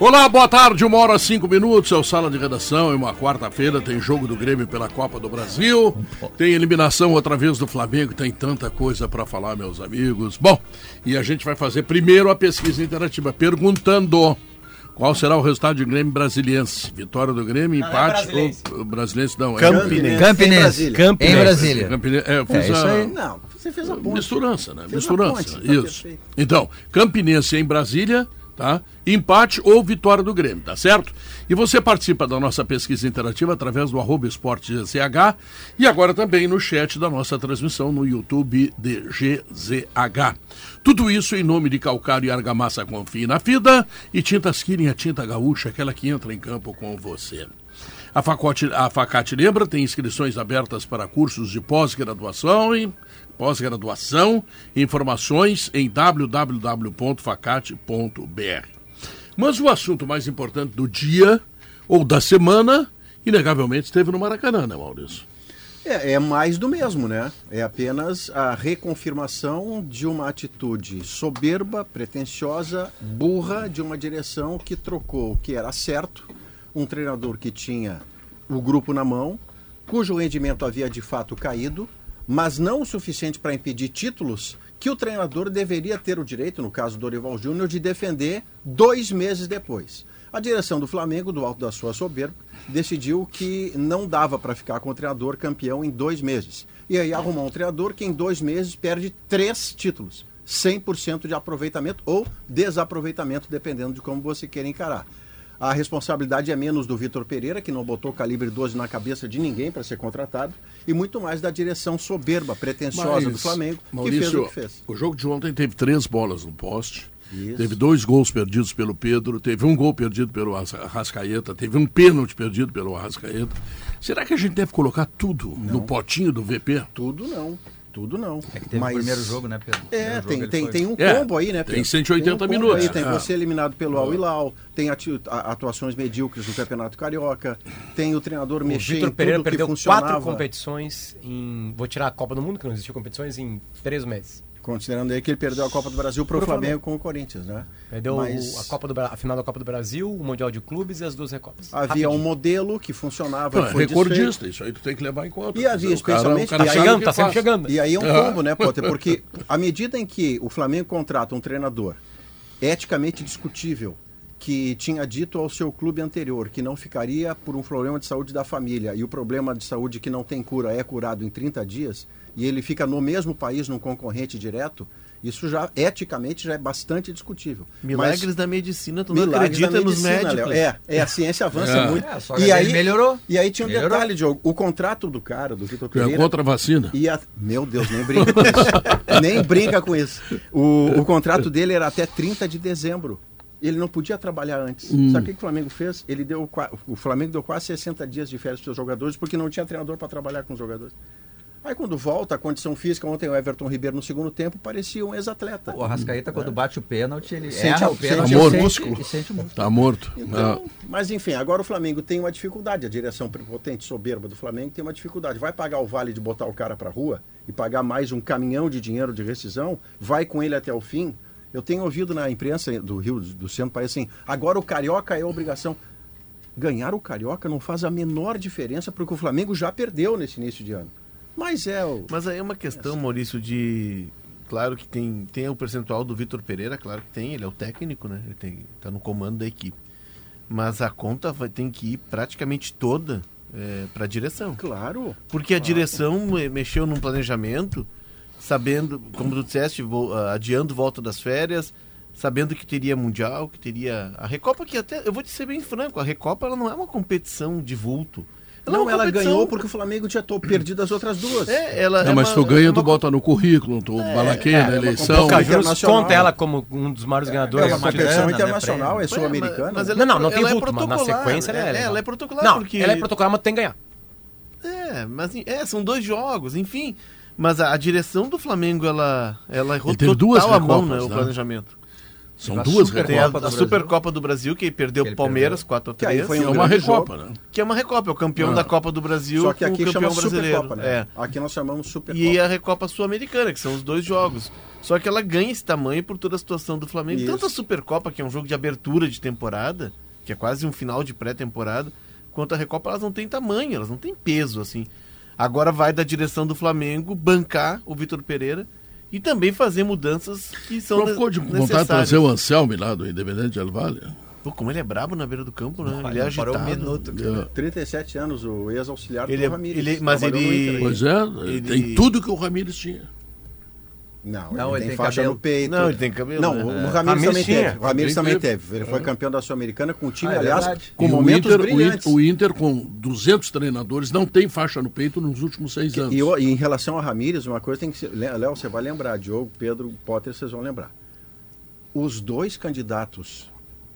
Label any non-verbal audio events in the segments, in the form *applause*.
Olá, boa tarde, uma hora cinco minutos, é o Sala de Redação, é uma quarta-feira, tem jogo do Grêmio pela Copa do Brasil, tem eliminação outra vez do Flamengo, tem tanta coisa para falar, meus amigos. Bom, e a gente vai fazer primeiro a pesquisa interativa, perguntando qual será o resultado de Grêmio Brasiliense. Vitória do Grêmio, empate ou Brasiliense não. É Campinense. Campinense. Campinense. Em Brasília. Campinense. É, eu fiz é, isso a... aí. Não, você fez a ponte. Misturança, né? Fez Misturança, ponte, tá isso. Tá então, Campinense em Brasília, tá? Empate ou vitória do Grêmio, tá certo? E você participa da nossa pesquisa interativa através do arroba esportegzh e agora também no chat da nossa transmissão no YouTube de GZH. Tudo isso em nome de Calcário e Argamassa Confie na Fida e Tintas Kirin, a tinta gaúcha, aquela que entra em campo com você. A, a Facate lembra, tem inscrições abertas para cursos de pós-graduação e pós-graduação. Informações em www.facate.br. Mas o assunto mais importante do dia ou da semana, inegavelmente, esteve no Maracanã, né, Maurício? É, é, mais do mesmo, né? É apenas a reconfirmação de uma atitude soberba, pretensiosa, burra de uma direção que trocou o que era certo, um treinador que tinha o grupo na mão, cujo rendimento havia de fato caído, mas não o suficiente para impedir títulos que o treinador deveria ter o direito, no caso do Dorival Júnior, de defender dois meses depois. A direção do Flamengo, do alto da sua soberba, decidiu que não dava para ficar com o treinador campeão em dois meses. E aí arrumou um treinador que em dois meses perde três títulos. 100% de aproveitamento ou desaproveitamento, dependendo de como você quer encarar. A responsabilidade é menos do Vitor Pereira, que não botou calibre 12 na cabeça de ninguém para ser contratado, e muito mais da direção soberba, pretensiosa Mas, do Flamengo, Maurício, que fez o que fez. O jogo de ontem teve três bolas no poste. Isso. Teve dois gols perdidos pelo Pedro, teve um gol perdido pelo Arrascaeta, teve um pênalti perdido pelo Arrascaeta. Será que a gente deve colocar tudo não. no potinho do VP? Tudo não. Tudo não. É que teve Mas... o primeiro jogo, né, Pedro? É, tem, tem, tem um é, combo aí, né, Pedro? Tem 180 um minutos. Aí, tem é. você eliminado pelo Al Hilal, tem atuações medíocres no Campeonato Carioca, tem o treinador o mexer Vitor Pereira perdeu quatro competições em... Vou tirar a Copa do Mundo, que não existiu competições, em três meses. Considerando aí que ele perdeu a Copa do Brasil para o Flamengo, Flamengo com o Corinthians, né? Perdeu Mas... a, Copa do, a final da Copa do Brasil, o Mundial de Clubes e as duas Recopas. Havia Rapidinho. um modelo que funcionava. Não, é recordista, isso aí tu tem que levar em conta. E havia especialmente. Cara, cara tá chegando, tá sempre chegando. E aí é um combo, né, Potter? Porque à medida em que o Flamengo contrata um treinador eticamente discutível, que tinha dito ao seu clube anterior que não ficaria por um problema de saúde da família e o problema de saúde que não tem cura é curado em 30 dias, e ele fica no mesmo país, num concorrente direto, isso já, eticamente, já é bastante discutível. Milagres Mas, da medicina, tu não acredita nos médicos. É, é, a ciência avança é. muito. É, e aí melhorou. E aí tinha um melhorou. detalhe, Diogo. O contrato do cara, do Vitor Pereira... É contra a vacina. Ia, meu Deus, nem brinca com isso. *laughs* nem brinca com isso. O, o contrato dele era até 30 de dezembro. Ele não podia trabalhar antes. Hum. Sabe o que, que o Flamengo fez? Ele deu, o Flamengo deu quase 60 dias de férias para os jogadores porque não tinha treinador para trabalhar com os jogadores. Aí quando volta, a condição física, ontem o Everton Ribeiro no segundo tempo parecia um ex-atleta. O Arrascaeta, quando é. bate o pênalti, ele sente erra o pênalti. Tá morto. Músculo. Sente, músculo. Tá morto. Então, mas enfim, agora o Flamengo tem uma dificuldade. A direção prepotente, soberba do Flamengo tem uma dificuldade. Vai pagar o vale de botar o cara pra rua e pagar mais um caminhão de dinheiro de rescisão? Vai com ele até o fim? Eu tenho ouvido na imprensa do Rio do Centro, parece assim, agora o Carioca é obrigação. Ganhar o Carioca não faz a menor diferença porque o Flamengo já perdeu nesse início de ano. Mas é o. Mas aí é uma questão, Maurício, de. Claro que tem, tem o percentual do Vitor Pereira, claro que tem, ele é o técnico, né? Ele tem, tá no comando da equipe. Mas a conta vai, tem que ir praticamente toda é, para a direção. Claro. Porque claro. a direção mexeu num planejamento, sabendo, como tu disseste, vou, adiando volta das férias, sabendo que teria Mundial, que teria. A Recopa, que até. Eu vou te ser bem franco, a Recopa ela não é uma competição de vulto. Ela não, é ela ganhou porque o Flamengo tinha perdido as outras duas. É, ela não, é mas uma, tu ganha, é uma... tu bota no currículo, tu é, balaqueia é, na eleição. O conta ela como um dos maiores ganhadores. É uma competição internacional, né, é sul-americana. Não, não, não tem vulto, mas na sequência ela é. Ela é protocolar. Não, porque... ela é protocolar, mas tem que ganhar. É, mas é, são dois jogos, enfim. Mas a, a direção do Flamengo, ela, ela errou total duas a mão, né, o né? planejamento. São duas Super Tem a, a do Supercopa do Brasil, que perdeu Que o Palmeiras perdeu. 4x3. Que aí foi É um uma grande recopa, né? Que é uma Recopa, é o campeão Ah. da Copa do Brasil Só que com aqui o campeão chama brasileiro. Supercopa, né? É. Aqui nós chamamos Supercopa. E a Recopa Sul-Americana, que são os dois jogos. Só que ela ganha esse tamanho por toda a situação do Flamengo. Isso. Tanto a Supercopa, que é um jogo de abertura de temporada, que é quase um final de pré-temporada, quanto a Recopa, elas não têm tamanho, elas não têm peso, assim. Agora vai da direção do Flamengo bancar o Vitor Pereira e também fazer mudanças que são Não ficou de vontade de trazer o Anselme lá do Independente Del Vale? Pô, como ele é brabo na beira do campo, né? ele é Não agitado. parou um minuto. É. 37 anos, o ex-auxiliar do é- Ramires. ele- mas ele-. Pois é, Ele- tem tudo que o Ramires tinha. Não, Não, ele, ele tem tem faixa cabelo. no peito. Não, ele tem cabelo, Não, né? o, o Ramires também tinha. teve. O Ramires Também teve. teve. Ele foi campeão da Sul-Americana com um time, Ah, é aliás, verdade. com E o momentos Inter, o brilhantes. Inter, o Inter, com 200 treinadores, não tem faixa no peito nos últimos seis anos. E, o- e em relação ao Ramires, uma coisa tem que Léo, você vai lembrar, Diogo, Pedro, Potter, vocês vão lembrar. Os dois candidatos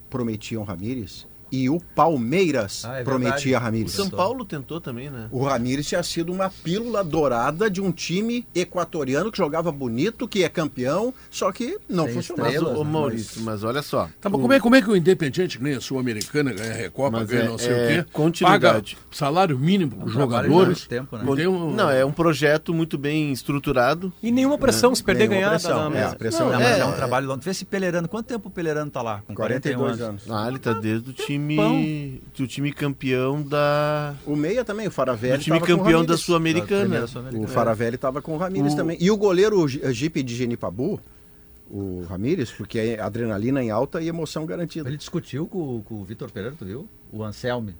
prometiam Ramires e o Palmeiras Ah, é prometia verdade. O Ramires. São Paulo tentou também, né? O Ramires tinha sido uma pílula dourada de um time equatoriano que jogava bonito, que é campeão, só que não Sem funcionou. Mas, estrelas, ô, né? Maurício, mas olha só. Tá, mas como é, como é que o Independiente ganha a Sul-Americana, ganha a Recopa, Mas ganha é- não sei é o quê? continuidade. Paga salário mínimo para os jogadores. tempo, né? Não tem um- Não, é um projeto muito bem estruturado. E nenhuma pressão, se perder, Nenhuma ganhar. pressão, na é, pressão Não, é, mas é- é um trabalho longo. Vê se Pelerano. Quanto tempo o Pelerano tá lá? Com 41 42 anos. anos. Ah, ele tá desde o time. Do time campeão da. O meia também, o Faravelli. Do time tava com o campeão da. Sul-Americana. Sul-Americana. O Faravelli estava com o Ramires O- também. E o goleiro o Gi- Gipe de Genipabu, o Ramires, porque é adrenalina em alta e emoção garantida. Ele discutiu com, com o Vitor Pereira, tu viu? O Anselme.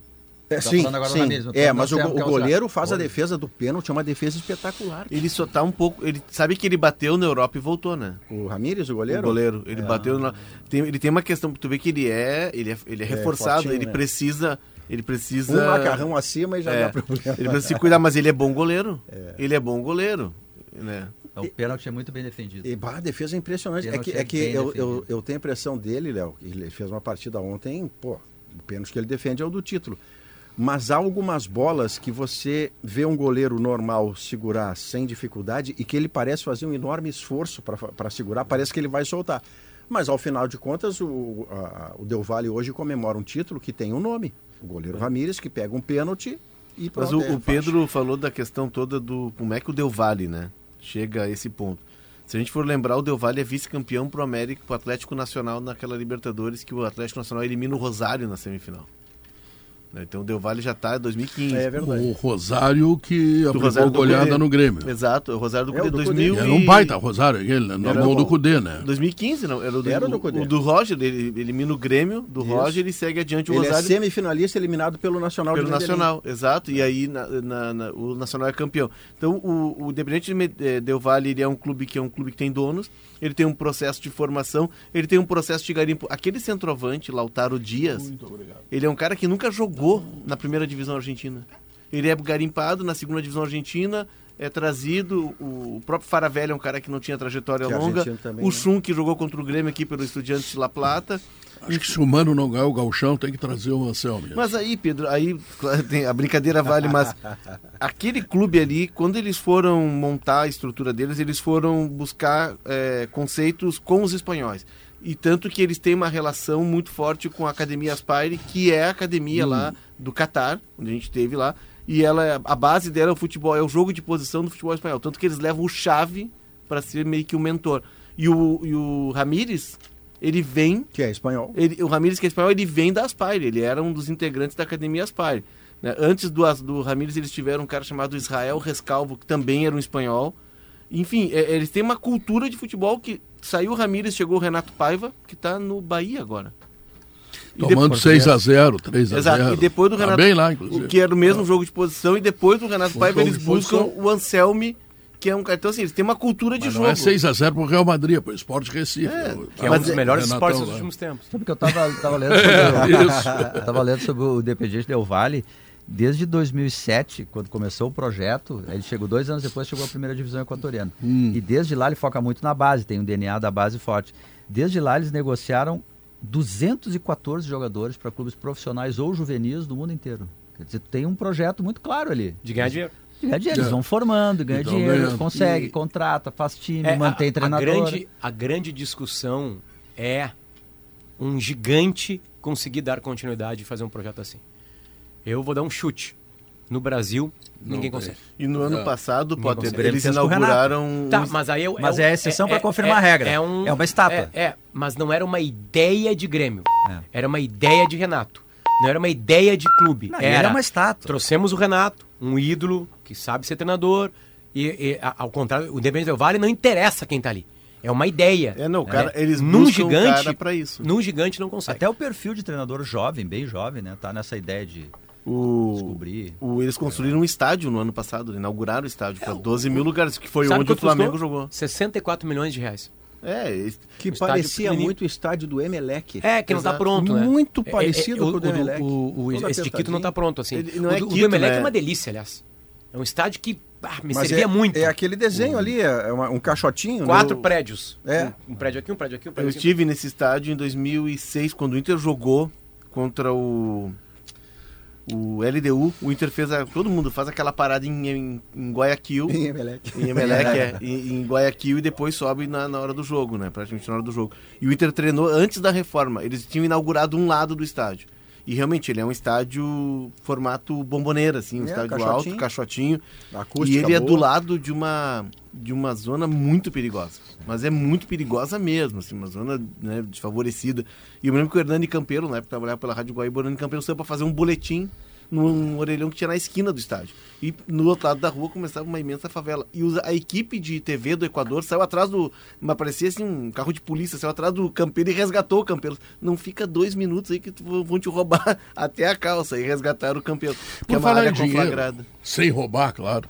É, Tá sim, sim. Ramires, mas é, tô mas o, é o goleiro faz a Olha. defesa do pênalti, é uma defesa espetacular. Ele só tá um pouco. Ele sabe que ele bateu na Europa e voltou, né? O Ramires, o goleiro? O goleiro. Ele bateu na. Tem, ele tem uma questão, tu vê que ele é. Ele é, ele é reforçado, fortinho, ele né? precisa. Ele precisa. Um macarrão acima e já É, dá problema. ele precisa se cuidar, mas ele é bom goleiro. Ele é bom goleiro. Né? O pênalti é muito bem defendido. E, bah, a defesa é impressionante. É que, é é que eu, eu, eu tenho a impressão dele, Léo, que ele fez uma partida ontem, pô, o pênalti que ele defende é o do título. Mas há algumas bolas que você vê um goleiro normal segurar sem dificuldade e que ele parece fazer um enorme esforço para segurar, parece que ele vai soltar. Mas ao final de contas, o, a- o Del Valle hoje comemora um título que tem um nome. O goleiro Ramírez, que pega um pênalti e Mas o, é o. Pedro falou da questão toda do como é que o Del Valle, né? Chega a esse ponto. Se a gente for lembrar, o Del Valle é vice-campeão pro América, pro Atlético Nacional naquela Libertadores que o Atlético Nacional elimina o Rosário na semifinal. Né? Então o Del Valle já tá em 2015. É verdade. O Rosário que aplicou Rosário do goleada Cudê. no Grêmio. Exato, o Rosário do É, Cudê do 2000 Cudê. Era e- um baita Rosário, aquele, né? na Era mão do. Cudê, né? 2015, não, era o do, Era do Cudê. o do Roger, ele elimina o Grêmio do Isso. Roger e segue adiante o Ele é Rosário semifinalista eliminado pelo Nacional pelo. Nacional, exato, e aí na- na- na- o Nacional é campeão. Então o, o Independente eh, Del Valle ele é um clube que é um clube que tem donos, ele tem um processo de formação, ele tem um processo de garimpo. Aquele centroavante, Lautaro Dias, ele é um cara que nunca jogou na primeira divisão argentina. Ele é garimpado na segunda divisão argentina, é trazido. O, próprio Faravelli é um cara que não tinha trajetória Que longa. também, o né? Chum, que jogou contra o Grêmio aqui pelo Estudiantes de La Plata. Acho que se o Mano não ganhar o galchão, tem que trazer o Anselmo. Mas aí, Pedro, aí *laughs* a brincadeira vale, mas aquele clube ali, quando eles foram montar a estrutura deles, eles foram buscar é, conceitos com os espanhóis. E tanto que eles têm uma relação muito forte com a Academia Aspire, que é a academia lá do Catar, onde a gente teve lá. E ela, a base dela é o futebol, é o jogo de posição do futebol espanhol. Tanto que eles levam o chave para ser meio que o mentor. E o, e o Ramírez, ele vem Que é espanhol. ele- o Ramírez, que é espanhol, ele vem da Aspire, ele era um dos integrantes da Academia Aspire. né? Antes do, do Ramírez, eles tiveram um cara chamado Israel Rescalvo, que também era um espanhol. Enfim, é- eles têm uma cultura de futebol que saiu o Ramírez, chegou o Renato Paiva, que está no Bahia agora. E Tomando depois- 6x0, 3x0. Exato, e depois do Tá Renato, bem lá, o inclusive. que era o mesmo jogo de posição, e depois do Renato Paiva, eles buscam posição. o Anselme, que é um cara. Então, assim, eles têm uma cultura de Mas jogo. não é 6x0 pro Real Madrid, é pro Esporte Recife. É, Que é um dos é- melhores Renatão esportes dos últimos tempos. Sabe que eu tava, tava lendo sobre *laughs* o, Isso. eu tava lendo sobre o Independiente Del Valle. Desde 2007, quando começou o projeto, ele chegou dois anos depois, chegou à primeira divisão equatoriana. E desde lá ele foca muito na base, tem um DNA da base forte. Desde lá eles negociaram 214 jogadores para clubes profissionais ou juvenis do mundo inteiro. Quer dizer, tem um projeto muito claro ali. De ganhar dinheiro. De ganhar dinheiro. Eles vão formando, ganha Então, dinheiro, ganha. consegue, E- contrata, faz time, É, mantém a, treinador. A grande, a grande discussão é um gigante conseguir dar continuidade e fazer um projeto assim. Eu vou dar um chute. No Brasil, ninguém tem. consegue. E no ano É. passado, Potter, eles inauguraram. Tá, um- mas aí eu, Mas um- é a exceção pra confirmar a regra. É uma estátua. É, é, mas não era uma ideia de Grêmio. É. Era uma ideia de Renato. Não era uma ideia de clube. Não, era é uma estátua. Trouxemos o Renato, um ídolo que sabe ser treinador. E, e, ao contrário, o Independente Del Vale não interessa quem tá ali. É uma ideia. É, não, o cara, eles num o gigante, cara pra isso. Num gigante não consegue. Até o perfil de treinador jovem, bem jovem, né? Tá nessa ideia de O, descobrir. o- eles construíram um estádio no ano passado, inauguraram o estádio para 12 mil lugares, que foi onde o Flamengo custou? jogou. 64 milhões de reais. É, esse- Que O parecia muito o estádio do Emelec. É, que não tá Exato. pronto, né? Muito É, é, parecido é, com o do Emelec. O, o, Todo esse de Quito não tá apertadinho. pronto, assim. Ele não o é do, o do Quito, Emelec né? é uma delícia, aliás. É um estádio que ah, me Mas servia é, muito. É aquele desenho ali, é uma- um caixotinho. Quatro né? prédios. É. Um, um prédio aqui, um prédio aqui, um eu prédio aqui. estive nesse estádio em 2006, quando o Inter jogou contra o o LDU. O Inter fez a, todo mundo faz aquela parada em, em, em Guayaquil. Em Emelec. Em Emelec, *laughs* é, em, em Guayaquil e depois sobe na, na hora do jogo, né? Praticamente na hora do jogo. E o Inter treinou antes da reforma. Eles tinham inaugurado um lado do estádio. E realmente ele é um estádio formato bomboneira, assim, um É, estádio caixotinho. alto, caixotinho. Acústica E ele é boa. do lado de uma, de uma zona muito perigosa. Mas é muito perigosa mesmo, assim, uma zona né, desfavorecida. E eu me lembro que o Hernani Campeiro, na época trabalhava pela Rádio Guaíba, o Hernani Campeiro saiu para fazer um boletim num orelhão que tinha na esquina do estádio. E no outro lado da rua começava uma imensa favela. E a equipe de TV do Equador saiu atrás do. Mas parecia assim um carro de polícia, saiu atrás do campeiro e resgatou o campeiro. Não fica dois minutos aí que tu- vão te roubar *laughs* até a calça e resgataram o campeiro. Que Por é uma falar área em dinheiro, sem roubar, claro.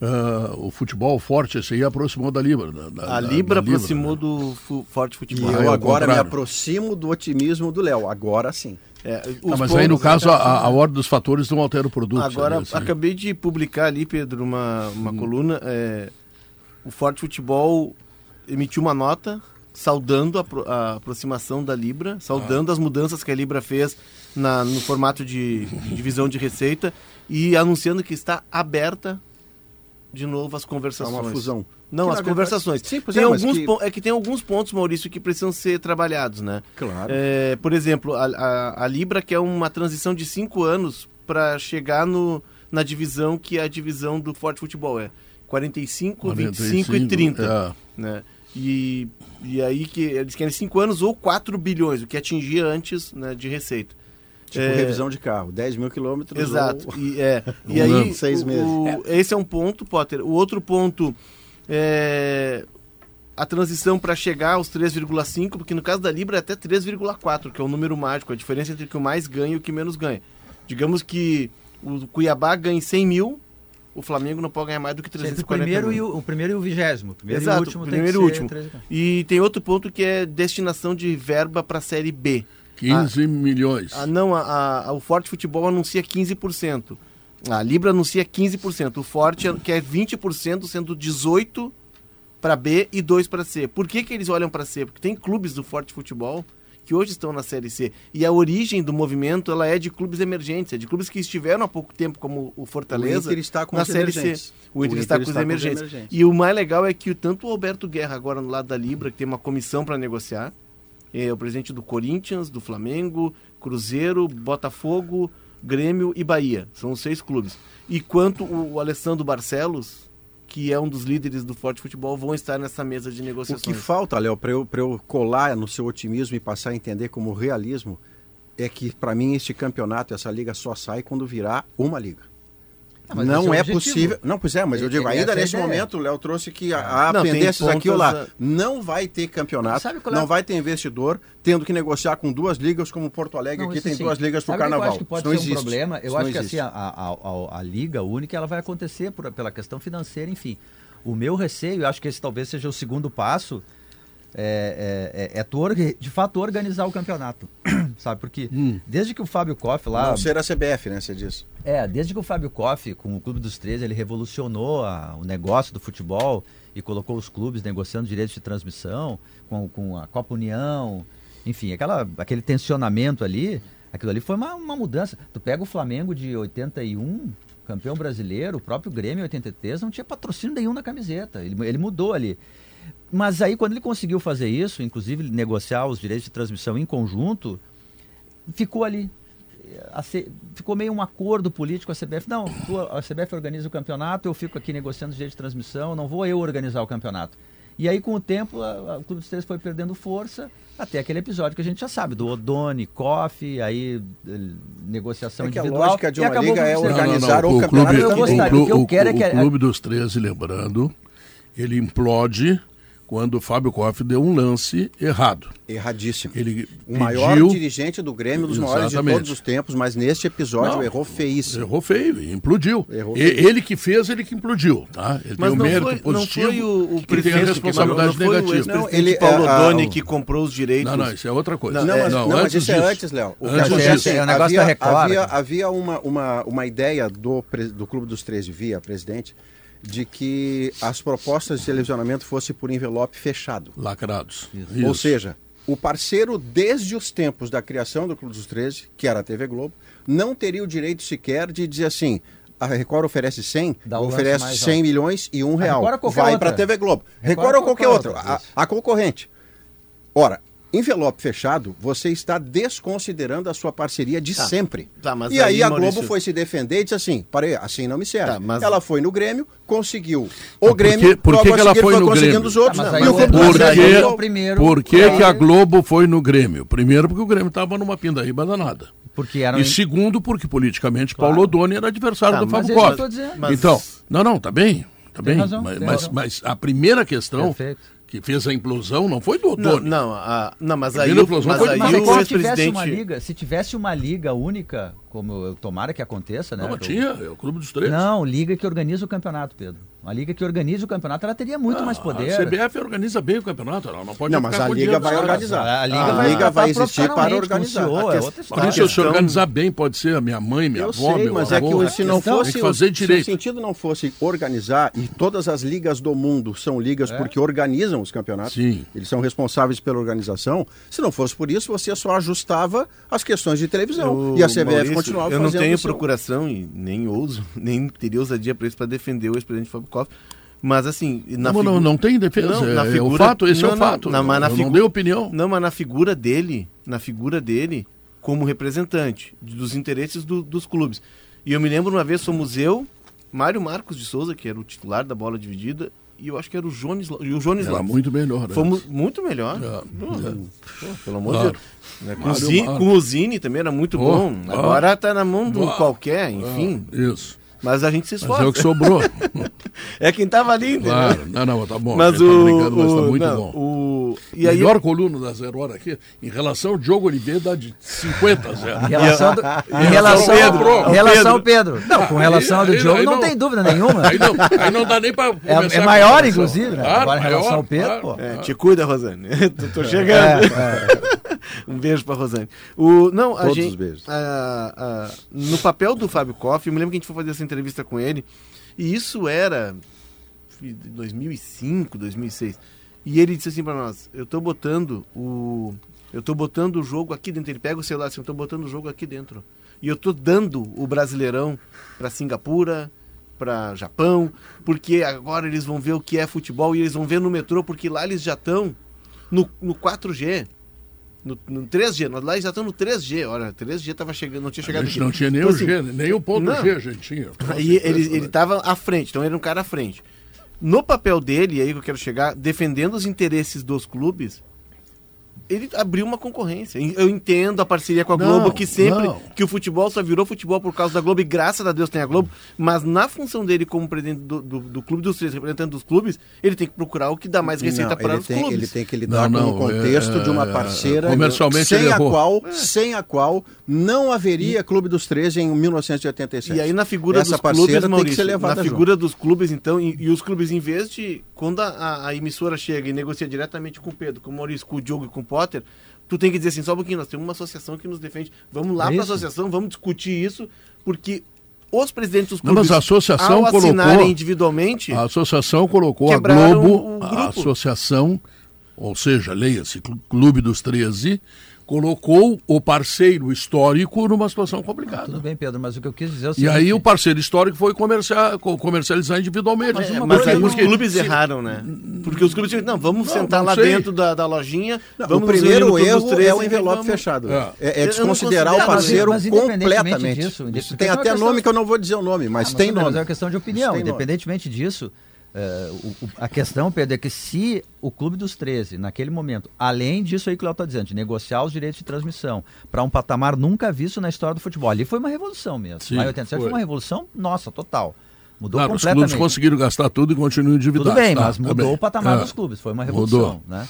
ah, o futebol forte, esse aí aproximou da Libra. da- da- A Libra da aproximou né? do fu- forte E futebol. É eu agora me aproximo do otimismo do Léo. Agora sim. É, Ah, os mas aí, no caso, a, a ordem dos fatores não altera o produto. Agora, sabe, assim. acabei de publicar ali, Pedro, uma, uma Hum. coluna. é, o Forte Futebol emitiu uma nota saudando a, a aproximação da Libra, Ah. saudando as mudanças que a Libra fez na- no formato de divisão de receita e anunciando que está aberta de novo as É conversações. uma fusão. Não, Que, as na verdade- conversações. Sim, pois tem é, alguns que- pon- é que tem alguns pontos, Maurício, que precisam ser trabalhados, né? Claro. É, por exemplo, a, a- a Libra quer uma transição de cinco anos para chegar no, na divisão que é a divisão do Forte Futebol. É 45, 25 e 30. é. Né? E, e aí que eles querem cinco anos ou 4 bilhões, o que atingia antes né, de receita. Tipo É, revisão de carro. 10 mil quilômetros. Exato. ou- E, é, e Um aí. Seis o- meses. o- esse é um ponto, Potter. O outro ponto é a transição para chegar aos 3,5, porque no caso da Libra é até 3,4, que é o número mágico, a diferença entre o que mais ganha e o que menos ganha. Digamos que o Cuiabá ganha 100 mil, o Flamengo não pode ganhar mais do que Entre 340 o primeiro, e mil. o, o primeiro e o vigésimo. O Primeiro Exato, e o último tem primeiro que e ser último. três- E tem outro ponto que é destinação de verba para a Série B. 15 milhões. Ah, não, a, a- o Forte Futebol anuncia 15%. A Libra anuncia 15%. O Forte quer 20%, sendo 18% para B e 2% para C. Por que, que eles olham para C? Porque tem clubes do Forte Futebol que hoje estão na Série C. E a origem do movimento ela é de clubes emergentes, é de clubes que estiveram há pouco tempo, como o Fortaleza, O Inter está com na os Série emergentes. C. O Inter, está, com os emergentes. E o mais legal é que tanto o Alberto Guerra, agora no lado da Libra, que tem uma comissão para negociar, é o presidente do Corinthians, do Flamengo, Cruzeiro, Botafogo, Grêmio e Bahia. São os seis clubes. E quanto o, o Alessandro Barcelos, que é um dos líderes do Forte Futebol, vão estar nessa mesa de O negociações. que falta, Léo, para eu, pra eu colar no seu otimismo e passar a entender como realismo, é que, para mim, este campeonato, essa liga só sai quando virar uma liga. Ah, esse não é é possível. Não, pois é, mas eu digo, ainda é nesse ideia. momento, o Léo trouxe que há Não, pendências aqui ou lá. pontas, Não vai ter campeonato, Sabe qual é não vai ter investidor tendo que negociar com duas ligas, como Porto Alegre Não, aqui isso tem sim. duas ligas pro Sabe o que carnaval. Eu acho que pode Isso não ser um existe. problema. Eu Isso acho não que existe. assim, a, a, a- a liga única ela vai acontecer por, pela questão financeira, enfim. O meu receio, eu acho que esse talvez seja o segundo passo, é, é, é, é tu de fato organizar o campeonato. *clears throat* Sabe? Porque Hum. desde que o Fábio Koff lá. Não ser a CBF, né, você diz. É, desde que o Fábio Koff, com o Clube dos 13, ele revolucionou a- o negócio do futebol e colocou os clubes negociando direitos de transmissão com, com a Copa União, enfim, aquela, aquele tensionamento ali, Aquilo ali foi uma, uma mudança. Tu pega o Flamengo de 81, campeão brasileiro, o próprio Grêmio 83, não tinha patrocínio nenhum na camiseta. Ele, ele mudou ali. Mas aí, quando ele conseguiu fazer isso, inclusive negociar os direitos de transmissão em conjunto, ficou ali. A C- ficou meio um acordo político com a CBF. Não, tu- a CBF organiza o campeonato, eu fico aqui negociando os direitos de transmissão, não vou eu organizar o campeonato. E aí, com o tempo, a, a- o Clube dos Três foi perdendo força, até aquele episódio que a gente já sabe, do Odone, Koff, aí eh, negociação É que a individual. lógica de e uma acabou liga é o Clube Três. organizar o campeonato que eu o, gostaria. clu- O que eu o- quero é que- o Clube dos 13, lembrando, ele implode quando o Fábio Koff deu um lance errado. Erradíssimo. Ele O maior pediu- dirigente do Grêmio, dos maiores de Exatamente. todos os tempos, mas neste episódio Não, errou feíssimo. Errou feio, implodiu. Errou E- feio. ele que fez, ele que implodiu, tá? Ele Mas tem um não mérito foi, não positivo foi o, o que tem a prefeito que responsabilidade não foi o negativa. Não, ele- Paulo é, a- Doni o- que comprou os direitos. Não, não, isso é outra coisa. Não, mas, não, mas antes isso é disso. antes, Léo. O que Antes acontece disso. é o negócio havia, da Record, havia, havia uma, uma, uma ideia do, do Clube dos 13 via presidente de que as propostas de televisionamento fossem por envelope fechado. Lacrados. Ou Isso. seja, o parceiro desde os tempos da criação do Clube dos 13, que era a TV Globo, não teria o direito sequer de dizer assim, a Record oferece 100, Dá oferece mais 100 alto. milhões e um real. Ou Vai para a TV Globo. Record Record, ou ou qualquer qualquer outra. outra, A, a concorrente. Ora, envelope fechado, você está desconsiderando a sua parceria de sempre. tá, mas e aí, aí, a Maurício- Globo foi se defender e disse assim, parei, assim não me serve. Tá, mas- Ela foi no Grêmio, conseguiu o Por Grêmio, que- por que a que ela seguir foi no conseguindo Grêmio? os outros. Tá, mas e mas Por que, ganhou. o primeiro- por que, é. que a Globo foi no Grêmio? Primeiro, porque o Grêmio estava numa pindaíba danada. Porque era um E segundo, porque politicamente Paulo Odoni era adversário Tá, do Fábio. Mas- Então, não, não, tá bem. Tá Tem bem. razão, mas, mas, mas a primeira questão Perfeito. Que fez a implosão não foi do Não, Odoni. não, a- não, mas A aí, o- Explosão mas foi- aí Mas que o se tivesse uma ex-presidente... liga, se tivesse uma liga única, como eu tomara que aconteça, né? Não, mas tinha, é o Clube dos Três. Não, liga que organiza o campeonato, Pedro. Uma liga que organiza o campeonato, ela teria muito mais poder. A CBF organiza bem o campeonato, ela não pode Não, mas a Liga vai organizar. A Liga A vai, Liga vai existir para organizar. CEO, A é outra Por isso, se questão- organizar bem, pode ser a minha mãe, minha Eu avó, sei, meu mas é avô. que se não fosse que fazer se o direito. sentido não fosse organizar e todas as ligas do mundo são ligas porque organizam os campeonatos, Sim. eles são responsáveis pela organização. Se não fosse por isso, você só ajustava as questões de televisão Eu- e a CBF Maurício, continuava Eu não tenho o seu. procuração e nem ouso, *laughs* nem teria ousadia para isso para defender o ex-presidente Fábio Koff. Mas assim, na Não, não, figu- não tem defesa. Não, é, na é o figura- fato, esse é não, o não, fato. na- mas na eu não figu- dei opinião. Não, mas na figura dele, na figura dele, como representante dos interesses do- dos clubes. E eu me lembro uma vez fomos eu, Mário Marcos de Souza, que era o titular da bola dividida, e eu acho que era o Jones, e o Jones Era Lopes. muito melhor. né? Fomos muito melhor. É, é. pô, pelo amor Claro. de Deus. Né, Com, Mário com o Zini também era muito Oh, bom. ah. Agora tá na mão de um Ah. qualquer, enfim. Ah, isso. Mas a gente se Mas esforça. é o que sobrou. *laughs* É quem tava ali, entendeu? claro. Não, não, tá bom. Mas tá o, brincando, mas tá o- muito não, bom. o- e aí Melhor coluna da Zero Hora aqui, em relação ao Diogo Oliveira, dá de 50 a 0. Em relação, do, em relação, Pedro, em relação ao Pedro. Não, com relação ao Diogo, não, não- tem dúvida nenhuma. Aí não, aí não dá nem pra *laughs* É, é maior, inclusive, né? Claro, Agora, em relação maior, ao Pedro, claro. pô. É, te cuida, Rosane. *laughs* tô, tô chegando. *laughs* um beijo pra Rosane. O, não, a Todos gente, os beijos. a- a- no papel do Fábio Koff, eu me lembro que a gente foi fazer essa entrevista com ele, e isso era em 2005, 2006. E ele disse assim pra nós: Eu tô botando o. Eu tô botando o jogo aqui dentro. Ele pega o celular assim, eu tô botando o jogo aqui dentro. E eu tô dando o Brasileirão pra Singapura, pra Japão, porque agora eles vão ver o que é futebol e eles vão ver no metrô, porque lá eles já estão no, no 4G. No, no 3G, nós lá já estão no 3G. Olha, 3G tava chegando, não tinha A chegado gente aqui. não tinha nem Então, o assim, G, nem o ponto não. G a gente tinha. *laughs* Aí ele, ele tava à frente, então ele era um cara à frente. No papel dele, e aí que eu quero chegar, defendendo os interesses dos clubes, ele abriu uma concorrência. Eu entendo a parceria com a Não, Globo, que sempre não. que o futebol só virou futebol por causa da Globo, e graças a Deus tem a Globo, mas na função dele como presidente do, do, do Clube dos Três, representante dos clubes, ele tem que procurar o que dá mais receita Não, para os tem, clubes. ele tem que lidar Não, com o contexto é, de uma é, parceira comercialmente sem ele a errou. qual sem a qual não haveria Clube dos 13 em 1987. E aí na figura Essa dos parceira clubes, tem que Maurício, ser levada na figura dos clubes, então, e, e os clubes, em vez de, quando a, a- emissora chega e negocia diretamente com o Pedro, com o Maurício, com o Diogo e com o Potter, tu tem que dizer assim, só um pouquinho, nós temos uma associação que nos defende, vamos lá É para a associação, vamos discutir isso, porque os presidentes dos Não, clubes, mas a associação ao assinarem colocou- individualmente, A associação colocou a Globo, a associação, ou seja, leia-se, Cl- Clube dos 13, colocou o parceiro histórico numa situação complicada. Tudo bem, Pedro, mas o que eu quis dizer é o E seguinte... aí o parceiro histórico foi comerciar, comercializar individualmente. Mas É, mas aí os não- clubes se- erraram, né? Porque os clubes disseram, não, vamos Não, sentar não lá sei. dentro da, da lojinha, Não, vamos o primeiro erro 13 é o e envelope vamos- fechado. É. É, é desconsiderar o parceiro Mas independentemente completamente. disso, Isso tem é uma até questão- nome que eu não vou dizer o nome, mas Ah, tem tudo bem, nome. Mas é uma questão de opinião. tem nome. Independentemente disso, o- o- a questão, Pedro, é que se o Clube dos 13, naquele momento, além disso aí que o Léo está dizendo, de negociar os direitos de transmissão para um patamar nunca visto na história do futebol, ali foi uma revolução mesmo. Sim, em 87 foi. foi. uma revolução, nossa, total. Mudou Claro, os completamente. clubes conseguiram gastar tudo e continuam endividados. Tudo bem, tá, mas mudou também. o patamar É. dos clubes, foi uma revolução, né?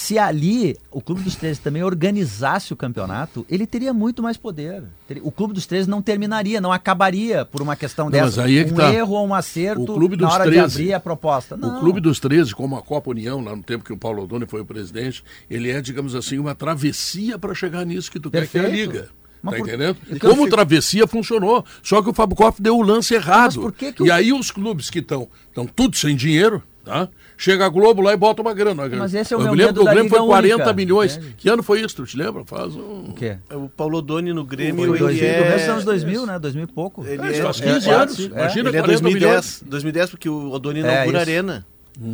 Se ali o Clube dos 13 também organizasse o campeonato, ele teria muito mais poder. O Clube dos 13 não terminaria, não acabaria por uma questão Não, dessa. mas aí é que um tá. erro ou um acerto O Clube na dos hora de 13, abrir a proposta. Não. O Clube dos 13, como a Copa União, lá no tempo que o Paulo Odoni foi o presidente, ele é, digamos assim, uma travessia para chegar nisso que tu quer que é a Perfeito. Liga. Mas tá por- entendendo? Como fico- travessia funcionou. Só que o Fábio Koff deu o lance errado. que que E aí os clubes que estão tudo sem dinheiro, tá? Chega a Globo lá e bota uma grana. Mas esse é o Eu meu me lembro medo que o Grêmio foi Liga 40 Única, milhões. entende? Que ano foi isso? Tu te lembra? Faz um... O quê? O Paulo Doni no Grêmio, Foi ele 2000, é... começo dos anos 2000, né? 2000 e pouco. Ele É, é, faz é, 15 é, anos. é. Imagina, Ele é 40 milhões. 2010, 2010, porque o Odoni É, inaugura a arena.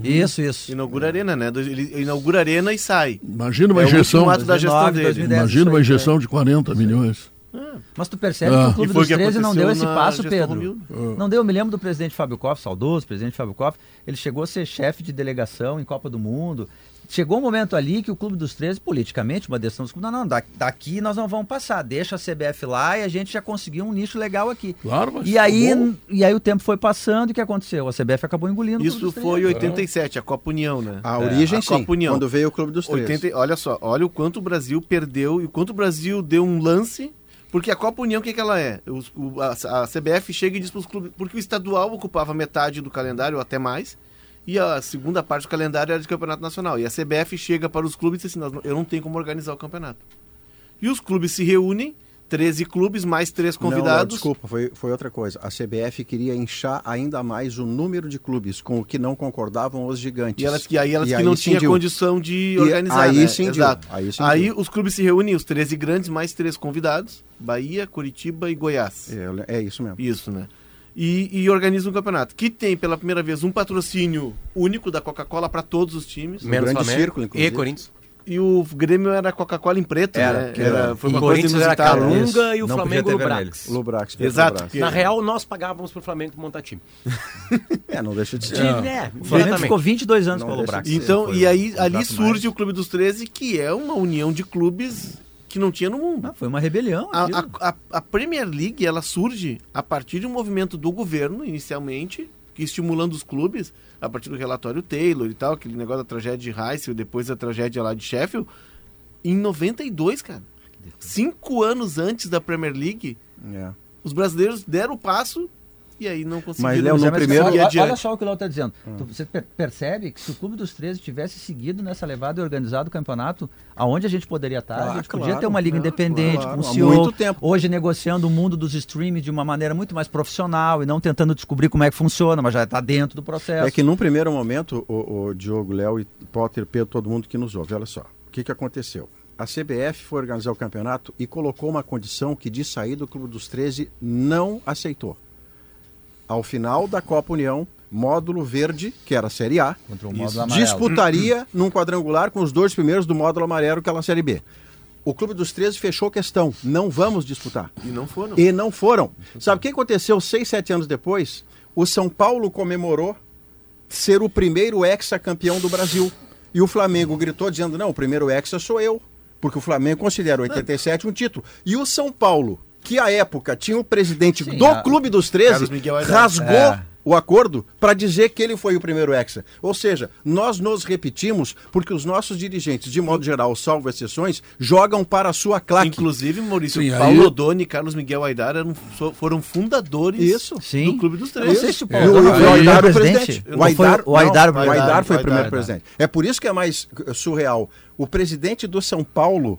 Isso, isso. Inaugura a arena, né? Ele inaugura a arena e sai. Imagina uma É injeção. último ato da gestão 19, dele. 2010. Imagina uma injeção de 40 milhões. Mas tu percebe Ah. que o Clube dos o que 13 não deu esse passo, Pedro. Romildo. Não deu. Eu me lembro do presidente Fábio Koff, saudoso presidente Fábio Koff. Ele chegou a ser chefe de delegação em Copa do Mundo. Chegou um momento ali que o Clube dos 13, politicamente, uma decisão dos clubes, não, não, da- daqui nós não vamos passar. Deixa a CBF lá e a gente já conseguiu um nicho legal aqui. Claro, mas E aí, bom. e aí o tempo foi passando e o que aconteceu? A CBF acabou engolindo o Clube Isso dos 13. foi em 87, a Copa União, né? A origem, a sim, Copa União. quando veio o Clube dos 13. 80, olha só, olha o quanto o Brasil perdeu e o quanto o Brasil deu um lance. Porque a Copa União, o que, que ela é? O- a, a CBF chega e diz para os clubes. Porque o estadual ocupava metade do calendário, ou até mais. E a segunda parte do calendário era de campeonato nacional. E a CBF chega para os clubes e diz assim: "Nós não- eu não tenho como organizar o campeonato. E os clubes se reúnem, 13 clubes, mais três Não, não, convidados. desculpa, foi, foi outra coisa. A CBF queria inchar ainda mais o número de clubes, com o que não concordavam os gigantes. E elas, e aí elas E que não tinham condição de E organizar, aí né? cindiu, Exato. aí. Aí os clubes se reúnem, os 13 grandes, mais três convidados. Bahia, Curitiba e Goiás. É, é isso mesmo. Isso, né? E, e organiza um campeonato que tem pela primeira vez um patrocínio único da Coca-Cola para todos os times. Menos grande Flamengo círculo, e inclusive. Corinthians. E o Grêmio era Coca-Cola em preto, Era, né? que era- foi uma o coisa Corinthians era. Calunga e o Não Flamengo podia no ter Brax. Lubrax, Exato. Petrobras. Na real, nós pagávamos pro Flamengo montar time. *laughs* É, não deixa de ser. De, né? O Flamengo ficou 22 anos Não com o Lubrax. Então, Foi e aí um ali surge mais. o Clube dos 13, que é uma união de clubes que não tinha no mundo. Ah, foi uma rebelião. A, a- a- a Premier League ela surge a partir de um movimento do governo, inicialmente, estimulando os clubes, a partir do relatório Taylor e tal, aquele negócio da tragédia de Heysel, depois da tragédia lá de Sheffield, em 92, cara. Cinco anos antes da Premier League, É. os brasileiros deram o passo e aí não conseguiram Mas, Léo, no é, primeiro- olha, olha só o que o Léo está dizendo. Tu- Você per- percebe que se o Clube dos 13 tivesse seguido nessa levada e organizado o campeonato, aonde a gente poderia estar? Ah, a gente podia claro, ter uma liga é, independente, claro, com um CEO, muito tempo. hoje negociando o mundo dos streams de uma maneira muito mais profissional e não tentando descobrir como é que funciona, mas já está dentro do processo. É que num primeiro momento, o, o Diogo, Léo e Potter, Pedro, todo mundo que nos ouve, olha só. O que, que aconteceu? A CBF foi organizar o campeonato e colocou uma condição que de sair do Clube dos 13 não aceitou. Ao final da Copa União, módulo verde, que era a Série A, Contra o módulo amarelo. disputaria *clears throat* num quadrangular com os dois primeiros do módulo amarelo, que era a Série B. O Clube dos 13 fechou questão. Não vamos disputar. E não foram. E não foram. Sabe o que aconteceu seis, sete anos depois? O São Paulo comemorou ser o primeiro hexacampeão do Brasil. E o Flamengo gritou dizendo: não, o primeiro hexa sou eu. Porque o Flamengo considera o 87 um título. E o São Paulo, que à época tinha o presidente Sim, do a- Clube dos 13, Carlos Miguel Aidar. rasgou É. o acordo para dizer que ele foi o primeiro hexa. Ou seja, nós nos repetimos porque os nossos dirigentes, de modo geral, salvo exceções, jogam para a sua claque. Inclusive, Maurício, Sim, aí- Paulo Odoni e Carlos Miguel Aidar eram, foram fundadores Isso. Sim. do Clube dos Eu não sei 13. se o E Paulo o, não o foi Aidar foi presidente. O Aidar, foi- o Aidar, não, o Aidar foi o Aidar. primeiro presidente. É por isso que é mais surreal. O presidente do São Paulo,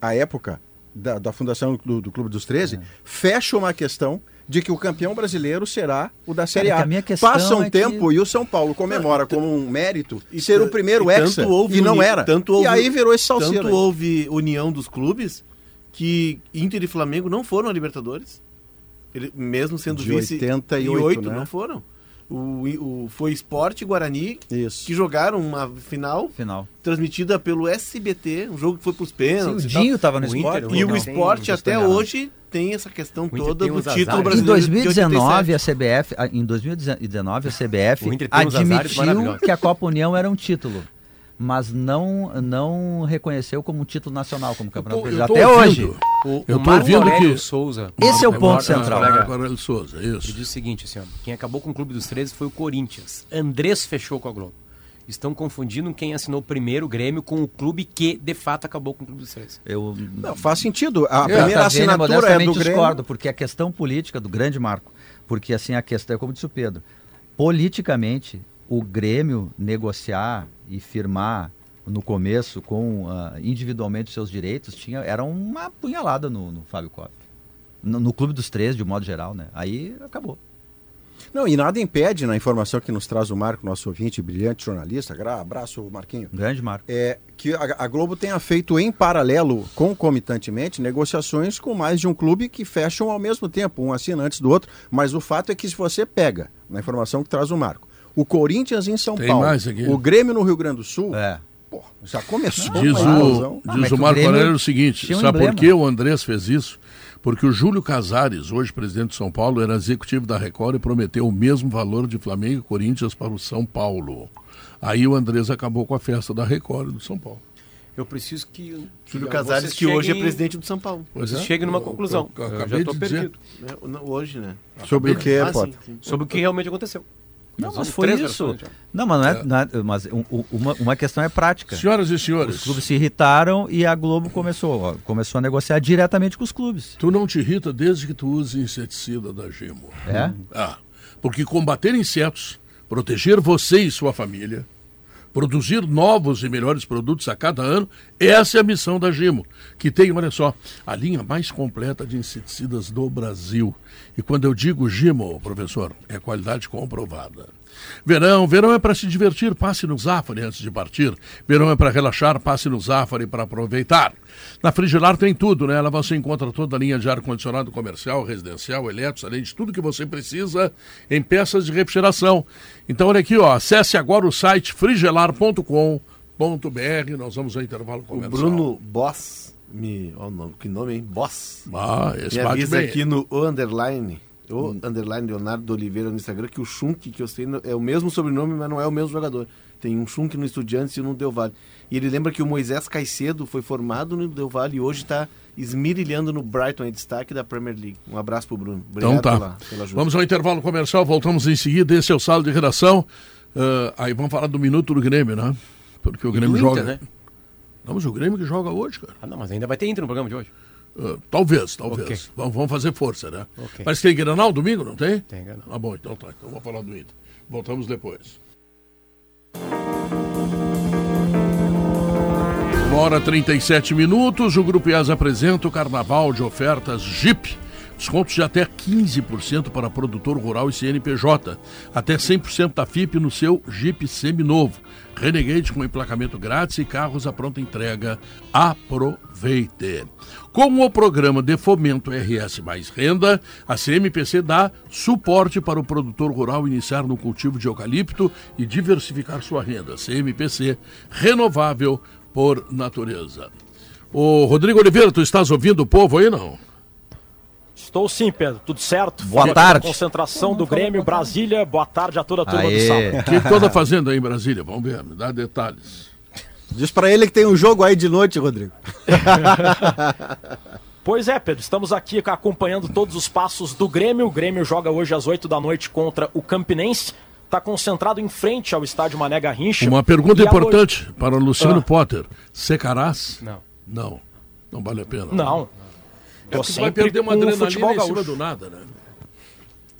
à época da, da fundação do, do Clube dos 13, fecha uma questão de que o campeão brasileiro será o da Série Cara, A. que a minha questão Passa um é que- tempo e o São Paulo comemora como um mérito E ser o primeiro e tanto hexa houve e não uni- era. tanto e houve- aí virou esse salseiro. Tanto aí. houve união dos clubes que Inter e Flamengo não foram a Libertadores. Ele, mesmo sendo De vice 88, né? não foram. O, o, foi Esporte Guarani Isso. que jogaram uma final Final. transmitida pelo SBT, um jogo que foi para os Sim, pênaltis. o e tal. Dinho estava no O esporte. Inter, E Não, o esporte não até enganado. hoje tem essa questão toda do título. Em brasileiro. de 2019, 87. a CBF, em 2019, a CBF O admitiu que a Copa União era um título, mas não, não reconheceu como um título nacional, como campeonato brasileiro. Até ouvindo. hoje. O, Eu Marco ouvindo Aurélio que- Souza. Esse é o Marco ponto central. Aurélio Souza, Ele isso. diz o seguinte, assim, ó, quem acabou com o Clube dos 13 foi o Corinthians. Andrés fechou com a Globo. Estão confundindo quem assinou primeiro o Grêmio com o clube que, de fato, acabou com o Clube dos 13. Eu, Não, faz sentido. A Eu, primeira assinatura é do Grêmio. discordo, porque a questão política do grande marco, porque assim a questão é como disse o Pedro, politicamente o Grêmio negociar e firmar no começo com ah, individualmente os seus direitos tinha era uma punhalada no, no Fábio Kopp. No, no clube dos três, de modo geral, né? Aí acabou. Não, e nada impede, na informação que nos traz o Marco, nosso ouvinte, brilhante jornalista, abraço, Marquinho, grande marco. é que a, a Globo tenha feito em paralelo, concomitantemente, negociações com mais de um clube que fecham ao mesmo tempo, um assina antes do outro. Mas o fato é que se você pega, na informação que traz o Marco, o Corinthians em São Tem Paulo, mais aqui. o Grêmio no Rio Grande do Sul, É. pô, já começou Diz uma o. Ah, diz o o Marco Grêmio Aurélio o seguinte: um sabe por emblema. que o Andrés fez isso? Porque o Júlio Casares, hoje presidente de São Paulo, era executivo da Record e prometeu o mesmo valor de Flamengo e Corinthians para o São Paulo. Aí o Andrés acabou com a festa da Record e do São Paulo. Eu preciso que... Júlio que Casares, que hoje é cheguem- presidente do São Paulo. Pois Vocês é. cheguem numa Eu- conclusão. eu- eu Eu já dizer. perdido. né? Hoje, né? Sobre o que, Ah, sim, sim. Sobre o que realmente aconteceu. Não, mas foi isso. Não, mas, não é, não é- mas um- um- uma, uma questão é prática. Senhoras e senhores, Os clubes se irritaram e a Globo começou, ó, começou a negociar diretamente com os clubes. tu não te irrita desde que tu use inseticida da Gimo. É? Ah, porque combater insetos, proteger você e sua família, produzir novos e melhores produtos a cada ano, essa é a missão da Gimo, que tem, olha só, a linha mais completa de inseticidas do Brasil. E quando eu digo Gimo, professor, é qualidade comprovada. Verão, verão é para se divertir, passe no Zafari antes de partir. Verão é para relaxar, passe no Zafari para aproveitar. Na Frigelar tem tudo, né? Lá você encontra toda a linha de ar-condicionado comercial, residencial, elétrico, além de tudo que você precisa em peças de refrigeração. Então, olha aqui, ó, acesse agora o site frigelar.com.br. Nós vamos ao intervalo O comercial. Bruno Boss, me, ó, o nome- que nome, hein? Boss. Ah, esse Me avisa bem. aqui no o underline, o underline Leonardo Oliveira no Instagram, que o Schunk que eu sei é o mesmo sobrenome, mas não é o mesmo jogador. Tem um Schunk no Estudiantes e um no Del Valle. E ele lembra que o Moisés Caicedo foi formado no Del Valle e hoje está esmirilhando no Brighton, em destaque da Premier League. Um abraço pro Bruno. Obrigado Então tá. pela, pela ajuda. Vamos ao intervalo comercial, voltamos em seguida. Esse é o sala de redação. Ah, aí vamos falar do minuto do Grêmio, né? Porque o Grêmio joga. Inter, né? Não, mas o Grêmio que joga hoje, cara. Ah, não, mas ainda vai ter Inter no programa de hoje. Ah, talvez, talvez. Ok. Vamos, vamos fazer força, né? Ok. Mas tem Granal domingo, não tem? Tem Grenal. Ah, bom, então tá. Então vamos falar do Inter. Voltamos depois. Uma hora 37 minutos, o Grupo IAS apresenta o Carnaval de ofertas Jeep. Descontos de até 15% para produtor rural e CNPJ. Até 100% da FIP no seu Jeep seminovo. Renegade com emplacamento grátis e carros à pronta entrega. Aproveite! Com o programa de fomento RS Mais Renda, a CMPC dá suporte para o produtor rural iniciar no cultivo de eucalipto e diversificar sua renda. CMPC, renovável por natureza. Ô, Rodrigo Oliveira, tu estás ouvindo o povo aí, não? Estou sim, Pedro. Tudo certo? Boa Fui tarde. Concentração do Grêmio Brasília. Boa tarde a toda a turma do Aê. sábado. O *laughs* que anda fazendo aí em Brasília? Vamos ver, me dá detalhes. Diz pra ele que tem um jogo aí de noite, Rodrigo. *laughs* Pois é, Pedro. Estamos aqui acompanhando todos os passos do Grêmio. O Grêmio joga hoje às 8 da noite contra o Campinense. Está concentrado em frente ao estádio Mané Garrincha. Uma pergunta E importante para o Luciano Ah. Potter. Secarás? Não. Não. Não vale a pena. noite- Não. É Tô porque tu vai sempre perder uma adrenalina futebol em cima gaúcho. do nada, né?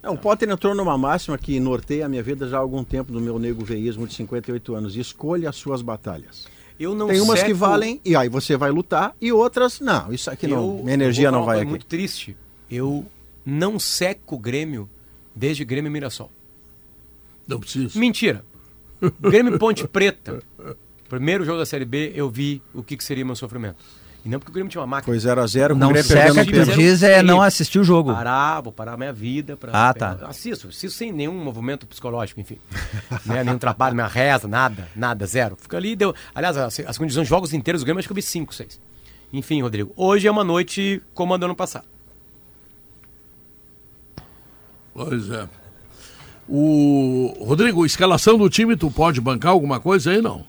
É, o Potter entrou numa máxima que norteia a minha vida já há algum tempo do meu nego veísmo de 58 anos. Escolha as suas batalhas. Eu não Tem umas seco- que valem e aí você vai lutar e outras não. Isso aqui não. Eu- Minha energia não vai aqui. muito triste. Eu não seca o Grêmio desde Grêmio Mirassol. Não precisa. Mentira. Grêmio e Ponte Preta. Primeiro jogo da Série B, eu vi o que, que seria meu sofrimento. E não porque o Grêmio tinha uma máquina. Foi 0x0 Não Grêmio seca perdendo que tu diz é não assistir o jogo. Parar, vou parar minha vida. Pra, Ah, tá. Assisto, assisto sem nenhum movimento psicológico, enfim. *laughs* né? Nenhum trabalho, minha reza, nada, nada, zero. Fica ali, deu. Aliás, as, as condições de jogos inteiros do Grêmio, acho que eu vi 5, 6. Enfim, Rodrigo, hoje é uma noite como a do ano passado. Pois é. O Rodrigo, escalação do time, tu pode bancar alguma coisa aí, não?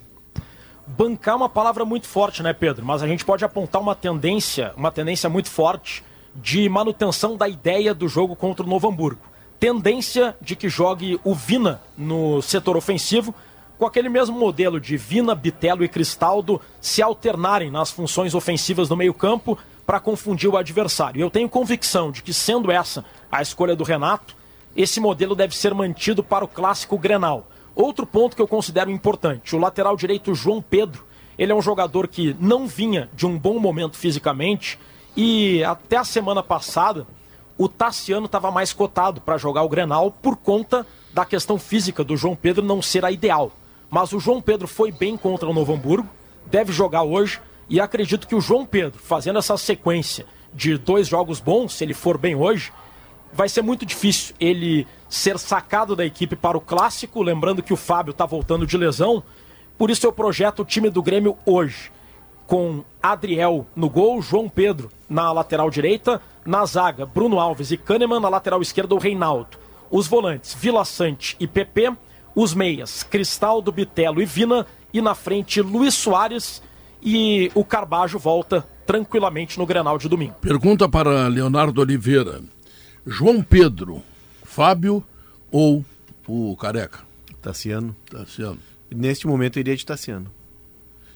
Bancar uma palavra muito forte, né, Pedro? Mas a gente pode apontar uma tendência, uma tendência muito forte de manutenção da ideia do jogo contra o Novo Hamburgo. Tendência de que jogue o Vina no setor ofensivo, com aquele mesmo modelo de Vina, Bitelo e Cristaldo se alternarem nas funções ofensivas no meio-campo para confundir o adversário. Eu tenho convicção de que, sendo essa a escolha do Renato, esse modelo deve ser mantido para o clássico Grenal. Outro ponto que eu considero importante, o lateral direito João Pedro, ele é um jogador que não vinha de um bom momento fisicamente e até a semana passada o Tassiano estava mais cotado para jogar o Grenal por conta da questão física do João Pedro não ser a ideal. Mas o João Pedro foi bem contra o Novo Hamburgo, deve jogar hoje e acredito que o João Pedro, fazendo essa sequência de dois jogos bons, se ele for bem hoje, vai ser muito difícil ele ser sacado da equipe para o clássico, lembrando que o Fábio está voltando de lesão. Por isso eu projeto o time do Grêmio hoje, com Adriel no gol, João Pedro na lateral direita, na zaga Bruno Alves e Kahneman, na lateral esquerda o Reinaldo. Os volantes Vila Sante e PP, os meias Cristaldo, Bitelo e Vina e na frente Luiz Soares e o Carbajo volta tranquilamente no Grenal de domingo. Pergunta para Leonardo Oliveira. João Pedro, Fábio ou o Careca? Tassiano. Tassiano. Neste momento eu iria de Tassiano.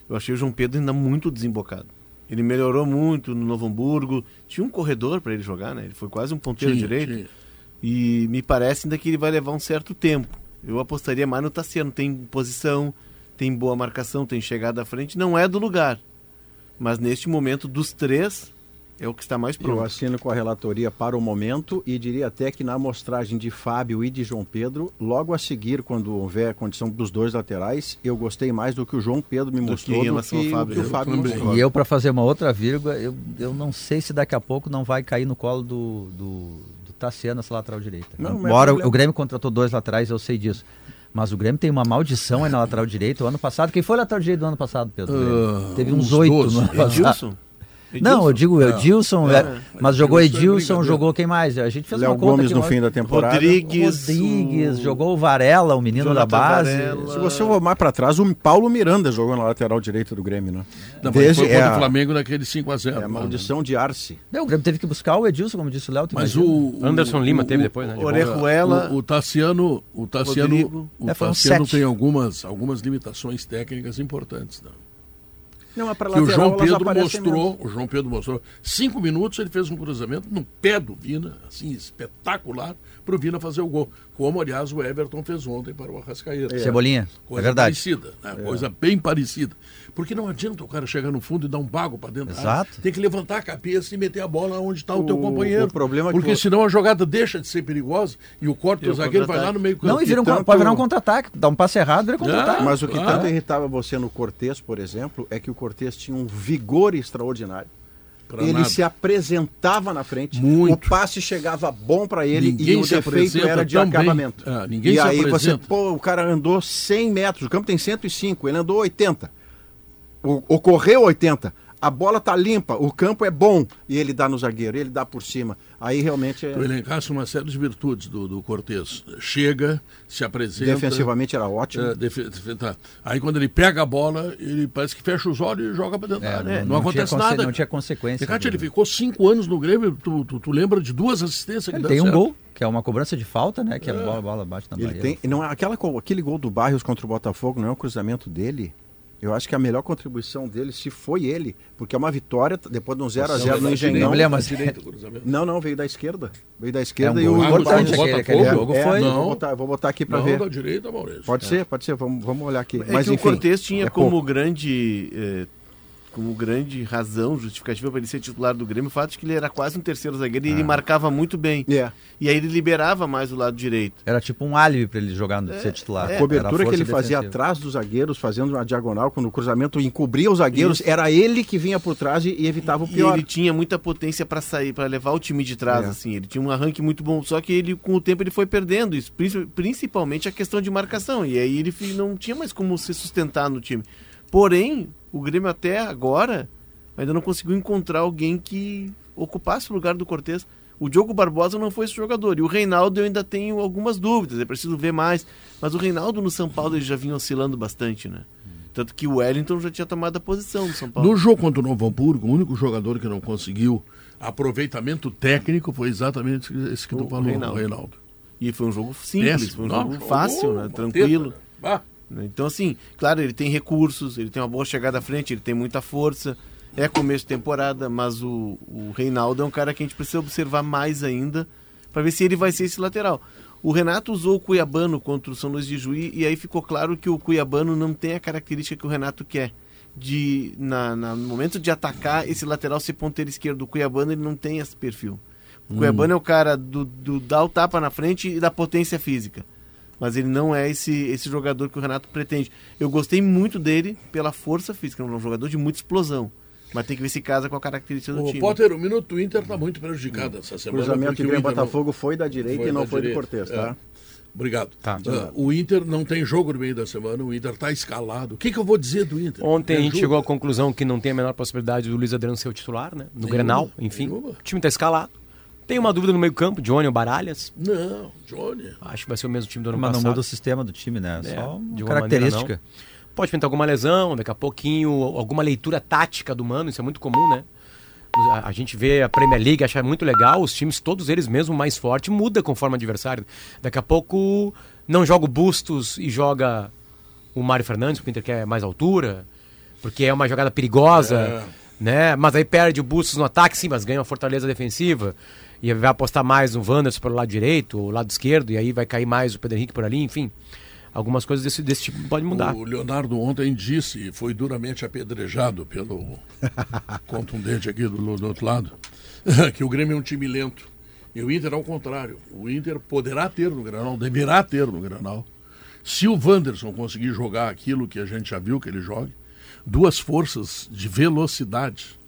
Eu achei o João Pedro ainda muito desembocado. Ele melhorou muito no Novo Hamburgo. Tinha um corredor para ele jogar, né? Ele foi quase um ponteiro Tinha, direito. tinha. E me parece ainda que ele vai levar um certo tempo. Eu apostaria mais no Tassiano. Tem posição, tem boa marcação, tem chegada à frente. Não é do lugar. Mas neste momento, dos três, é o que está mais Eu pronto. assino com a relatoria para o momento e diria até que na amostragem de Fábio e de João Pedro, logo a seguir, quando houver a condição dos dois laterais, eu gostei mais do que o João Pedro me Do mostrou que do que Fábio. o que o Eu Fábio mostrou. E eu, para fazer uma outra vírgula, eu, eu não sei se daqui a pouco não vai cair no colo do, do, do Tassiano essa lateral direita. Não, não é Embora o, Grêmio contratou dois laterais, eu sei disso. Mas o Grêmio tem uma maldição aí na lateral direita. O ano passado, quem foi lateral direito do ano passado, Pedro? Ah, Teve uns oito 12. no ano passado. Edilson? Não, eu digo É. Edilson, é, mas jogou Edilson é jogou quem mais? A gente fez Léo uma conta Gomes no fim da temporada. Rodrigues. Rodrigues, o- jogou o Varela, o menino Jonathan da base. Varela. Se você for mais para trás, o Paulo Miranda jogou na lateral direita do Grêmio, né? Não, Desde, foi é, contra o a, Flamengo naquele 5x0. é a maldição de Arce. Não, o Grêmio teve que buscar o Edilson, como disse o Léo. Mas o, o- Anderson Lima o- teve o- depois, né? de. Orejuela. O, o Tassiano, o Tassiano, Rodrigo. o É, Tassiano tem algumas, algumas limitações técnicas importantes. Né? Não, é Que o João Pedro mostrou, mesmo. o João Pedro mostrou, cinco minutos ele fez um cruzamento no pé do Vina, assim, espetacular, para o Vina fazer o gol. Como, aliás, o Everton fez ontem para o Arrascaeta. Cebolinha, Coisa é verdade. parecida, né? coisa bem parecida. Porque não adianta o cara chegar no fundo e dar um bago para dentro da área. Exato. Tem que levantar a cabeça e meter a bola onde está o, teu O- companheiro. o problema é que Porque o- senão a jogada deixa de ser perigosa e o corte E do zagueiro vai lá no meio campo. Não, e vira um, tanto- pode virar um contra-ataque. Dá um passe errado, vira contra-ataque. Ah, Mas o que Ah. tanto irritava você no Cortez, por exemplo, é que o Cortez tinha um vigor extraordinário. Pra ele nada. se apresentava na frente, Muito. o passe chegava bom para ele Ninguém e o defeito era de acabamento. Ah, ninguém e se aí apresenta. você, pô, o cara andou 100 metros, o campo tem 105, ele andou 80. O, ocorreu 80. A bola tá limpa, o campo é bom e ele dá no zagueiro, ele dá por cima. Aí realmente é, Tu elencasse uma série de virtudes do, do Cortez. Chega, se apresenta. defensivamente era ótimo. é, defe- tá. Aí quando ele pega a bola, ele parece que fecha os olhos e joga pra dentro da área. É, não, acontece tinha conse- nada. Não tinha consequência. Recate, ele ficou cinco anos no Grêmio, tu, tu, tu lembra de duas assistências que Ele tem um certo? gol, que é uma cobrança de falta, né? Que a bola, a bola bate na Ele barreira. tem, não é aquela, aquele gol do Barrios contra o Botafogo, não é o cruzamento dele. Eu acho que a melhor contribuição dele, se foi ele, porque é uma vitória, depois de um 0 a 0 no Engenhão. Não me lembro, mas- Direito, o cruzamento. Não, não, veio da esquerda. Veio da esquerda É um e o Ah, importante aquele, aquele jogo É, foi. Não. Vou botar, vou botar aqui para ver. da direita, Maurício. Pode ser, pode ser. Vamos, vamos olhar aqui. É Mas que enfim, o Cortez tinha é como pouco. grande eh, como grande razão, justificativa para ele ser titular do Grêmio, o fato de que ele era quase um terceiro zagueiro e ele Ah. marcava muito bem. É. E aí ele liberava mais o lado direito. Era tipo um álibi para ele jogar no ser titular. A Era cobertura que força ele fazia defensiva. atrás dos zagueiros, fazendo uma diagonal, quando o cruzamento encobria os zagueiros, era ele que vinha por trás e, e evitava o E pior. ele tinha muita potência para sair, para levar o time de trás, É. assim. Ele tinha um arranque muito bom, só que ele com o tempo ele foi perdendo isso, princi- principalmente a questão de marcação. E aí ele não tinha mais como se sustentar no time. Porém, o Grêmio até agora ainda não conseguiu encontrar alguém que ocupasse o lugar do Cortez. O Diogo Barbosa não foi esse jogador. E o Reinaldo eu ainda tenho algumas dúvidas, é preciso ver mais. Mas o Reinaldo no São Paulo ele já vinha oscilando bastante, né? Tanto que o Wellington já tinha tomado a posição no São Paulo. No jogo contra o Novo Hamburgo, o único jogador que não conseguiu aproveitamento técnico foi exatamente esse que tu O falou, Reinaldo. o Reinaldo. E foi um jogo simples, Péssimo. foi um jogo fácil, né? Tranquilo. Ah, Então, assim, claro, ele tem recursos, ele tem uma boa chegada à frente, ele tem muita força. É começo de temporada, mas o, o Reinaldo é um cara que a gente precisa observar mais ainda para ver se ele vai ser esse lateral. O Renato usou o Cuiabano contra o São Luís de Juí e aí ficou claro que o Cuiabano não tem a característica que o Renato quer. De, na, na- no momento de atacar, esse lateral ser ponteiro esquerdo. O Cuiabano ele não tem esse perfil. O Cuiabano é o cara do, do dar o tapa na frente e da potência física mas ele não é esse, esse jogador que o Renato pretende. Eu gostei muito dele pela força física, é um jogador de muita explosão. Mas tem que ver se casa com a característica do o time. Potter, o minuto do Inter está muito prejudicado essa O semana. cruzamento porque de o Grêmio Inter não- Botafogo foi da direita Foi e não foi direita, do Cortez, é. tá? Obrigado. Tá. Ah, o Inter não tem jogo no meio da semana, o Inter está escalado. O que, que eu vou dizer do Inter? Ontem a gente chegou à conclusão que não tem a menor possibilidade do Luiz Adriano ser o titular, né? No Nenhuma, Grenal, enfim. nenhuma. O time está escalado. Tem uma dúvida no meio-campo, Johnny ou Baralhas. Não, Johnny. Acho que vai ser o mesmo time do ano Mas não passado. muda o sistema do time, né? É, Só de uma característica. maneira, Pode pintar alguma lesão, daqui a pouquinho, alguma leitura tática do mano, isso é muito comum, né? A, a gente vê a Premier League, acha muito legal, os times, todos eles mesmo mais forte, muda conforme o adversário. Daqui a pouco não joga o Bustos e joga o Mário Fernandes, porque o Inter quer mais altura, porque é uma jogada perigosa, É. né? Mas aí perde o Bustos no ataque, sim, mas ganha uma fortaleza defensiva. E vai apostar mais no Wanderson pelo lado direito, ou lado esquerdo, e aí vai cair mais o Pedro Henrique por ali, enfim. Algumas coisas desse, desse tipo podem mudar. O Leonardo ontem disse, e foi duramente apedrejado pelo *laughs* contundente aqui do, do outro lado, *laughs* que o Grêmio é um time lento. E o Inter, ao contrário, o Inter poderá ter no Granal, deverá ter no Granal, se o Wanderson conseguir jogar aquilo que a gente já viu que ele joga, duas forças de velocidade,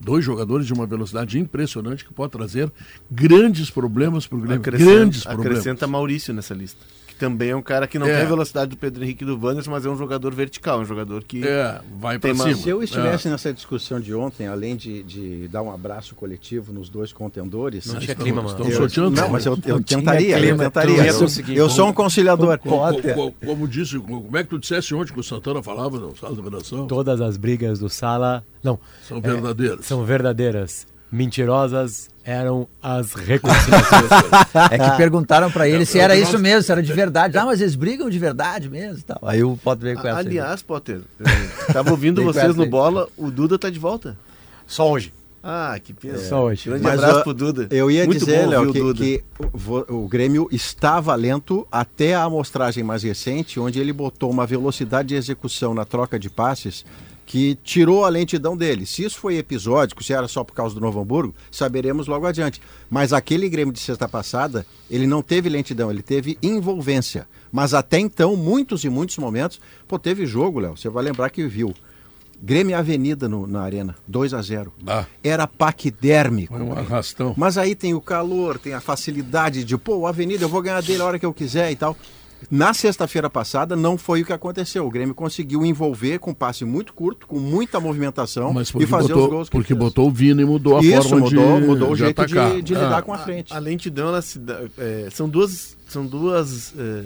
dois jogadores de uma velocidade impressionante que pode trazer grandes problemas para o Grêmio. grandes problemas. acrescenta Maurício nessa lista. Também é um cara que não É. tem a velocidade do Pedro Henrique do Wanderson, mas é um jogador vertical, um jogador que. É, vai para cima. mais- Se eu estivesse É. nessa discussão de ontem, além de, de dar um abraço coletivo nos dois contendores. Não tinha Estão- clima, mano. estão eu- sorteando. não, mas eu, eu Não tinha tentaria, eu clima, tentaria. tu ia Eu, eu sou um conciliador. Co- co- como disse, como é que tu dissesse ontem que o Santana falava no sala da redação? Todas as brigas do Sala, não, São verdadeiras. são verdadeiras. Mentirosas eram as *laughs* reconciliações. É que perguntaram pra ele se é era que isso nós- mesmo, se era de verdade. Ah, mas eles brigam de verdade mesmo e tal. Aí o Potter veio com essa. aí. Aliás, Potter, eu tava ouvindo *laughs* vocês no aí. bola, o Duda tá de volta. Só hoje. Ah, que pena. Só hoje. Grande Mas, abraço ó, pro Duda. Eu ia Muito dizer, Léo, que, que o, o Grêmio estava lento até a amostragem mais recente, onde ele botou uma velocidade de execução na troca de passes que tirou a lentidão dele. Se isso foi episódico, se era só por causa do Novo Hamburgo, saberemos logo adiante. Mas aquele Grêmio de sexta passada, ele não teve lentidão, ele teve envolvência. Mas até então, muitos e muitos momentos, pô, teve jogo, Léo, você vai lembrar que viu. Grêmio Avenida no- na arena, 2 a 0 Ah. Era paquidérmico. Foi um arrastão. Mas aí tem o calor, tem a facilidade de, pô, Avenida, eu vou ganhar dele a hora que eu quiser e tal. Na sexta-feira passada não foi o que aconteceu. O Grêmio conseguiu envolver com um passe muito curto, com muita movimentação Mas e fazer botou, os gols que porque fez. botou o Vina e mudou a Isso, forma mudou, de, mudou o de jeito atacar. de, de Ah, lidar com a frente. A lentidão ela se dá- é, são duas, são duas é,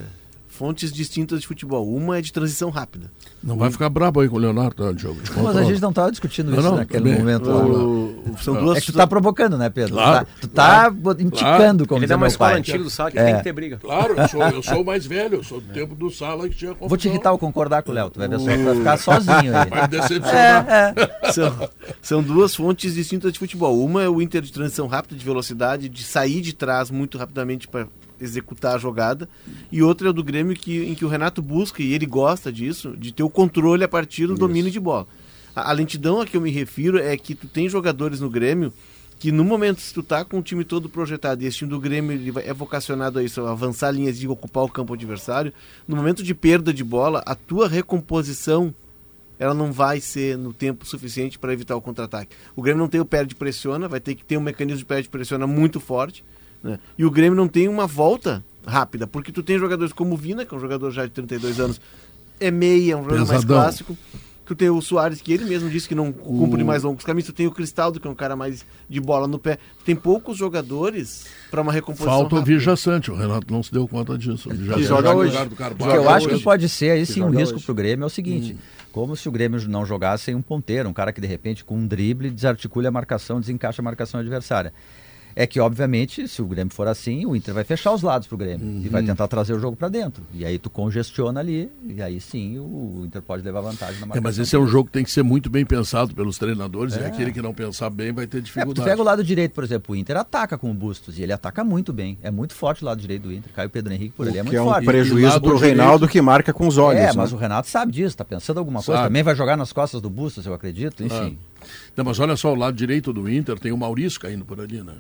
fontes distintas de futebol. Uma é de transição rápida. Não vai ficar brabo aí com o Leonardo, tá, Diogo? Mas a gente não estava discutindo isso não, naquele também. momento lá. O- são duas É que tu tá provocando, né, Pedro? Claro, tu tá, tu tá indicando como Ele dá uma escola pai. antiga do Sala que É. tem que ter briga. Claro, eu sou, eu sou o mais velho, eu sou do *laughs* tempo do sala que tinha confusão. Vou te irritar ou concordar com o Léo. Tu vai ver só que vai ficar *laughs* sozinho aí. Vai me decepcionar. É, é. *laughs* são, são duas fontes distintas de futebol. Uma é o Inter de transição rápida, de velocidade, de sair de trás muito rapidamente para executar a jogada. E outra é o do Grêmio que, em que o Renato busca, e ele gosta disso, de ter o controle a partir do domínio de bola. A, a lentidão a que eu me refiro é que tu tem jogadores no Grêmio que no momento, se tu tá com o time todo projetado e esse time do Grêmio ele é vocacionado a isso, a avançar linhas e ocupar o campo adversário, no momento de perda de bola, a tua recomposição ela não vai ser no tempo suficiente para evitar o contra-ataque. O Grêmio não tem o perde-pressiona, vai ter que ter um mecanismo de perde-pressiona muito forte, né? E o Grêmio não tem uma volta rápida, porque tu tem jogadores como o Vina, que é um jogador já de 32 anos, é meia, é um jogador mais Pesadão. clássico. Tu tem o Soares, que ele mesmo disse que não cumpre mais longos caminhos. Tu tem o Cristaldo, que é um cara mais de bola no pé. Tu tem poucos jogadores para uma recomposição Falta o rápida. Vija Sante, o Renato não se deu conta disso. O Vija Que joga hoje. O que eu acho que pode ser aí sim um risco hoje. pro Grêmio é o seguinte: como se o Grêmio não jogasse sem um ponteiro, um cara que de repente com um drible desarticule a marcação, desencaixa a marcação adversária. É que, obviamente, se o Grêmio for assim, o Inter vai fechar os lados pro Grêmio e vai tentar trazer o jogo para dentro. E aí tu congestiona ali, e aí sim o Inter pode levar vantagem na É, marcação. mas esse é um jogo que tem que ser muito bem pensado pelos treinadores e aquele que não pensar bem vai ter É, tu dificuldade. pega o lado direito, por exemplo, o Inter ataca com o Bustos e ele ataca muito bem. É muito forte o lado direito do Inter. Caiu o Pedro Henrique por ali, é que muito é um forte. E prejuízo pro direito- Reinaldo que marca com os olhos. É, mas né? o Renato sabe disso, tá pensando alguma coisa. Sabe. Também vai jogar nas costas do Bustos, eu acredito, enfim. Não, mas olha só, o lado direito do Inter tem o Maurício caindo por ali, né?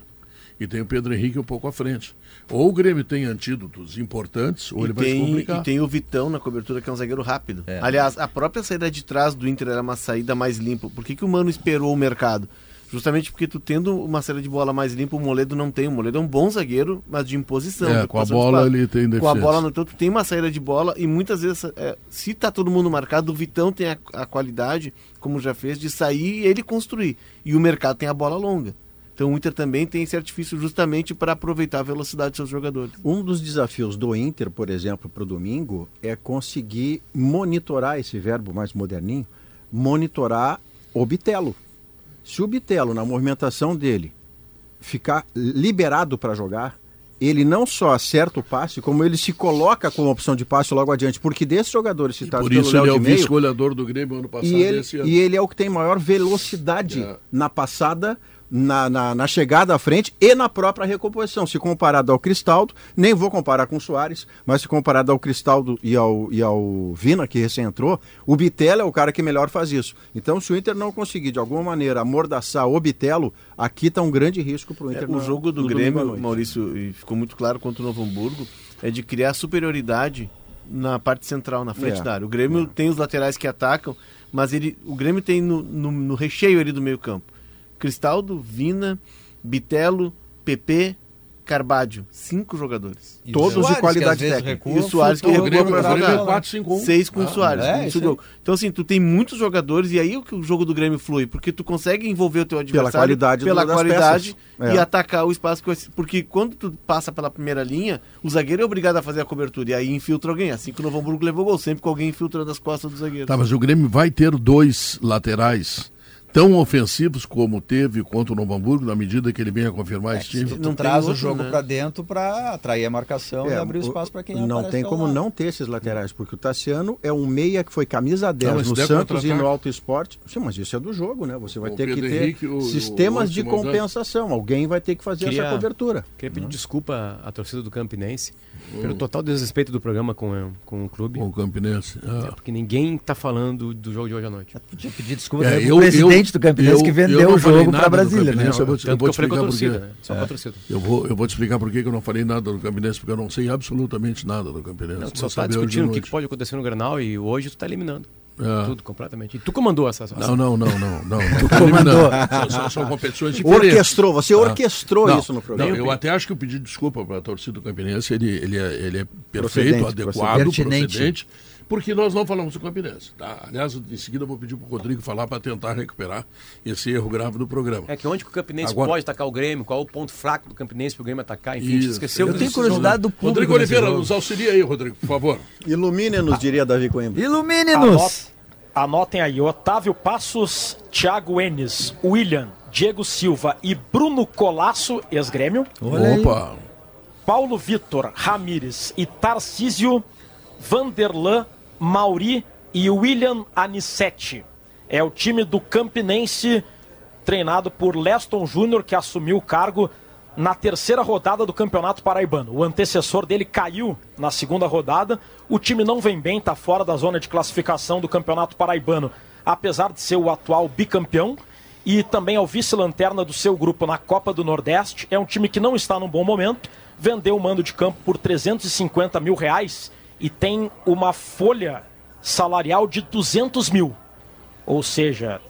E tem o Pedro Henrique um pouco à frente. Ou o Grêmio tem antídotos importantes, ou E ele vai se tem, complicar. e tem o Vitão na cobertura, que é um zagueiro rápido. É. Aliás, a própria saída de trás do Inter era uma saída mais limpa. Por que, que o Mano esperou o mercado? Justamente porque tu tendo uma saída de bola mais limpa, o Moledo não tem. O Moledo é um bom zagueiro, mas de imposição. É, com a bola ele tem Com a defesa. bola no então tu tem uma saída de bola e muitas vezes, é, se tá todo mundo marcado, o Vitão tem a, a qualidade, como já fez, de sair e ele construir. E o mercado tem a bola longa. Então o Inter também tem esse artifício justamente para aproveitar a velocidade dos seus jogadores. Um dos desafios do Inter, por exemplo, para o domingo, é conseguir monitorar esse verbo mais moderninho, monitorar o Bitelo. Se o Bitelo, na movimentação dele, ficar liberado para jogar, ele não só acerta o passe, como ele se coloca como opção de passe logo adiante, porque desses jogadores citados Por isso pelo ele é Léo o vice-goleador do Grêmio ano passado e ele, esse ano. e ele é o que tem maior velocidade É. na passada, na, na, na chegada à frente e na própria recomposição. Se comparado ao Cristaldo, nem vou comparar com o Soares, mas se comparado ao Cristaldo e ao, e ao Vina, que recém entrou, o Bitelo é o cara que melhor faz isso. Então, se o Inter não conseguir, de alguma maneira, amordaçar o Bitelo, aqui está um grande risco para o É, Inter. o no- jogo do Grêmio. Maurício, e ficou muito claro contra o Novo Hamburgo, é de criar superioridade na parte central, na frente É. da área. O Grêmio tem os laterais que atacam, mas ele, o Grêmio tem no, no- no recheio ali do meio campo. Cristaldo, Vina, Bitelo, PP, Carbádio. Cinco jogadores. E o Todos de Soares, qualidade técnica. recua, E o Soares que o recua o é jogar. 4-5-1. Seis com o Ah, Soares. é, jogo. Então, assim, tu tem muitos jogadores e aí o que o jogo do Grêmio flui, porque tu consegue envolver o teu adversário qualidade pela do- das qualidade peças. e É. atacar o espaço. que Porque quando tu passa pela primeira linha, o zagueiro é obrigado a fazer a cobertura e aí infiltra alguém. Assim que o Novo Hamburgo levou gol, sempre com alguém infiltrando as costas do zagueiro. Tá, mas o Grêmio vai ter dois laterais tão ofensivos como teve contra o Novo Hamburgo, na medida que ele venha confirmar esse time. não traz o outro, jogo né? pra dentro pra atrair a marcação e É, abrir o o- espaço pra quem Não tem como lado. não ter esses laterais, porque o Tassiano é um meia que foi camisa 10 mas no Santos e no Alto Esporte. Sim, mas isso é do jogo, né? Você vai O ter que Pedro ter Henrique, o- sistemas o de compensação. Alguém vai ter que fazer Queria- essa cobertura. Queria pedir desculpa à torcida do Campinense pelo total desrespeito do programa com, com o clube. Com o Campinense. Ah. É, porque ninguém tá falando do jogo de hoje à noite. Podia pedir desculpa É, eu- pro presidente eu- do Campinense eu- que eu vendeu o jogo do Brasília, né? Eu vou te- eu com a explicar por quê. né? Só torcida. Eu vou, eu vou te explicar por que eu não falei nada do Campinense, porque eu não sei absolutamente nada do Campinense. Não, tu Vou só tá hoje discutindo o que, que pode acontecer no Granal e hoje tu tá eliminando. É. Tudo completamente. E tu comandou essa Não, não, não, não, não. *laughs* Tu comandou. São, são, são competições diferentes. Orquestrou, você orquestrou Não, isso no programa. Não, eu até acho que o pedido de desculpa para a torcida do Campinense, ele, ele, é, ele é perfeito, Procedente, adequado, pertinente. procedente, porque nós não falamos do Campinense. Tá? Aliás, em seguida eu vou pedir para o Rodrigo falar para tentar recuperar esse erro grave do programa. É que onde que o Campinense Agora- pode atacar o Grêmio? Qual é o ponto fraco do Campinense pro Grêmio atacar? Enfim, Isso. esqueceu Eu tenho curiosidade do público. Rodrigo Oliveira, jogo. nos auxilia aí, Rodrigo, por favor. Ilumine-nos, diria Davi Coimbra. Ilumine-nos! Anot- Anotem aí, Otávio Passos, Thiago Enes, William, Diego Silva e Bruno Colasso, ex-grêmio. Opa! Paulo Vitor, Ramires e Tarcísio, Vanderlan, Mauri e William Anicete. É o time do Campinense, treinado por Leston Júnior, que assumiu o cargo na terceira rodada do Campeonato Paraibano. O antecessor dele caiu na segunda rodada. O time não vem bem, está fora da zona de classificação do Campeonato Paraibano. apesar de ser o atual bicampeão e também é o vice-lanterna do seu grupo na Copa do Nordeste. É um time que não está num bom momento, vendeu o mando de campo por 350 mil reais e tem uma folha salarial de 200 mil. Ou seja,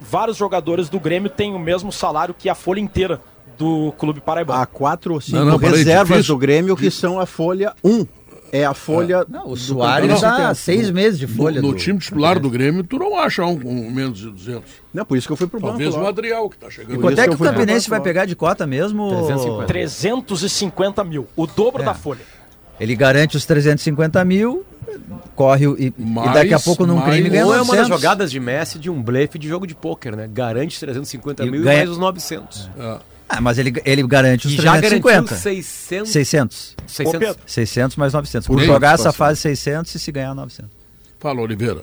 vários jogadores do Grêmio têm o mesmo salário que a folha inteira do Clube Paraibano. Há quatro ou cinco Não, não, reservas difícil. do Grêmio que são a folha 1. É a folha. Não, o Soares dá inteiro. seis meses de folha. no do- time titular do Grêmio, tu não acha um com menos de 200. Não, por isso que eu fui pro banco. Talvez o Adriel, que tá chegando. E quanto é que o Campinense vai pegar de cota mesmo? 350. 350 mil, o dobro É. da folha. Ele garante os 350 mil, corre o- e, e Mais- daqui a pouco num mais- crime ganha Ou é uma das 900. jogadas de Messi de um blefe de jogo de pôquer, né? Garante 350 E mil ganha- e mais os 900. É. Ah, mas ele, ele garante os E já garantiu 350. 600. 600. 600. Pedro. 600 mais 900. Por Por jogar essa fase 600 e se ganhar 900. Fala, Oliveira.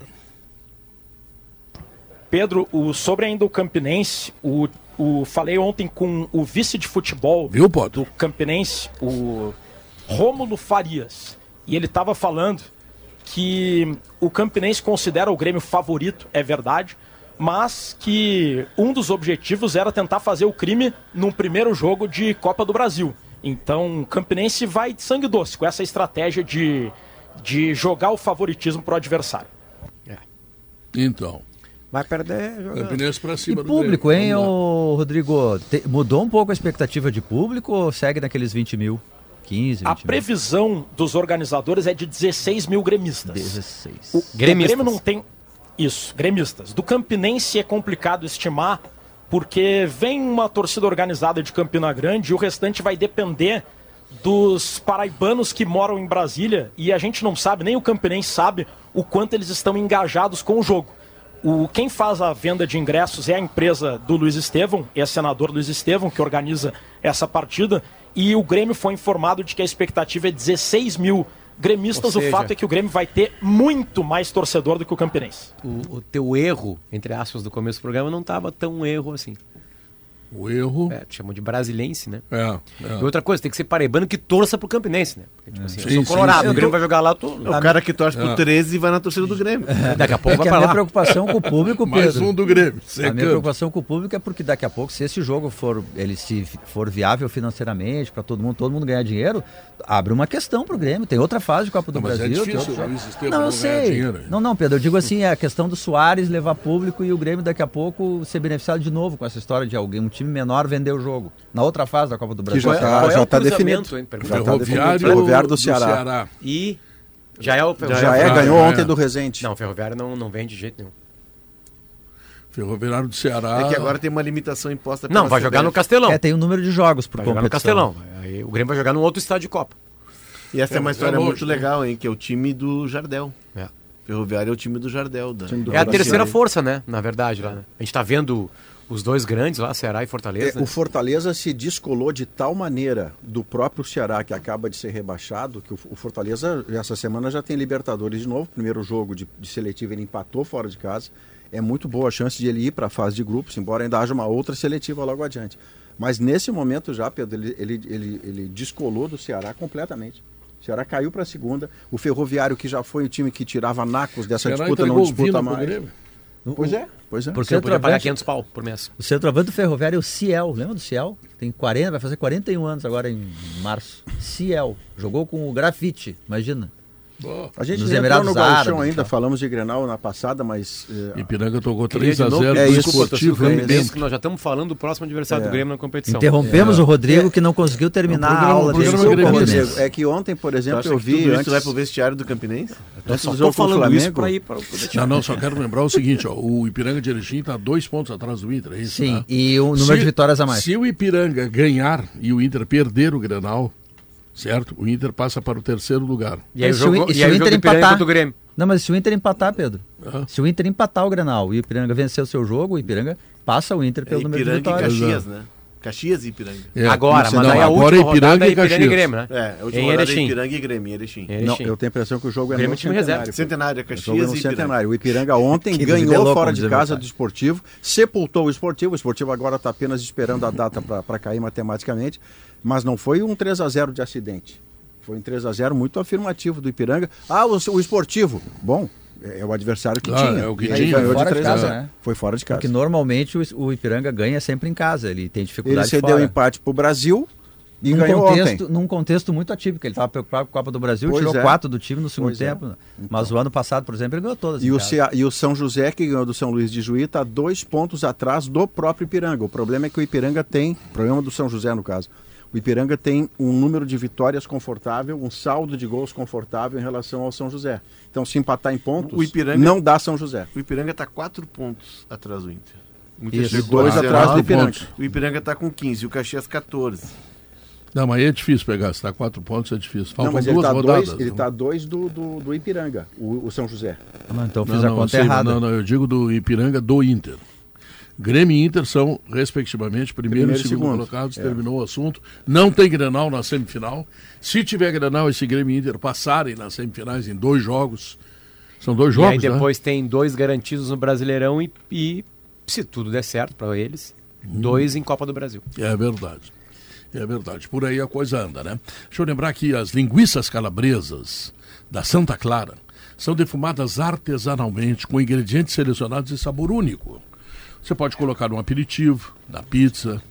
Pedro, o, sobre ainda o Campinense, o, o, falei ontem com o vice de futebol Viu, do Campinense, o Rômulo Farias, e ele estava falando que o Campinense considera o Grêmio favorito, é verdade, mas que um dos objetivos era tentar fazer o crime num primeiro jogo de Copa do Brasil. Então, o Campinense vai de sangue doce com essa estratégia de, de jogar o favoritismo para o adversário. Então. Vai perder jogando. Campinense pra E cima do público, Grêmio. hein, ô, Rodrigo? Te- mudou um pouco a expectativa de público ou segue naqueles 20 mil? 15, 20 A mil? previsão dos organizadores é de 16 mil gremistas. 16. O, o Gremistas. Grêmio não tem. Isso, gremistas. Do Campinense é complicado estimar, porque vem uma torcida organizada de Campina Grande e o restante vai depender dos paraibanos que moram em Brasília e a gente não sabe, nem o Campinense sabe o quanto eles estão engajados com o jogo. O, quem faz a venda de ingressos é a empresa do Luiz Estevão, é senador Luiz Estevão, que organiza essa partida. E o Grêmio foi informado de que a expectativa é 16 mil gremistas. Seja- O fato é que o Grêmio vai ter muito mais torcedor do que o Campinense. O, o teu erro, entre aspas, do começo do programa não estava tão erro assim. O erro. É, te chamou de brasilense, né? É. é. E outra coisa, tem que ser paraibano que torça pro Campinense, né? Porque, tipo assim, eu Sim, sou sim, colorado, sim. o Grêmio vai jogar lá, eu tô... É o cara que torce pro 13 e vai na torcida do Grêmio. Daqui a É pouco *laughs* que vai a pra minha lá. preocupação com o público, *laughs* Mais Pedro. um do Grêmio. A minha Secando. preocupação com o público é porque daqui a pouco, se esse jogo for, ele se for viável financeiramente para todo mundo, todo mundo ganhar dinheiro, abre uma questão pro Grêmio. Tem outra fase de Copa do Não, mas é Brasil. tem difícil não, eu não ganhar sei. dinheiro. Não, não, Pedro. Eu digo assim, é a questão do Soares levar público e o Grêmio daqui a pouco ser beneficiado de novo com essa história de alguém, um time menor vender o jogo. Na outra fase da Copa do Brasil. já tá- Qual é já tá cruzamento, definido. hein? Pergunta. Já tá Ferroviário, definido. Ferroviário do Ceará. E já é o Já, Ferroviário. é, Já ganhou é. ontem do Resende. Não, o Ferroviário não, não vem de jeito nenhum. Ferroviário do Ceará. É que agora tem uma limitação imposta Não, pela vai jogar no. Castelão. É, tem um número de jogos por Vai jogar no competição. Castelão. Aí o Grêmio vai jogar num outro estádio de Copa. E essa é, É, uma é história longe, muito né? legal, hein? Que é o time do Jardel. É. Ferroviário é o time do Jardel. Da, Time do É a Brasil. terceira força, né? Na verdade, lá. Né? A gente tá vendo os dois grandes lá, Ceará e Fortaleza. É, né? o Fortaleza se descolou de tal maneira do próprio Ceará, que acaba de ser rebaixado, que o, o Fortaleza, essa semana, já tem Libertadores de novo. Primeiro jogo de, de seletivo, ele empatou fora de casa. É muito boa a chance de ele ir para a fase de grupos, embora ainda haja uma outra seletiva logo adiante. Mas nesse momento já, Pedro, ele, ele, ele, ele descolou do Ceará completamente. O Ceará caiu para a segunda. O Ferroviário, que já foi o time que tirava nacos dessa Ceará disputa, não disputa mais. Pois é, pois é. Porque Você podia pagar centroavante- 500 pau por mês. O centroavante do Ferroviário é o Ciel. Lembra do Ciel? Tem 40, vai fazer 41 anos agora em março. Ciel. Jogou com o Grafite, imagina. Ó, A gente Nos entrou no Emirados Árabes, ainda, tá. falamos de Grenal na passada, mas eh, Ipiranga tocou Queria de 3 a novo 0 é isso, Esportivo penso que nós já estamos falando do próximo adversário É. do Grêmio na competição. Interrompemos o Rodrigo que não conseguiu terminar É programa- a aula dele. o. Rodrigo, é que ontem, por exemplo, eu vi antes, isso vai pro vestiário do Campinense? Eu só o falando isso pra ir para o Não, não, só quero lembrar o seguinte, ó, o Ipiranga de Erechim está dois pontos atrás do Inter, é isso? Sim, né? e o número Se- de vitórias a mais. Se o Ipiranga ganhar e o Inter perder o Grenal, certo? O Inter passa para o terceiro lugar. E aí o se o e e se aí o Inter do empatar? contra o Grêmio. Não, mas se o Inter empatar, Pedro. Aham. Se o Inter empatar o Grenal e o Ipiranga vencer o seu jogo, o Ipiranga passa o Inter É pelo número de Ipiranga e vitórias. Caxias, né? Caxias e Ipiranga. É, agora, mas não, aí a agora última Ipiranga rodada é e Ipiranga e Caxias. Grêmio, né? É, a última Em rodada é Erechim. Ipiranga e Grêmio, em Erechim. Em Não, Erechim. eu tenho a impressão que o jogo é Grêmio no é time reserva. centenário. Centenário, é O jogo é Caxias no e Ipiranga. centenário. O Ipiranga ontem *laughs* Que ganhou desvelou, fora de casa do esportivo, sepultou o esportivo. O esportivo agora está apenas esperando a data para cair matematicamente, mas não foi um 3 a 0 de acidente. Foi um 3 a 0 muito afirmativo do Ipiranga. Ah, o, o esportivo. Bom, é o adversário que Ah, tinha. é o que E tinha. ganhou Foi fora de 3 a casa, 0. né? Foi fora de casa. Porque normalmente o, o Ipiranga ganha sempre em casa, ele tem Ele dificuldade cedeu fora. empate pro Brasil e num ganhou contexto, ontem. num contexto muito atípico, ele estava preocupado com a Copa do Brasil, Pois tirou é. quatro do time no segundo Pois é. tempo. Mas o ano passado, por exemplo, ele ganhou todas. E o. Cea- e o São José, que ganhou do São Luís de Juí, está dois pontos atrás do próprio Ipiranga. O problema é que o Ipiranga tem, problema do São José no caso, o Ipiranga tem um número de vitórias confortável, um saldo de gols confortável em relação ao São José. Então, se empatar em pontos, O Ipiranga- não dá São José. O Ipiranga está 4 pontos atrás do Inter. O Inter Isso, chegou dois 19 atrás do Ipiranga. pontos. O Ipiranga está com 15 e o Caxias 14. Não, mas aí é difícil pegar. Se tá quatro pontos, é difícil. Faltam não, mas ele duas está rodadas. dois, ele né? tá dois do, do, do Ipiranga, o, o São José. Não, então eu Não, fiz a não, conta sei, errada. Não, não, eu digo do Ipiranga do Inter. Grêmio e Inter são, respectivamente, primeiro, Primeiro e segundo, segundo. colocados. É. Terminou o assunto. Não tem Grenal na semifinal. Se tiver Grenal, esse Grêmio e Inter passarem nas semifinais em dois jogos. São dois E aí jogos, né? depois tem dois garantidos no Brasileirão e, e, se tudo der certo para eles, dois em Copa do Brasil. É verdade. É verdade. Por aí a coisa anda, né? Deixa eu lembrar que as linguiças calabresas da Santa Clara são defumadas artesanalmente com ingredientes selecionados e sabor único. Você pode colocar no aperitivo, na pizza,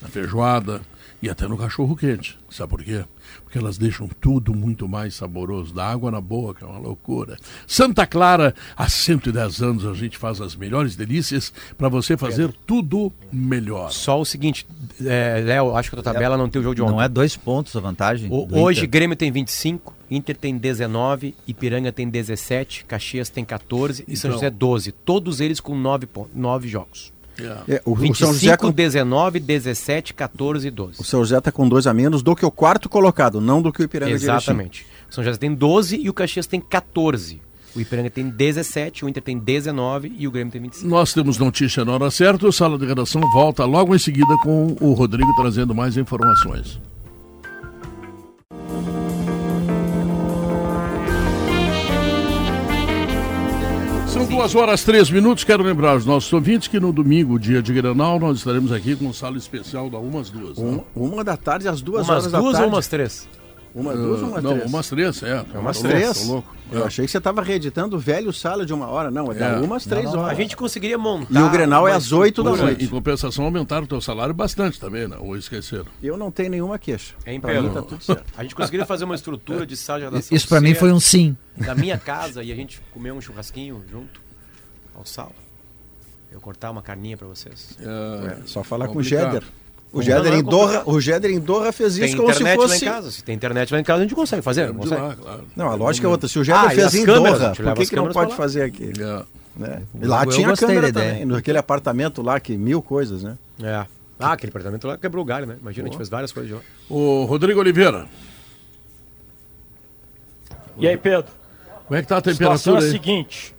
na feijoada e até no cachorro quente. Sabe por quê? Porque elas deixam tudo muito mais saboroso. Dá água na boca, é uma loucura. Santa Clara, há 110 anos a gente faz as melhores delícias para você fazer tudo melhor. Só o seguinte, é, Léo, acho que a tua tabela não tem o jogo de ontem. Não é dois pontos a vantagem. O- hoje. Grêmio tem 25, Inter tem 19, Ipiranga tem 17, Caxias tem 14 e São Então. José 12. Todos eles com 9, pon- 9 jogos. É. É, o, o 25, São José com 19, 17, 14 e 12. O São José está com dois a menos do que o quarto colocado, não do que o Ipiranga. Exatamente. O São José tem 12 e o Caxias tem 14. O Ipiranga tem 17, o Inter tem 19 e o Grêmio tem 25. Nós temos notícia na hora certa. O Sala de Redação volta logo em seguida com o Rodrigo trazendo mais informações. Duas horas, três minutos. Quero lembrar aos nossos ouvintes que no domingo, dia de Granal, nós estaremos aqui com um sala especial da Umas Duas. né? Um- uma da tarde às duas Umas horas da duas tarde. ou umas três? Uma, duas ou uma não, três? umas três, é. É umas Tô três? louco, tô louco. Eu achei que você estava reeditando o velho sala de uma hora. Não, é, da É. umas três horas. A gente conseguiria montar. E o Grenal é às oito da estrutura- noite. Em compensação, aumentaram o teu salário bastante também, né? Ou esqueceram. Eu não tenho nenhuma queixa. Pedro? mim tá tudo certo. A gente conseguiria fazer uma estrutura de sala de redação. Isso pra mim foi um sim. Da minha casa e a gente comer um churrasquinho junto ao sal. Eu cortar uma carninha pra vocês. É, só falar com o. Jeder. O Jeder, é em Doha, o Jeder em Doha fez Tem isso como se internet fosse... lá em casa. Se tem internet lá em casa, a gente consegue fazer. Não consegue? lá, claro. Não, a lógica é outra. Se o Jeder Ah, fez em câmeras, Doha, por que, que não pode fazer aqui? É. Né? Lá eu tinha câmera também, naquele apartamento lá, que mil coisas, né? É. Ah, aquele apartamento lá quebrou o galho, né? Imagina, a gente fez várias coisas de lá. O Rodrigo Oliveira, E aí, Pedro? como é que tá a A situação temperatura é a seguinte: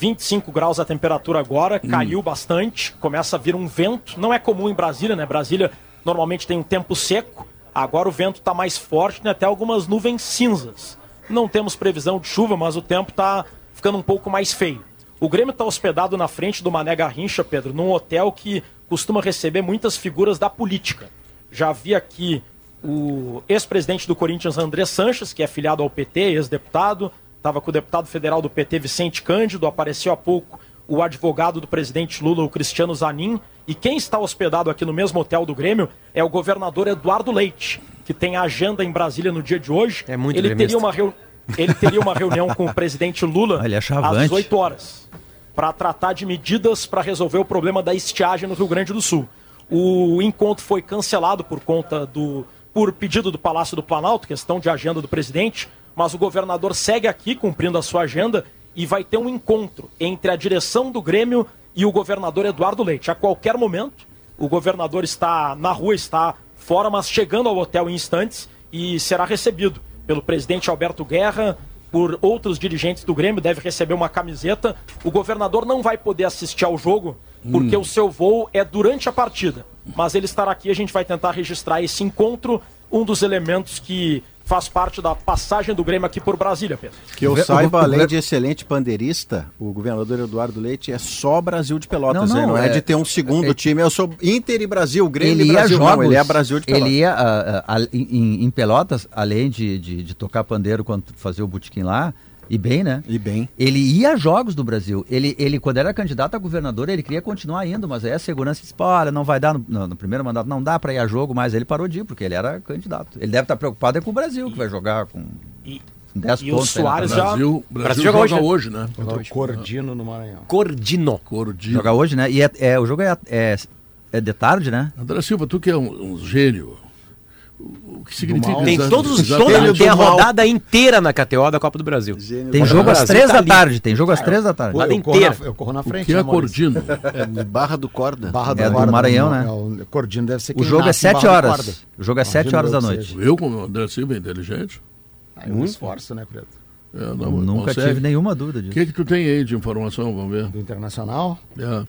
25 graus a temperatura agora, caiu bastante, começa a vir um vento. Não é comum em Brasília, né? Brasília normalmente tem um tempo seco. Agora o vento está mais forte, tem até algumas nuvens cinzas. Não temos previsão de chuva, mas o tempo está ficando um pouco mais feio. O Grêmio está hospedado na frente do Mané Garrincha, Pedro, num hotel que costuma receber muitas figuras da política. Já vi aqui o ex-presidente do Corinthians, André Sanches, que é filiado ao PT, ex-deputado, estava com o deputado federal do PT, Vicente Cândido, apareceu há pouco o advogado do presidente Lula, o Cristiano Zanin, e quem está hospedado aqui no mesmo hotel do Grêmio é o governador Eduardo Leite, que tem a agenda em Brasília no dia de hoje. É muito ele gremista. teria uma reu- ele teria uma reunião com o presidente Lula é às chavante. 18 horas para tratar de medidas para resolver o problema da estiagem no Rio Grande do Sul. O encontro foi cancelado por conta do por pedido do Palácio do Planalto, questão de agenda do presidente, mas o governador segue aqui cumprindo a sua agenda e vai ter um encontro entre a direção do Grêmio e o governador Eduardo Leite. A qualquer momento, o governador está na rua, está fora, mas chegando ao hotel em instantes e será recebido pelo presidente Alberto Guerra, por outros dirigentes do Grêmio, deve receber uma camiseta. O governador não vai poder assistir ao jogo, porque o seu voo é durante a partida. Mas ele estará aqui, a gente vai tentar registrar esse encontro, um dos elementos que faz parte da passagem do Grêmio aqui por Brasília, Pedro. Que eu saiba, além de excelente pandeirista, o governador Eduardo Leite é só Brasil de Pelotas, Não, né? não, não é, é- de ter um segundo é- time. Eu sou Inter e Brasil, Grêmio ele e Brasil. jogos, não, ele é Brasil de Pelotas. Ele ia ah, ah, em, em Pelotas, além de, de, de tocar pandeiro quando fazia o botequim lá, E bem, né? E bem. Ele ia a jogos do Brasil. Ele, ele quando era candidato a governador, ele queria continuar indo, mas aí a segurança disse, "Pô, olha, não vai dar no, no- no primeiro mandato, não dá para ir a jogo, mas ele parou de ir, porque ele era candidato. Ele deve estar preocupado é com o Brasil, que vai jogar com E, 10 e o pontos. Soares O tabela. já- Brasil, o Brasil, Brasil joga, joga hoje, né? Contra o Cordino no Maranhão. Cordino. Cordino. Joga hoje, né? E é, é- o jogo é, é, é de tarde, né? André Silva, tu que é um, um gênio. O o que significa mal. Tem todos os toda, tem a do mal. rodada inteira na KTO da Copa do Brasil. Tem O jogo às Brasil 3 tá da ali. tarde. Tem jogo às 3 da tarde. Eu, corro inteira. na, eu corro na O frente. que é né? Cordino? *laughs* É Barra do Corda. Barra É do Corda, Maranhão, né? é o Cordino deve ser O quem jogo é nasce em 7 Barra do horas. O jogo é 7 Imagino horas da noite. seja. Eu, como André Silva, é inteligente. Ah, eu me esforço, né, Preto? É, não, Nunca consegue. tive nenhuma dúvida O disso. que, que tu tem aí de informação? Vamos ver. Do Internacional. É.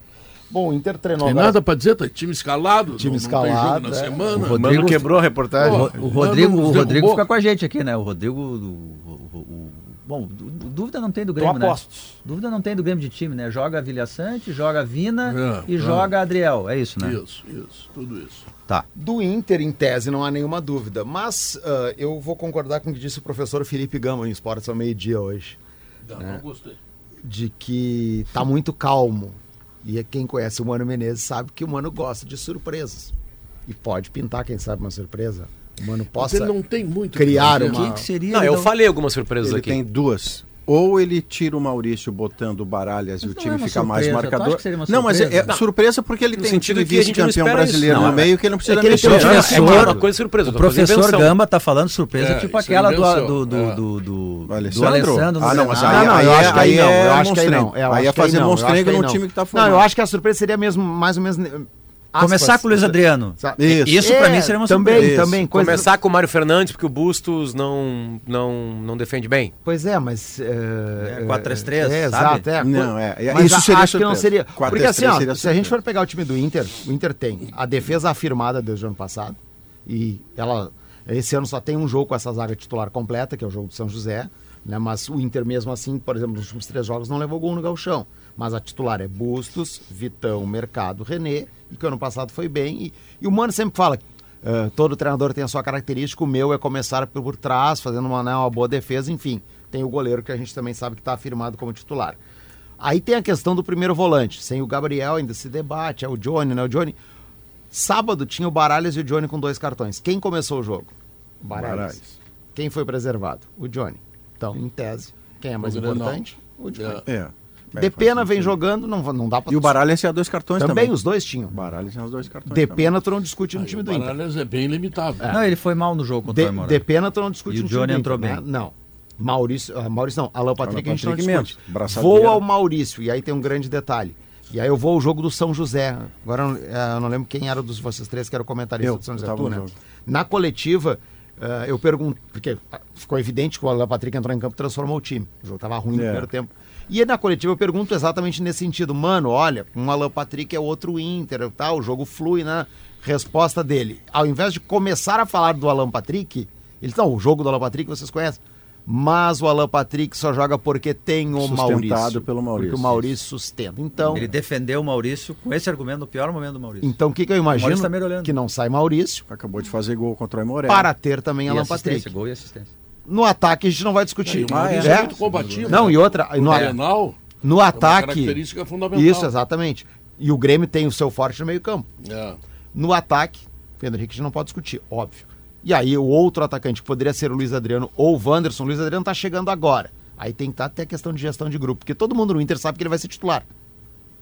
Bom, o Inter treinou Tem agora- nada pra dizer, tá time escalado. Time não, Não escalado, tem jogo na é. semana. O Mano Rodrigo- quebrou a reportagem. Pô, O Rodrigo, Mano, o Rodrigo fica com a gente aqui, né? O Rodrigo. o- o- o- bom, dú- dúvida não tem do Grêmio, né? apostos. Dúvida não tem do Grêmio de time, né? Joga Vilha Sante, joga Vina É, e é. joga Adriel. É isso, né? Isso, isso, tudo isso. Tá. Do Inter, em tese, não há nenhuma dúvida. Mas ah, eu vou concordar com o que disse o professor Felipe Gama em Esportes ao meio-dia hoje. Não, É. não gostei. De que tá muito calmo. E quem conhece o Mano Menezes sabe que o Mano gosta de surpresas. E pode pintar, quem sabe, uma surpresa. O Mano possa ele não tem muito criar uma- que seria? Não, eu então? falei algumas surpresas Ele aqui. tem duas. Ou ele tira o Maurício botando o Baralhas e Mas o não time é fica mais surpresa. Acha marcador. que seria uma Não, mas é, surpresa? é Não. surpresa porque ele No tem sentido que não vice-campeão isso. brasileiro Não, no é- meio que ele não precisa é que ele mexer. tem um É professor- uma coisa surpresa. O eu professor. Gamba tá falando surpresa, É, tipo é aquela do, do, do, é. do, do, Do do Alessandro? Ah, não, mas aí- não, eu é- acho que aí aí não. é Eu acho que aí não. monstrengo. Eu Aí é aí fazer não, eu monstrengo aí num não. time que tá Não, formado. eu acho que a surpresa seria mesmo, mais ou menos. Aspas. Começar com o Luiz Adriano. Isso. Isso pra mim seria uma também, surpresa. também. Coisa... Começar com o Mário Fernandes, porque o Bustos não, não, não defende bem. Pois é, mas. É, É, 4-3-3, é, sabe? exato, é. Não, é, é, Mas isso a- seria acho que não seria. 4-3-3 Porque assim, ó, seria se a gente for pegar o time do Inter, o Inter tem a defesa afirmada desde o ano passado. E ela. Esse ano só tem um jogo com essa zaga titular completa, que é o jogo do São José. Né? Mas o Inter, mesmo assim, por exemplo, nos últimos três jogos não levou gol no Galchão. Mas a titular é Bustos, Vitão, Mercado, René, e que ano passado foi bem. E, e o Mano sempre fala. eh, todo treinador tem a sua característica, o meu é começar por, por trás, fazendo uma, né, uma boa defesa, enfim. Tem o goleiro que a gente também sabe que está afirmado como titular. Aí tem a questão do primeiro volante. Sem o Gabriel ainda se debate, é o Johnny, né? O Johnny. Sábado tinha o Baralhas e o Johnny com dois cartões. Quem começou o jogo? Baralhas. Baralhas. Quem foi preservado? O Johnny. Então, em tese, quem é mais O Grenal. importante? O Johnny. É. É. Depena vem jogando, não, não dá pra. E o Baralhas tinha dois cartões também, também. os dois tinham. O Baralhas tinha os dois cartões. Depena, tu não discute no Aí time o do Inter. Baralhas é bem limitado. Não, ele foi mal no jogo contra o De, Aimoré. Depena, tu não discute E o no time Johnny do entrou Inter, bem. né? Não. Maurício, ah, Maurício não, Alan Patrick a gente não Patrick discute. Voa o Maurício, e aí tem um grande detalhe. E aí eu vou ao jogo do São José. Agora eu não- eh, eu não lembro quem era dos vocês três que era o comentarista Eu, do São José. Tu, né? Na coletiva, eh, eu pergunto, porque ah, ficou evidente que o Alan Patrick entrou em campo e transformou o time. O jogo tava ruim no É. primeiro tempo. E aí na coletiva eu pergunto exatamente nesse sentido. Mano, olha, um Alan Patrick é outro Inter, tá? o jogo flui, né? Resposta dele. Ao invés de começar a falar do Alan Patrick, ele não, o jogo do Alan Patrick vocês conhecem. Mas o Alan Patrick só joga porque tem o Sustentado Maurício. pelo Maurício. Porque o Maurício sustenta. Então, Ele defendeu o Maurício com esse argumento no pior momento do Maurício. então o que, que eu imagino? Maurício tá melhorando. que não sai Maurício Acabou de fazer gol contra o Aimoré. para ter também E Alan assistência, Patrick. gol e assistência. No ataque a gente não vai discutir. O Maurício É? é muito combativo. Não, e outra, no, No Grenal, no é uma ataque. característica fundamental. Isso, exatamente. E o Grêmio tem o seu forte no meio-campo. É. No ataque, Pedro Henrique a gente não pode discutir, óbvio. E aí o outro atacante que poderia ser o Luiz Adriano ou o Wanderson, o Luiz Adriano tá chegando agora. Aí tem que estar até a questão de gestão de grupo, porque todo mundo no Inter sabe que ele vai ser titular.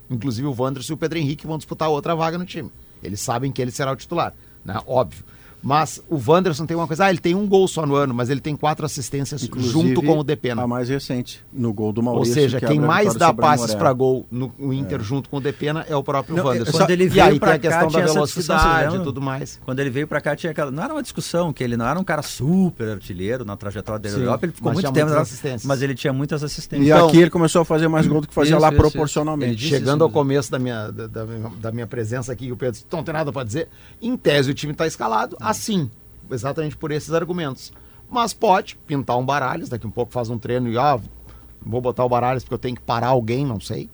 Inclusive o Wanderson e o Pedro Henrique vão disputar outra vaga no time. Eles sabem que ele será o titular, né? Óbvio. Mas o Wanderson tem uma coisa, ah, ele tem um gol só no ano, mas ele tem quatro assistências Inclusive, junto com o Depena. A mais recente, no gol do Ou Maurício. seja, que quem mais dá passes para gol no, no Inter junto com o Depena é o próprio Não, Wanderson. quando ele e veio aí pra tem a questão cá, da velocidade e tudo mais. Quando ele veio pra cá, tinha aquela. Não era uma discussão, que ele não era um cara super artilheiro na trajetória dele Sim, Europa, ele ficou muito tempo. assistências. Mas ele tinha muitas assistências. E Então- aqui ele começou a fazer mais gol do que fazia Isso, lá isso, isso. proporcionalmente. Disse Chegando isso ao começo da minha, da, da minha- da minha presença aqui, o Pedro disse, não tem nada para dizer. Em tese, o time está escalado assim, exatamente por esses argumentos. Mas pode pintar um Baralhos, daqui um pouco faz um treino e, ah, vou botar o Baralhos porque eu tenho que parar alguém, não sei.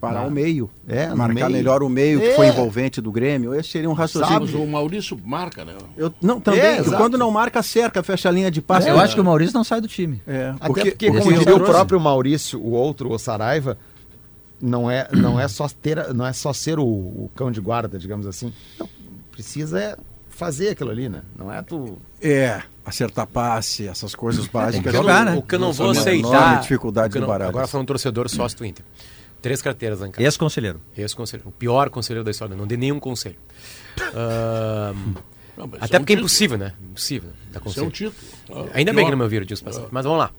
Parar Ah. o meio. É, Marcar meio. melhor o meio, que É. foi envolvente do Grêmio. Esse seria um raciocínio. Mas o Maurício marca, né? Eu, não, também. É, quando não marca, cerca, fecha a linha de passe. Eu acho que o Maurício não sai do time. É, Até porque, como porque diria o próprio Maurício, o outro, o Saraiva, não é, não é, só, ter, não é só ser o, o cão de guarda, digamos assim. Não, precisa é fazer aquilo ali, né? Não é tu... É, acertar passe, essas coisas básicas. que jogar, né? O que eu não vou aceitar. dificuldade do não- Baralhas. Agora falando torcedor sócio do Inter. Três carteiras casa. Ex-conselheiro. Esse conselho. O pior conselheiro da história. Não dei nenhum conselho. Ahn, *laughs* Não, até é um porque é título. impossível, né? Impossível Isso é um título. Ah, Ainda bem pior. que não me ouviram disso passado. Mas vamos lá.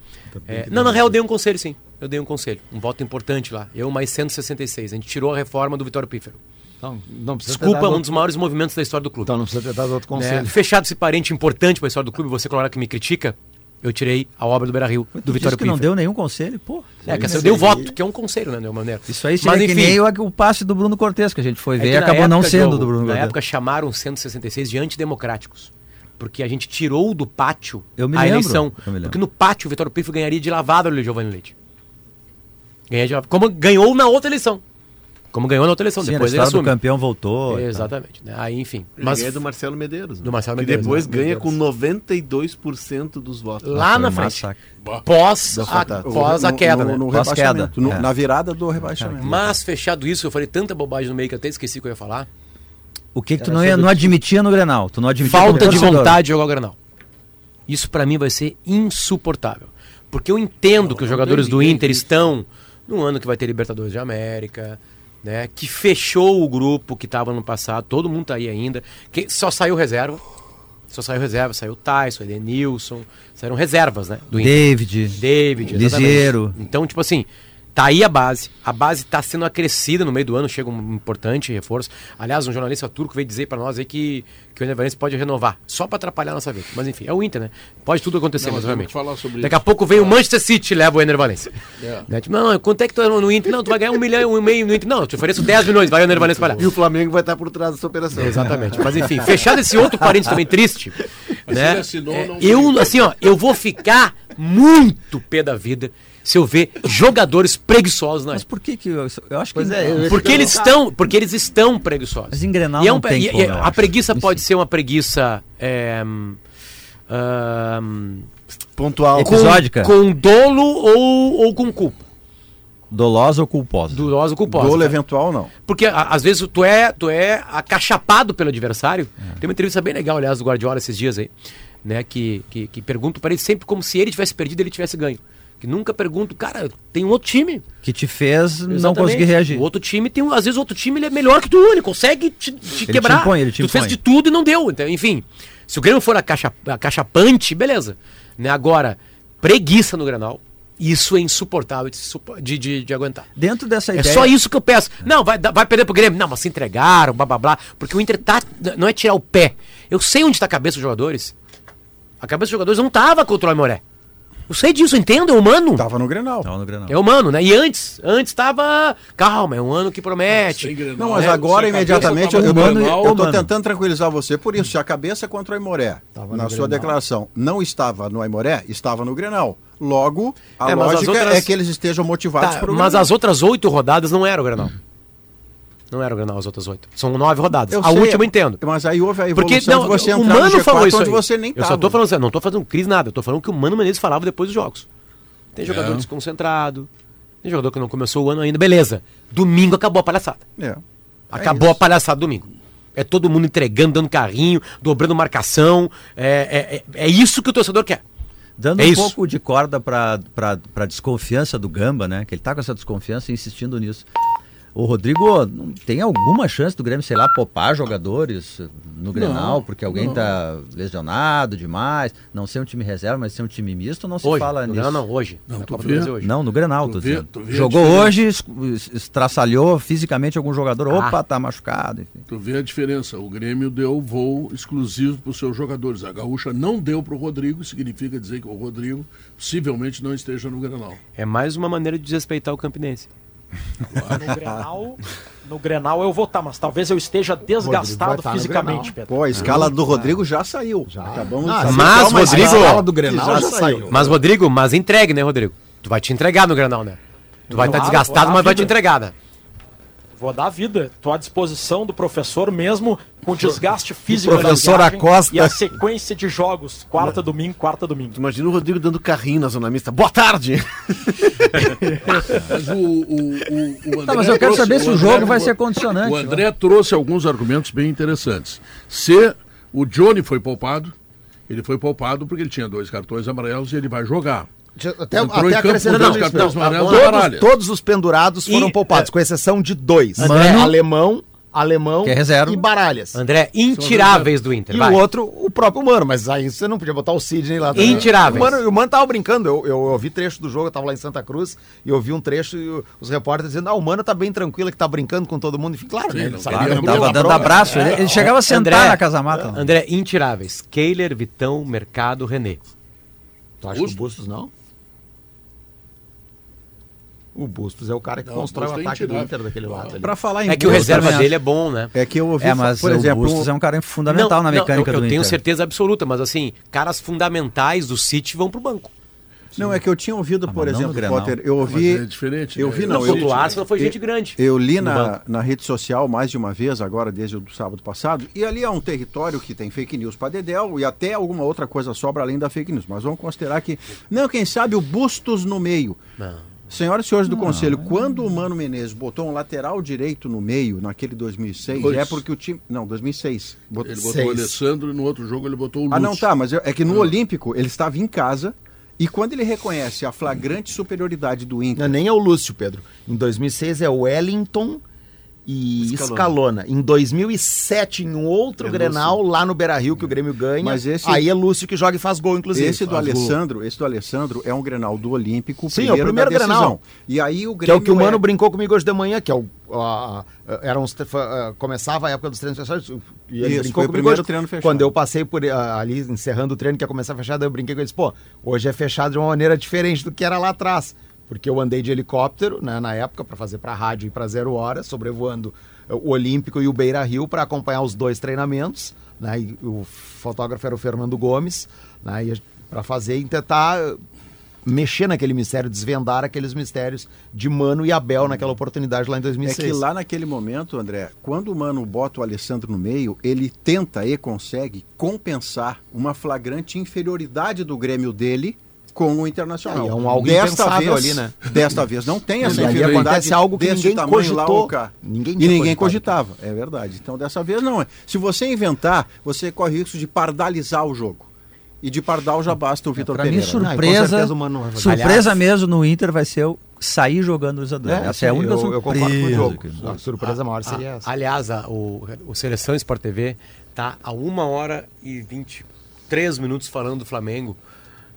É, não, na real, eu dei um conselho, sim. Eu dei um conselho. Um voto importante lá. Eu mais 166. A gente tirou a reforma do Vitório Pífero. Não, não Desculpa, um dos maiores movimentos da história do clube. Então não precisa ter dado outro Né? conselho. Fechado esse parente importante para a história do clube, você, Colorado, que me critica, eu tirei a obra do Beira Rio, do Tu Vitório disse que não deu nenhum conselho, pô. É, que eu dei o voto, que é um conselho, né, de uma maneira. Isso aí Mas, seria que enfim, nem o, o passe do Bruno Cortes, que a gente foi é ver que e na acabou não sendo do Bruno Na Cortes. época chamaram 166 de antidemocráticos. Porque a gente tirou do pátio Eu me a lembro, eleição. eu me lembro. Porque no pátio o Vitório Pífero ganharia de lavada o Giovanni Leite. Ganharia de lavada. Como ganhou na outra eleição. Como ganhou na outra eleição. Sim, a Depois ele do campeão voltou. e. Exatamente. né? Aí, enfim. Mas Mas ganha do Marcelo Medeiros. né? Do Marcelo que Medeiros, depois né? ganha Medeiros. com 92% dos votos. lá na frente, pós, a, pós a No- queda, no, né? no Pós rebaixamento, queda, no- é. na virada do rebaixamento. Mas fechado isso, eu falei tanta bobagem no meio que eu até esqueci o que eu ia falar. O que, que tu não, ia, não admitia no Grenal? Tu não admitia Falta de vontade de jogar o Granal. Isso pra mim vai ser insuportável. Porque eu entendo que os jogadores do Inter estão num ano que vai ter Libertadores de América, né? Que fechou o grupo que estava no passado, todo mundo tá aí ainda. Que só saiu reserva. Só saiu reserva, saiu o Tyson, Edenilson, saíram reservas, né? Do Inter. David. David. Lisieiro. Então, tipo assim, tá aí a base. A base tá sendo acrescida no meio do ano, chega um importante reforço. Aliás, um jornalista turco veio dizer pra nós aí que, que o Enervarense pode renovar, só pra atrapalhar a nossa vida. Mas enfim, é o Inter, né? Pode tudo acontecer, Não, mas sobre Daqui a isso. pouco vem o Manchester City e leva o Enervalense. *laughs* É. Né? Tipo, não, quanto é que tu é no Inter? Não, tu vai ganhar um milhão, um e meio no Inter. Não, eu te ofereço 10 milhões, vai o Enervalense pra lá. E o Flamengo vai estar por trás dessa operação. Exatamente. Mas enfim, fechado esse outro parente também triste. Mas né? ele assinou, É, não eu, assim, ó, eu vou ficar muito pé da vida se eu ver jogadores preguiçosos na Mas por que que eu, eu acho que é, eu- porque eles estão, porque eles estão preguiçosos. Mas em Grenal E é um não tem e- como, e A acho. preguiça Isso. pode ser uma preguiça é, hum, Pontual. com, Episódica. com dolo ou, ou com culpa. dolosa ou culposa. Dolosa ou culposa. Golo cara. eventual, não. Porque a- às vezes tu é, tu é acachapado pelo adversário. Tem uma entrevista bem legal, aliás, do Guardiola esses dias aí, né? Que, que, que pergunta para ele sempre como se ele tivesse perdido e ele tivesse ganho. Que nunca pergunto, cara, tem um outro time. Que te fez não Exatamente. conseguir reagir. O outro time tem, às vezes o outro time ele é melhor que tu, ele consegue te, te te quebrar. impõe, ele te tu fez de tudo e não deu. Então, enfim, se o Grêmio for a caixa, a cachapante, beleza. Né? Agora, preguiça no Granal, isso é insuportável de, de, de, aguentar. Dentro dessa É ideia. só isso que eu peço. Não, vai, vai perder pro Grêmio. Não, mas se entregaram, blá blá blá. Porque o Inter tá. Não é tirar o pé. Eu sei onde tá a cabeça dos jogadores. A cabeça dos jogadores não tava contra o Aimoré. Eu sei disso, eu entendo, é humano. Tava no Grenal. Não, no Grenal. É humano, né? E antes, antes tava. Calma, é um ano que promete. Grenal, Não, mas né? agora, imediatamente, tava eu, eu, no tô- Grenal, eu tô tentando tranquilizar você por isso. Se a cabeça contra o Aimoré, Tava na sua Grenal. declaração, não estava no Aimoré, estava no Grenal. Logo, a É, lógica outras- é que eles estejam motivados Tá, para o mas Grenal. as outras oito rodadas não era o Grenal. Não era o Grenal as outras oito. São nove rodadas. Eu a sei, última eu entendo. Mas aí houve a Porque evolução não, de você o Mano no G4 falou isso onde aí. você nem Eu só tava. tô falando assim, não tô fazendo crise nada, eu tô falando que o Mano Menezes falava depois dos jogos. Tem jogador É. desconcentrado, tem jogador que não começou o ano ainda, beleza. Domingo acabou a palhaçada. É. Acabou a isso. palhaçada domingo. É todo mundo entregando, dando carrinho, dobrando marcação. É, é, é, é isso que o torcedor quer. Dando É um isso. pouco de corda para a desconfiança do Gamba, né? Que ele tá com essa desconfiança e insistindo nisso. O Rodrigo não- tem alguma chance do Grêmio, sei lá, popar jogadores no Grenal, porque alguém tá lesionado demais, não ser um time reserva, mas ser um time misto, não se Hoje. fala nisso. Grenal, não, hoje. Não, tu vê? Hoje. Não, no Grenal, Tu tô vê- tu vê Jogou hoje, es- es- estraçalhou fisicamente algum jogador, Ah. opa, tá machucado, enfim. Tu vê a diferença. O Grêmio deu voo exclusivo para os seus jogadores. A Gaúcha não deu para o Rodrigo, significa dizer que o Rodrigo possivelmente não esteja no Granal. É mais uma maneira de desrespeitar o Campinense. No Grenal, no Grenal eu vou estar, mas talvez eu esteja desgastado no fisicamente, Grenal. Pedro. Pô, a escala do Rodrigo já saiu. Já. Acabamos Ah, de mas, Calma, Rodrigo- a escala do Grenal já já saiu. Mas, Rodrigo, mas entregue, né, Rodrigo? Tu vai te entregar no Granal, né? Tu vai estar Claro, desgastado, mas vai te entregar, né? Vou dar a vida. Tô à disposição do professor mesmo com desgaste físico. da professor viagem Acosta. E a sequência de jogos. Quarta, domingo, quarta, domingo. Imagina o Rodrigo dando carrinho na zona mista. Boa tarde! Mas o, o, o, o André Tá, mas eu quero trouxe- saber se o André- jogo vai ser condicionante. O André trouxe alguns argumentos bem interessantes. Se o Johnny foi poupado, ele foi poupado porque ele tinha dois cartões amarelos e ele vai jogar. Até, Entrou até acrescentando isso, todos, baralha. todos os pendurados foram E, poupados, é, com exceção de dois. Mano- alemão, alemão Que é reserva. e Baralhas. André, intiráveis do Inter. E vai. o outro, o próprio Mano, mas aí você não podia botar o Sidney lá também. Intiráveis. O Mano, o Mano tava brincando, eu, eu, eu vi trecho do jogo, eu tava lá em Santa Cruz, e eu vi um trecho e os repórteres dizendo, ah, o Mano tá bem tranquilo, que tá brincando com todo mundo. E claro, Sim, né, não ele sabia, bronca, Tava dando abraço. Ele, ele chegava a sentar na casa mata. André, intiráveis. Keiler, Vitão, Mercado, René. Tu acha que o Bustos não? O Bustos é o cara que Não, constrói o Bustos é ataque do. Inter daquele lado. ali. Para falar em É que o Bustos, reserva também dele é bom, né? É que eu ouvi, É, mas por o exemplo, Bustos é um cara fundamental na mecânica eu, eu do tenho Inter. certeza absoluta, mas assim, caras fundamentais do City vão pro banco. Não, é que eu tinha ouvido, Ah, por não exemplo. Potter, eu Mas ouvi. é diferente. eu né? vi, Não, não, não eu- o Arsenal foi eu- gente grande. Eu li na, na rede social mais de uma vez, agora desde o sábado passado, e ali é um território que tem fake news para Dedel e até alguma outra coisa sobra além da fake news. Mas vamos considerar que. Não, quem sabe o Bustos no meio. Não. Senhoras e senhores do Conselho, quando o Mano Menezes botou um lateral direito no meio, naquele 2006, Dois. é porque o time. Não, 2006. Botou- Ele botou Seis. o Alessandro e no outro jogo ele botou o Lúcio. Ah, não, tá, mas é é que no Olímpico ele estava em casa e quando ele reconhece a flagrante superioridade do Inter. Não, nem é o Lúcio, Pedro. Em 2006 é o Wellington e Escalona. Escalona. Em 2007, em um outro É Grenal, lá no Beira-Rio, que o Grêmio ganha. Mas esse- Aí é Lúcio que joga e faz gol, inclusive. Esse do Faz gol. Alessandro, esse do Alessandro é um Grenal do Olímpico, Sim, é o primeiro. Grenal. E aí o Que é Grêmio o que o Mano brincou comigo hoje de manhã, que é o. a- a- era uns tre- fa- a- começava a época dos treinos fechados. E ele Isso, brincou foi o comigo primeiro hoje. treino fechado. Quando eu passei por a- ali, encerrando o treino, que ia começar fechado, eu brinquei com eles, pô, hoje é fechado de uma maneira diferente do que era lá atrás. Porque eu andei de helicóptero, né, na época, para fazer para rádio e para zero hora, sobrevoando eh, o Olímpico e o Beira Rio para acompanhar os dois treinamentos. Né, o fotógrafo era o Fernando Gomes, né, para fazer e tentar mexer naquele mistério, desvendar aqueles mistérios de Mano e Abel naquela oportunidade lá em É 2006. que lá naquele momento, André, quando o Mano bota o Alessandro no meio, ele tenta e consegue compensar uma flagrante inferioridade do Grêmio dele com o Internacional. É, é um algo impensável ali, né? Desta vez não tem essa ali inferioridade algo que ninguém lá, cogitou. o cá. Ninguém e ninguém cogitado. cogitava, é verdade. Então dessa vez não. Se você inventar, você corre risco de pardalizar o jogo. E de pardal já basta o Vitor Pra mim, Pereira. né? Com surpresa, fazer. surpresa mesmo no Inter vai ser o sair jogando o Isadora. É, Essa é a única eu, surpresa. eu concordo com o jogo. A surpresa maior seria Ah, essa. aliás, a- o, o Seleção Sport TV tá a 1 hora e 23 minutos falando do Flamengo.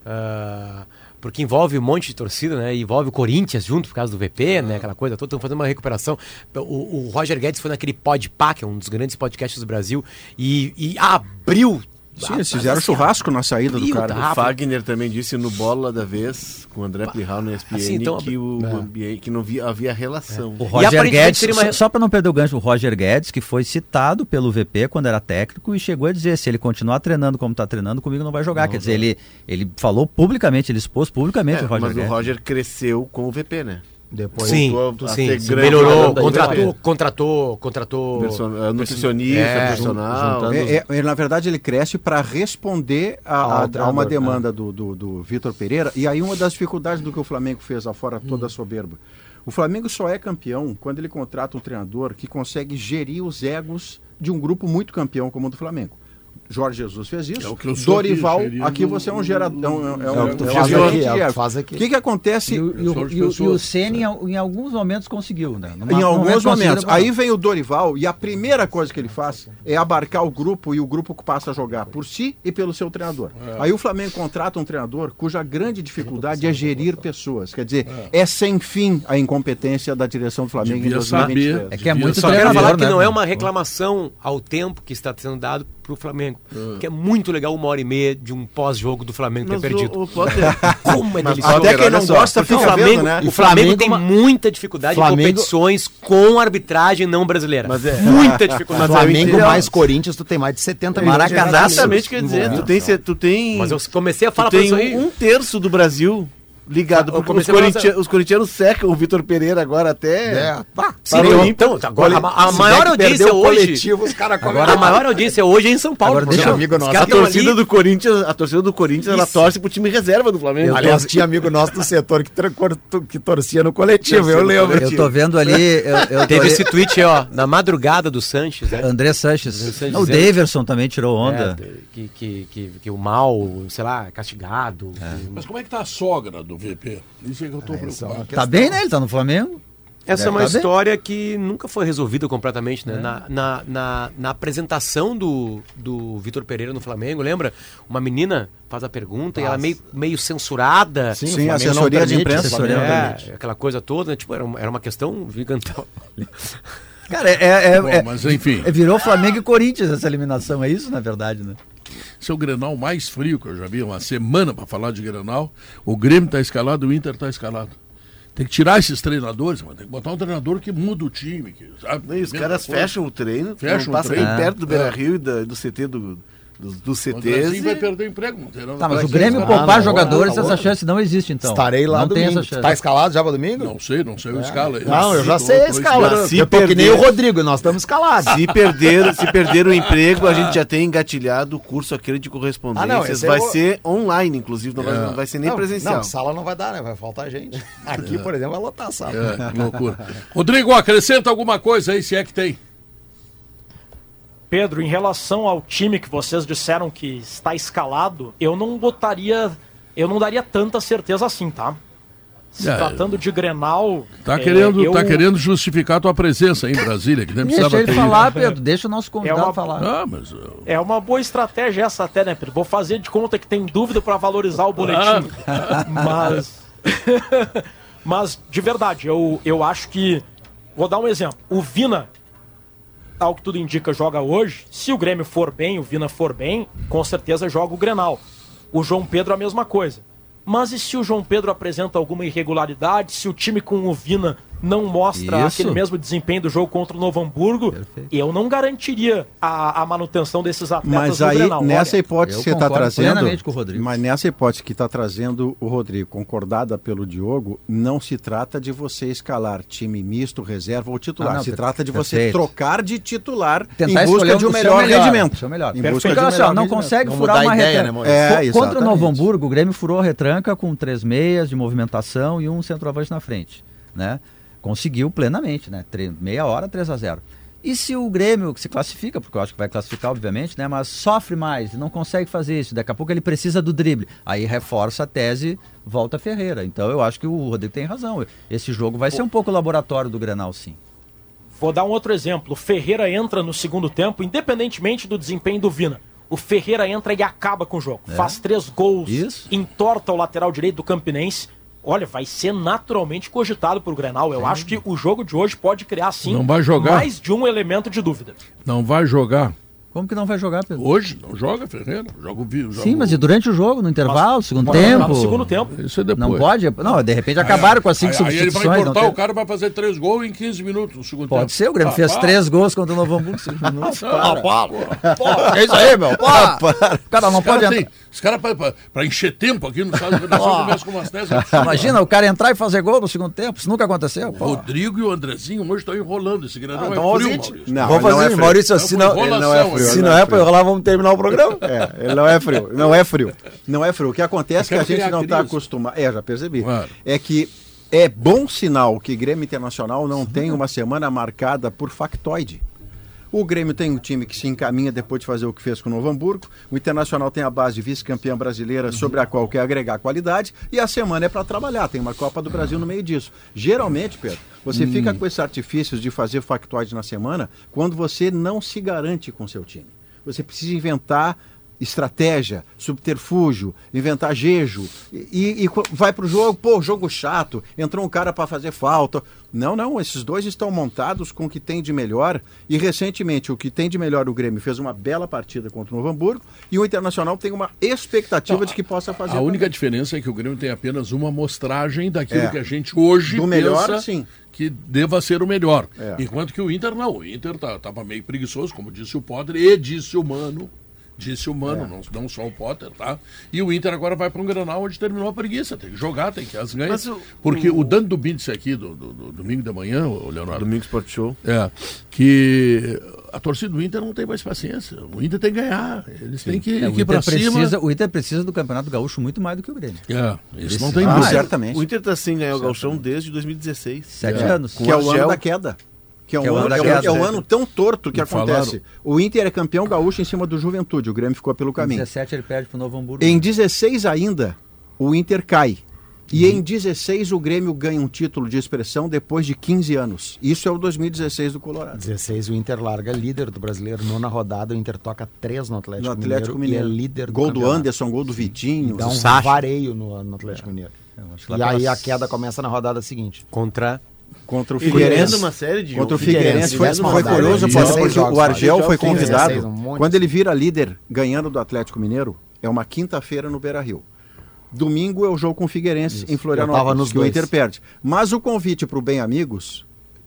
Ah, porque envolve um monte de torcida, né? Envolve o Corinthians junto por causa do VP, né? Aquela coisa toda. Estão fazendo uma recuperação. O, o Roger Guedes foi naquele Podpah, que é um dos grandes podcasts do Brasil, e, e abriu. Sim, eles fizeram churrasco na saída do cara. O Fagner também disse no Bola da Vez, com o André Plihal no ESPN, Assim, então, que, o é. ambiente, que não via, havia relação. O E Roger Guedes, uma- só, só para não perder o gancho, o Roger Guedes, que foi citado pelo VP quando era técnico e chegou a dizer: se ele continuar treinando como está treinando, comigo não vai jogar. Quer dizer, ele, ele falou publicamente, ele expôs publicamente É, o Roger mas Guedes. o Roger cresceu com o VP, né? Depois Sim, voltou a sim, ser sim, grande melhorou, contratou, contratou, contratou. Person- eh, nutricionista, É, personal. juntando- É, é, ele, na verdade, ele cresce para responder a, a- a uma né? demanda do, do, do Vitor Pereira. E aí, uma das dificuldades do que o Flamengo fez afora toda a soberba. O Flamengo só é campeão quando ele contrata um treinador que consegue gerir os egos de um grupo muito campeão como o do Flamengo. Jorge Jesus fez isso. É o que eu sou Dorival, aqui, aqui, você é um geradão. É, é, É um- o que tu é faz aqui, é o que faz aqui. O que, que acontece E o, e o- e o- e. Ceni, em, em alguns momentos, conseguiu, né? Numa- Em alguns momento momentos. Aí vem o Dorival e a primeira coisa que ele faz é abarcar o grupo e o grupo passa a jogar por si e pelo seu treinador. Aí o Flamengo contrata um treinador cuja grande dificuldade é gerir pessoas. Quer dizer, é sem fim a incompetência da direção do Flamengo Devia em 2023. saber. É que é muito Só quero falar que né? não é uma reclamação ao tempo que está sendo dado pro Flamengo. Que é muito legal uma hora e meia de um pós-jogo do Flamengo ter Mas perdido. o, o Potter, *laughs* Como é Mas delicioso. Até quem não gosta Porque o fica Flamengo, vendo, né? o Flamengo Flamengo tem uma- muita dificuldade Flamengo- em competições com arbitragem não brasileira. Mas é- Muita *laughs* dificuldade. Flamengo Inter- mais Corinthians, tu tem mais de 70 milhões de Maracanã, reais exatamente quer dizer, tu tem, tu tem, Mas eu comecei a tu falar pra tem isso aí. um terço do Brasil ligado, Eu porque os, corintia- os corintianos secam o Vitor Pereira agora até. É, pá, Sim, parou. então, agora, a, a maior audiência hoje. coletivo, os caras Agora a maior audiência hoje é em São Paulo. Agora deixa eu- amigo os nosso. A torcida ali- do Corinthians, a torcida do Corinthians, ela Isso. torce pro time reserva do Flamengo. Aliás, tinha amigo nosso do setor que, que torcia no coletivo, eu lembro. Eu tô vendo ali. Eu, eu tô Teve esse tweet aí, ó, na madrugada do Sanches, né? André Sanches. Sanches Não, o dizendo- Daverson também tirou onda. É, que, que, que, que o mal, sei lá, é castigado. que- Mas como é que tá a sogra do VP? Isso é que eu tô preocupado. Tá bem, né? Ele tá no Flamengo. Essa é uma tá bem. história que nunca foi resolvida completamente, né? Na, na, na, na apresentação do, do Vitor Pereira no Flamengo, lembra? Uma menina faz a pergunta e ela meio, meio censurada. Sim, Sim, não assessoria de imprensa. não É, aquela coisa toda, né? tipo, era uma, era uma questão gigantal. Cara, é, é, é- Bom, é- mas enfim. é- virou Flamengo e Corinthians essa eliminação, é isso, na verdade, né? Esse é o Grenal mais frio que eu já vi, uma semana para falar de Grenal. O Grêmio tá escalado, o Inter tá escalado. Tem que tirar esses treinadores, mano. Tem que botar um treinador que muda o time. Que, sabe? E os caras coisa. fecham o treino, Fecham não o passa treino. nem É. perto do Beira Rio e da- do CT do, dos, dos O CTs. Vai e- perder o emprego, Tá, mas o Grêmio Ah, poupar não, jogadores, não, não, essa chance não existe, então. Estarei lá não tem domingo. essa chance. Tá escalado já pra domingo? Não sei, não sei o escala. aí. Não, eu já sei a escala. Se Eu tô que nem o perder- Rodrigo, nós estamos escalados. Se perder, se perder o *laughs* emprego, a gente já tem engatilhado o curso aquele de correspondências. Ah, não, esse é vai o- ser online, inclusive, não, vai, não vai ser nem não, presencial. Não, sala não vai dar, né? Vai faltar gente. *laughs* Aqui, por exemplo, vai lotar a sala. É, que loucura. Rodrigo, acrescenta alguma coisa aí, se é que tem. Pedro, em relação ao time que vocês disseram que está escalado, eu não botaria. Eu não daria tanta certeza assim, tá? Se É, tratando de Grenal. Tá, é, querendo, eu- tá querendo justificar a tua presença aí em Brasília, que nem Deixa precisava ele ter falar, ido. Pedro. Deixa o nosso convidado É uma- falar. Ah, mas. É uma boa estratégia essa até, né, Pedro? Vou fazer de conta que tem dúvida para valorizar o boletim. *laughs* Mas. *laughs* Mas, de verdade, eu, eu acho que. Vou dar um exemplo. O Vina, ao que tudo indica, joga hoje. Se o Grêmio for bem, o Vina for bem, com certeza joga o Grenal. O João Pedro, a mesma coisa. Mas e se o João Pedro apresenta alguma irregularidade? Se o time com o Vina não mostra Isso. aquele mesmo desempenho do jogo contra o Novo Hamburgo, Perfeito. eu não garantiria a, a manutenção desses atletas Mas aí, Grenal. nessa Olha, hipótese que você está trazendo. com o Rodrigo. Mas nessa hipótese que está trazendo o Rodrigo, concordada pelo Diogo, não se trata de você escalar time misto, reserva ou titular. Ah, não, se per- trata de você perfeito. trocar de titular Tentar em busca de um seu melhor, rendimento. seu melhor. Em Perfeito. busca de um melhor não consegue Vamos furar uma ideia, retranca. né? É, Co- Contra o. Novo Hamburgo, o Grêmio furou a retranca com três meias de movimentação e um centroavante na frente, né? Conseguiu plenamente, né? Tre- meia hora, 3 a 0 E se o Grêmio que se classifica, porque eu acho que vai classificar, obviamente, né? Mas sofre mais, não consegue fazer isso. Daqui a pouco ele precisa do drible. Aí reforça a tese, volta Ferreira. Então eu acho que o Rodrigo tem razão. Esse jogo vai ser um pouco laboratório do Grenal, sim. Vou dar um outro exemplo. O Ferreira entra no segundo tempo, independentemente do desempenho do Vina. O Ferreira entra e acaba com o jogo. Faz três gols, Isso. entorta o lateral direito do Campinense. Olha, vai ser naturalmente cogitado pro Grenal. Eu acho que o jogo de hoje pode criar, sim, Não vai jogar? mais de um elemento de dúvida. Não vai jogar. Como que não vai jogar, Pedro? Hoje não joga, Ferreira. Joga o joga Sim, mas e o- durante o jogo, no intervalo, segundo Pode jogar tempo? No segundo tempo. Isso é depois. Não pode? Não, de repente acabaram com as cinco Aí, aí ele substituições. vai não cortar, tem- o cara vai fazer três gols em 15 minutos no segundo tempo. Pode ser, o Grêmio Ah, fez ah, três gols contra o Novo Hamburgo, cinco *laughs* minutos. Ah, Pô, é isso aí, meu. Pô, o cara não Os pode caras entrar. têm- os caras, pra, pra- pra encher tempo aqui no estado Redação, *laughs* começam com umas 10 Imagina o cara entrar e fazer gol no segundo tempo. Isso nunca aconteceu. Pô. Rodrigo e o Andrezinho hoje estão enrolando. Esse grande Ah, é então frio, ausente. Maurício. Não, Vamos ele não fazer, é frio. Maurício, Não, se foi não, não é frio, se não é é pra enrolar, vamos terminar o programa. É, ele não é frio, não é frio. Não é frio. O que acontece é que a gente não está acostumado. É, já percebi. Claro. É que é bom sinal que Grêmio Internacional não tem uma semana marcada por factoide. O Grêmio tem um time que se encaminha depois de fazer o que fez com o Novo Hamburgo. O Internacional tem a base de vice-campeã brasileira sobre a qual quer agregar qualidade. E a semana é para trabalhar. Tem uma Copa do Brasil no meio disso. Geralmente, Pedro, você fica com esses artifícios de fazer factoide na semana quando você não se garante com seu time. Você precisa inventar estratégia, subterfúgio, inventar jejo e, e vai pro jogo, pô, jogo chato, entrou um cara para fazer falta. Não, não, esses dois estão montados com o que tem de melhor e recentemente o que tem de melhor o Grêmio fez uma bela partida contra o Novo Hamburgo e o Internacional tem uma expectativa de que possa fazer A única também. diferença é que o Grêmio tem apenas uma amostragem daquilo É. que a gente hoje Do melhor, pensa sim. que deva ser o melhor. É. Enquanto que o Inter não. O Inter tá, tava meio preguiçoso, como disse o Podre, e disse o Mano, Disse o Mano, não, não só o Potter, tá? E o Inter agora vai para um Granal onde terminou a preguiça. Tem que jogar, tem que as ganhas. Mas o- Porque o, Dando do Bíndice aqui, do, do- do domingo de manhã, o Leonardo, Domingo Sport Show. é, que a torcida do Inter não tem mais paciência. O Inter tem que ganhar. Eles têm que, É, o, que ir para Inter cima. precisa, o Inter precisa do Campeonato Gaúcho muito mais do que o Grêmio. É, isso não tem Ah, dúvida. certamente. O Inter tá sem ganhar o Galchão desde 2016. Sete anos. que é o ano da queda. Que é um, Que é o ano é um- é um ano tão torto que Me acontece. O Inter é campeão gaúcho em cima do Juventude, o Grêmio ficou pelo Em caminho. 17 ele perde pro Novo Hamburgo. Em 16 ainda, o Inter cai. E em 16 o Grêmio ganha um título de expressão depois de 15 anos. Isso é o 2016 do Colorado. 16, o Inter larga líder do brasileiro. Nona rodada, o Inter toca 3 no Atlético, No Atlético Mineiro. e é líder gol do campeonato. Anderson, gol do Vitinho. Dá um Sacha. vareio no, no Atlético Mineiro. Acho que lá E aí pelas- a queda começa na rodada seguinte. Contra. Contra o Figueirense. uma série de Contra o jogos. Figueirense. Foi, curioso, 16 Paulo, porque o Argel foi 16, convidado. um. Quando ele vira líder ganhando do Atlético Mineiro, é uma quinta-feira no Beira Rio. Domingo é o jogo com o Figueirense em Eu tava Florianópolis, nos que o dois. Inter perde. Mas o convite para o Bem Amigos,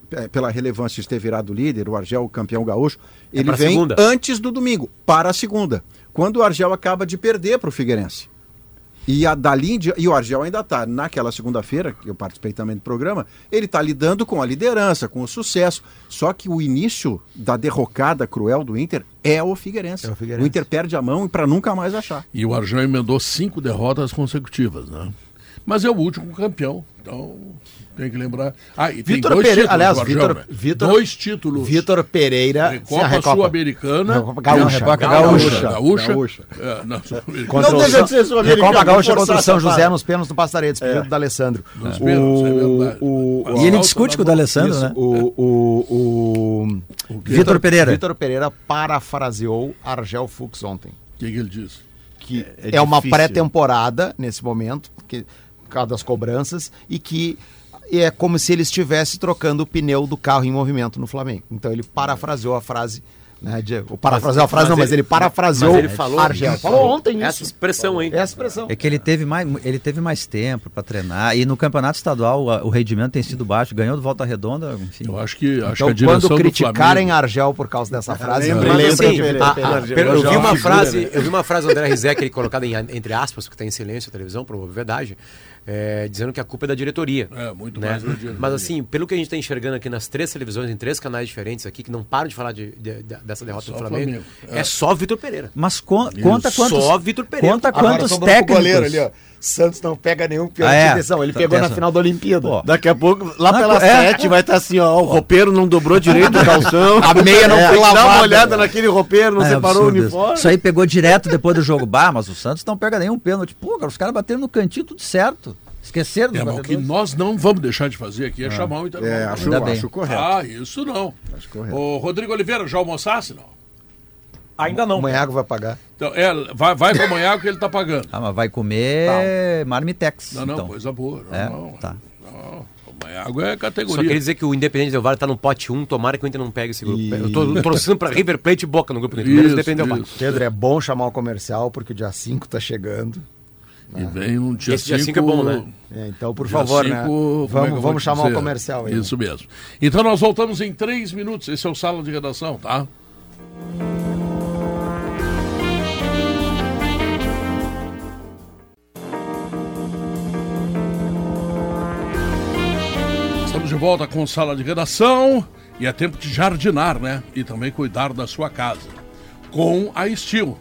é, pela relevância de ter virado líder, o Argel campeão gaúcho, ele pra vem segunda. antes do domingo, para a segunda. Quando o Argel acaba de perder para o Figueirense. E, a dali em dia- e o Argel ainda está naquela segunda-feira, que eu participei também do programa, ele está lidando com a liderança, com o sucesso. Só que o início da derrocada cruel do Inter é o Figueirense. É o Figueirense. Inter perde a mão para nunca mais achar. E o Arjão emendou cinco derrotas consecutivas, né? Mas é o último campeão, então tem que lembrar. Ah, e tem Vitor dois Pereira- títulos, aliás, o Vitor- né? Vitor- dois títulos. Vitor Pereira. Recopa. Sul-Americana. Gaúcha. Gaúcha. Gaúcha. Gaúcha. Gaúcha. É, não, Sul-Americana. Contra Não o deixa de ser sul-americano, Recopa Gaúcha contra o São José nos pênaltis do Pastaredes, pedido do Alessandro. Nos pênaltis, é verdade. o, Mas E ele discute com o. D'Alessandro, né? o, o, o, Vitor Pereira. Vitor Pereira parafraseou Argel Fux ontem. O que, que ele disse? Que É- é, é uma pré-temporada nesse momento, porque, das cobranças, e que é como se ele estivesse trocando o pneu do carro em movimento no Flamengo. Então ele parafraseou a frase. Né, de, o parafraseou a frase, mas não, mas ele- ele parafraseou mas ele falou- Argel. Falou ontem Essa isso. expressão, hein? Essa expressão. É que ele teve mais, ele teve mais tempo para treinar. E no campeonato estadual a- o rendimento tem sido baixo. Ganhou do Volta Redonda, enfim. Eu acho que, acho Então, que a direção quando do criticarem Flamengo... Argel por causa dessa *laughs* frase, Lembra- lembrem Mas, de assim, Vitor a- a- Pereira. per- eu, vi é uma frase, né? eu vi uma frase do André Rizek, ele colocada em, entre aspas, que está em silêncio na televisão, por verdade, é, dizendo que a culpa é da diretoria. É, muito né? mais da diretoria. Mas assim, pelo que a gente está enxergando aqui nas três televisões, em três canais diferentes aqui, que não param de falar de, de- de- dessa derrota Só do Flamengo, Flamengo. é. É. só Vitor Pereira. Mas con- conta quantos, Só Vitor Pereira. conta quantos técnicos. ali. Santos não pega nenhum pênalti. Ah, é? Atenção, ele Tá, pegou na final da Olimpíada. Pô. Daqui a pouco, lá Não, pelas é. sete, vai estar assim, ó, o roupeiro não dobrou direito o calção. *laughs* A meia não É, foi que Dá lavada. uma olhada naquele roupeiro, não É separou o uniforme. Isso. Isso aí pegou direto depois do jogo. Bah, mas o Santos não pega nenhum pênalti. Pô, cara, os caras bateram no cantinho tudo certo. Esqueceram É, mas o que nós não vamos deixar de fazer aqui é chamar o intervalo. É, acho, acho correto. Ah, isso não. Acho correto. Ô, Rodrigo Oliveira, já almoçasse, não? Ainda não. O Manhago vai pagar. Então, é, vai, vai com amanhã que ele tá pagando. Ah, mas vai comer marmitex. Não, não, então. coisa boa. Não, É, não, tá. não. O é Só categoria. queria dizer que o Independente Del Vale tá no pote 1, tomara que o Inter não pegue esse grupo. Eu tô torcendo pra River Plate e Boca no grupo do Inter. Isso, Independente Del Vale. isso. Pedro, é bom chamar o comercial, porque o dia 5 tá chegando. E vem um dia Esse dia 5 cinco é bom, né? É, então, por Dia favor, cinco, né? como é Vamos, vamos chamar dizer? o comercial aí. Isso mesmo. Então nós voltamos em três minutos. Esse é o Sala de Redação, tá? Volta com Sala de Redação e é tempo de jardinar, né? E também cuidar da sua casa. Com a Estil.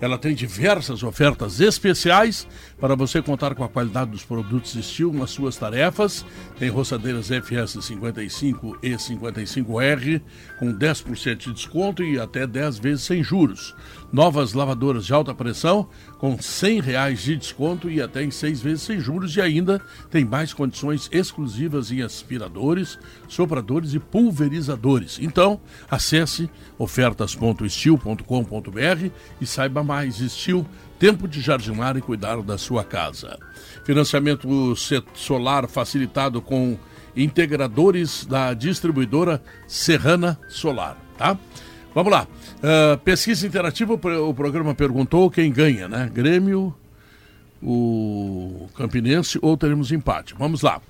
Ela tem diversas ofertas especiais para você contar com a qualidade dos produtos Estil nas suas tarefas. Tem roçadeiras FS 55 e 55R com 10% de desconto e até 10 vezes sem juros. Novas lavadoras de alta pressão com 100 reais de desconto e até em seis vezes sem juros e ainda tem mais condições exclusivas em aspiradores, sopradores e pulverizadores. Então, acesse ofertas.estil.com.br e saiba mais. Estil, tempo de jardinar e cuidar da sua casa. Financiamento solar facilitado com integradores da distribuidora Serrana Solar, tá? Vamos lá. Ah, pesquisa interativa, o pro- o programa perguntou quem ganha, né? Grêmio, o Campinense ou teremos empate. Vamos lá.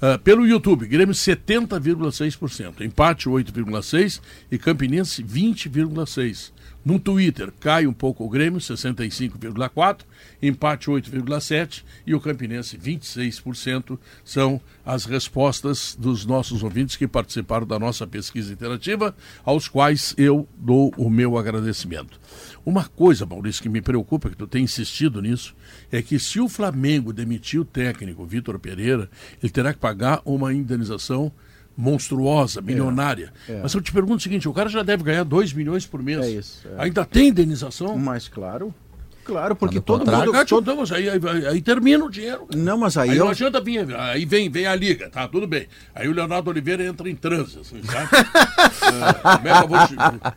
Ah, pelo YouTube, Grêmio 70,6%, empate 8,6% e Campinense 20,6%. No Twitter cai um pouco o Grêmio, 65,4%, empate 8,7% e o Campinense 26%. São as respostas dos nossos ouvintes que participaram da nossa pesquisa interativa, aos quais eu dou o meu agradecimento. Uma coisa, Maurício, que me preocupa, que tu tem insistido nisso, é que se o Flamengo demitir o técnico Vitor Pereira, ele terá que pagar uma indenização monstruosa, milionária. É, é. Mas eu te pergunto o seguinte: o cara já deve ganhar 2 milhões por mês. É isso. É. Ainda tem indenização? Mas claro. Claro, porque tá todo mundo. todo... Aí, aí, aí, termina o dinheiro. Não, mas aí. Aí eu... não adianta vir. Aí vem, vem a liga, tá? Tudo bem. Aí o Leonardo Oliveira entra em transe, assim, sabe? *laughs* como que eu vou.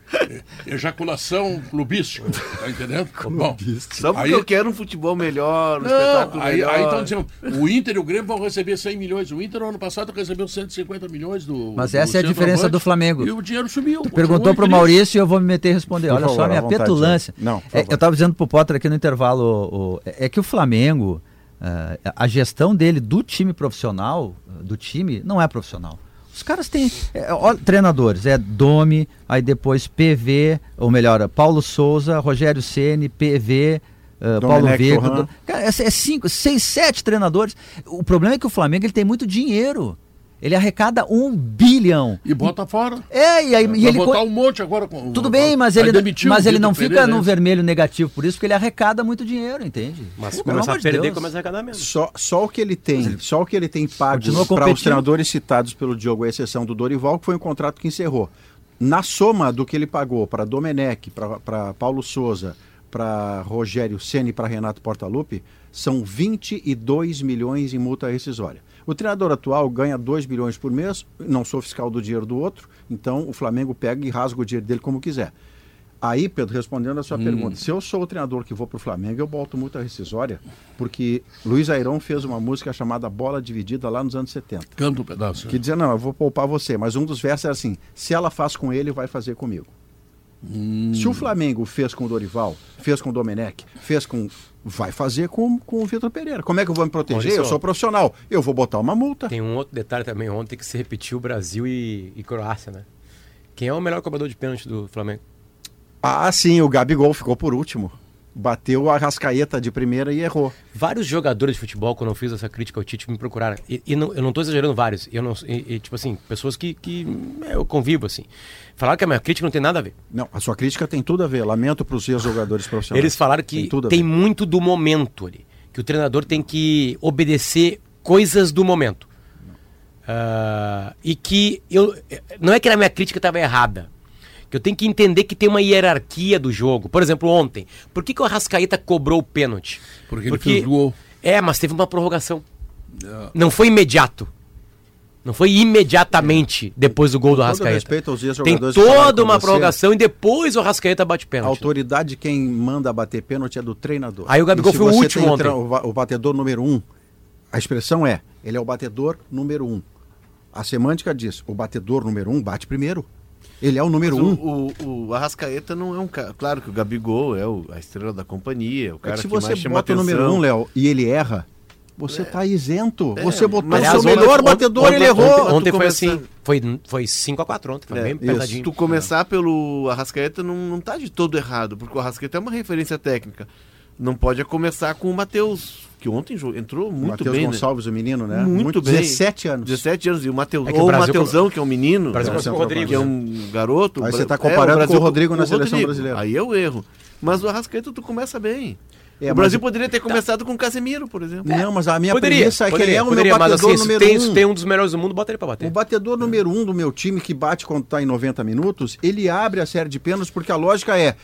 Ejaculação clubística, tá entendendo? *laughs* Bom, Só porque aí... eu quero um futebol melhor, um não, espetáculo aí, melhor. Aí estão dizendo, o Inter e o Grêmio vão receber 100 milhões. O Inter, no ano passado, recebeu 150 milhões do. Mas essa do é a diferença do Flamengo. E o dinheiro subiu. Tu perguntou pro Maurício e eu vou me meter e responder. Olha só, minha petulância. Não, é, eu estava dizendo pro Potter aqui no intervalo o, é que o Flamengo, uh, a gestão dele do time profissional, do time, não é profissional. Os caras têm é, ó, treinadores, é Domi, aí depois PV, ou melhor, Paulo Souza, Rogério Ceni, PV, uh, Paulo Veiga. Cara, é, é cinco, seis, sete treinadores. O problema é que o Flamengo ele tem muito dinheiro. Ele arrecada um bilhão. E bota fora. É, e aí Vai e ele. botar um monte agora com. Tudo bem, mas ele, mas ele não fica no vermelho negativo por isso, porque ele arrecada muito dinheiro, entende? Mas se começar a perder, Deus. começa a arrecadar mesmo. Só, só o que ele tem, só o que ele tem pago para os treinadores citados pelo Diogo, a exceção do Dorival, que foi um contrato que encerrou. Na soma do que ele pagou para Domenech, para Paulo Souza, para Rogério Ceni e para Renato Portaluppi, são 22 milhões em multa rescisória. O treinador atual ganha 2 bilhões por mês, não sou fiscal do dinheiro do outro, então o Flamengo pega e rasga o dinheiro dele como quiser. Aí, Pedro, respondendo a sua hum. pergunta, se eu sou o treinador que vou para o Flamengo, eu boto multa rescisória, porque Luiz Airão fez uma música chamada Bola Dividida lá nos anos 70. Canta um pedaço. Que dizia, não, eu vou poupar você, mas um dos versos era assim, se ela faz com ele, vai fazer comigo. Hum. Se o Flamengo fez com o Dorival, fez com o Domenech, fez com vai fazer com, com o Vitor Pereira. Como é que eu vou me proteger? eu sou profissional. Eu vou botar uma multa. Tem um outro detalhe também ontem que se repetiu Brasil e, e Croácia, né? Quem é o melhor cobrador de pênalti do Flamengo? Ah, sim, o Gabigol ficou por último. Bateu a rascaeta de primeira e errou. Vários jogadores de futebol, quando eu fiz essa crítica ao Tite, me procuraram. E, e não, eu não estou exagerando vários. Eu não, e, e, tipo assim, pessoas que, que eu convivo, assim. Falaram que a minha crítica não tem nada a ver. Não, a sua crítica tem tudo a ver. Lamento para os seus jogadores profissionais. Eles falaram que tem, tem muito do momento ali. Que o treinador tem que obedecer coisas do momento. Uh, e que eu. Não é que a minha crítica estava errada. Que eu tenho que entender que tem uma hierarquia do jogo. Por exemplo, ontem. Por que, que o Arrascaeta cobrou o pênalti? Porque, Porque ele fez gol. É, mas teve uma prorrogação. Uh, não foi imediato. Não foi imediatamente depois do gol do Arrascaeta. Tem toda uma prorrogação e depois o Arrascaeta bate pênalti. A autoridade quem manda bater pênalti é do treinador. Aí o Gabigol foi o último ontem. O batedor número um, a expressão é, ele é o batedor número um. A semântica diz, o batedor número um bate primeiro. Ele é o número Mas um. O, o, o, Arrascaeta não é um cara. Claro que o Gabigol é o, a estrela da companhia, o é cara é que, se que você bota o número um, Léo, e ele erra, você está é. isento. É, você botou o seu melhor batedor e ele errou. Ontem, ontem foi assim. Foi, foi 5x4 ontem, foi é, bem pesadinho. Se tu começar pelo Arrascaeta, não, não tá de todo errado, porque o Arrascaeta é uma referência técnica. Não pode começar com o Matheus, que ontem entrou muito Mateus bem. Matheus Gonçalves, né? o menino, né? Muito, muito bem. 17 anos. 17 anos. E o Mateus, é ou o Mateusão, que é um menino. Brasil né? o Rodrigo, que é um garoto. Aí você está comparando é, o com o Rodrigo na seleção Rodrigo. brasileira. Aí é o erro. Mas o Arrascaeta tu começa bem. É, o Brasil poderia ter tá. começado tá. com o Casemiro, por exemplo. Não, mas a minha poderia, premissa é que ele é o poderia, meu batedor mas, assim, número tem, um. tem um dos melhores do mundo, bota ele pra bater. O batedor número um do meu time, que bate quando tá em 90 minutos, ele abre a série de pênaltis, porque a lógica é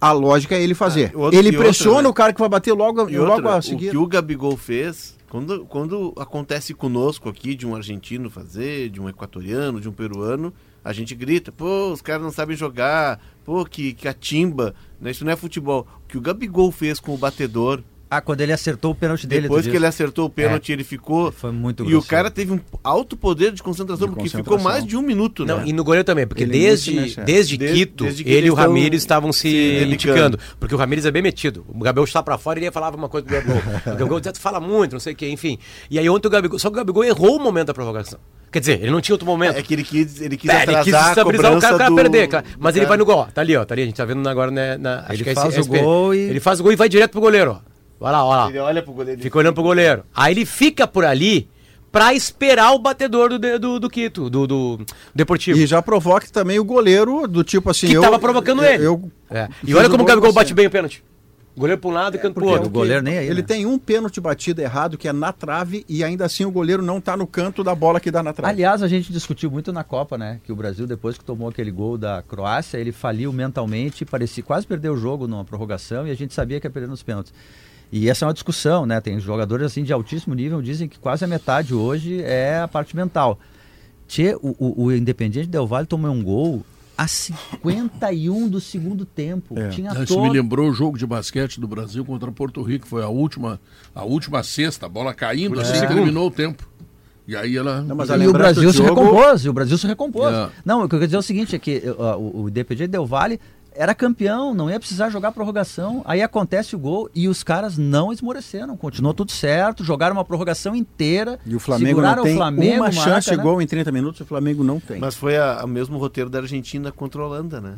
a lógica é ele fazer. Ah, outro, ele pressiona né? o cara que vai bater logo, logo outra, a seguir. O que o Gabigol fez, quando, quando acontece conosco aqui, de um argentino fazer, de um equatoriano, de um peruano, a gente grita, pô, os caras não sabem jogar, pô, que, que a timba, né? isso não é futebol. O que o Gabigol fez com o batedor Ah, quando ele acertou o pênalti dele. Depois que diz. ele acertou o pênalti, ele ficou. Foi muito E o grosseiro. cara teve um alto poder de concentração, De porque concentração. ficou mais de um minuto, Não, né? e no goleiro também, porque Ele desde, mexe, é. desde, Desde- Quito, desde que ele e o Ramires estavam se, se indicando. Porque o Ramires é bem metido. O Gabigol está pra fora e ele falava uma coisa pro Gabigol. o Gabigol dizia, tu fala muito, não sei o quê, enfim. E aí ontem o Gabigol. Só que o Gabigol errou o momento da prorrogação. Quer dizer, ele não tinha outro momento. É que ele quis, ele quis É, ele quis a estabilizar o cara, o cara do... perder, claro. Mas do ele cara. vai no gol, ó. Tá ali, ó. Tá ali, a gente tá vendo agora, né? Na, acho Ele que é faz esse- o SP. gol e- Ele faz o gol e vai direto pro goleiro, ó. Olha lá, olha lá. Ele olha pro goleiro. Fica olhando pro goleiro. Aí ele fica por ali pra esperar o batedor do, do, do Quito, do, do Deportivo. E já provoca também o goleiro do tipo assim. Que eu, tava provocando eu- ele. Eu, É. E olha como o gol Gabigol bate bem o pênalti. Goleiro pra um lado e canto pro outro. o goleiro nem aí, Ele né? tem um pênalti batido errado que é na trave e ainda assim o goleiro não tá no canto da bola que dá na trave. Aliás, a gente discutiu muito na Copa, né? Que o Brasil, depois que tomou aquele gol da Croácia, ele faliu mentalmente, parecia quase perder o jogo numa prorrogação e a gente sabia que ia perder nos pênaltis. E essa é uma discussão, né? Tem jogadores assim de altíssimo nível, dizem que quase a metade hoje é a parte mental. Tchê, o, o, o Independiente Del Valle tomou um gol a 51 do segundo tempo. É. Tinha Isso me todo... lembrou o jogo de basquete do Brasil contra Porto Rico. Foi a última, a última sexta, a bola caindo, assim segundo. terminou o tempo. E aí ela. Não, mas E o Brasil se jogo- recompôs, e o Brasil se recompôs. É. Não, o que eu quero dizer é o seguinte, é que ó, o, o Independiente Del Valle era campeão, não ia precisar jogar prorrogação. Aí acontece o gol e os caras não esmoreceram, continuou tudo certo, jogaram uma prorrogação inteira. E o Flamengo não tem o Flamengo, uma o chance de Maracanã. gol em 30 minutos, o Flamengo não tem. Mas foi a- o mesmo roteiro da Argentina contra a Holanda, né?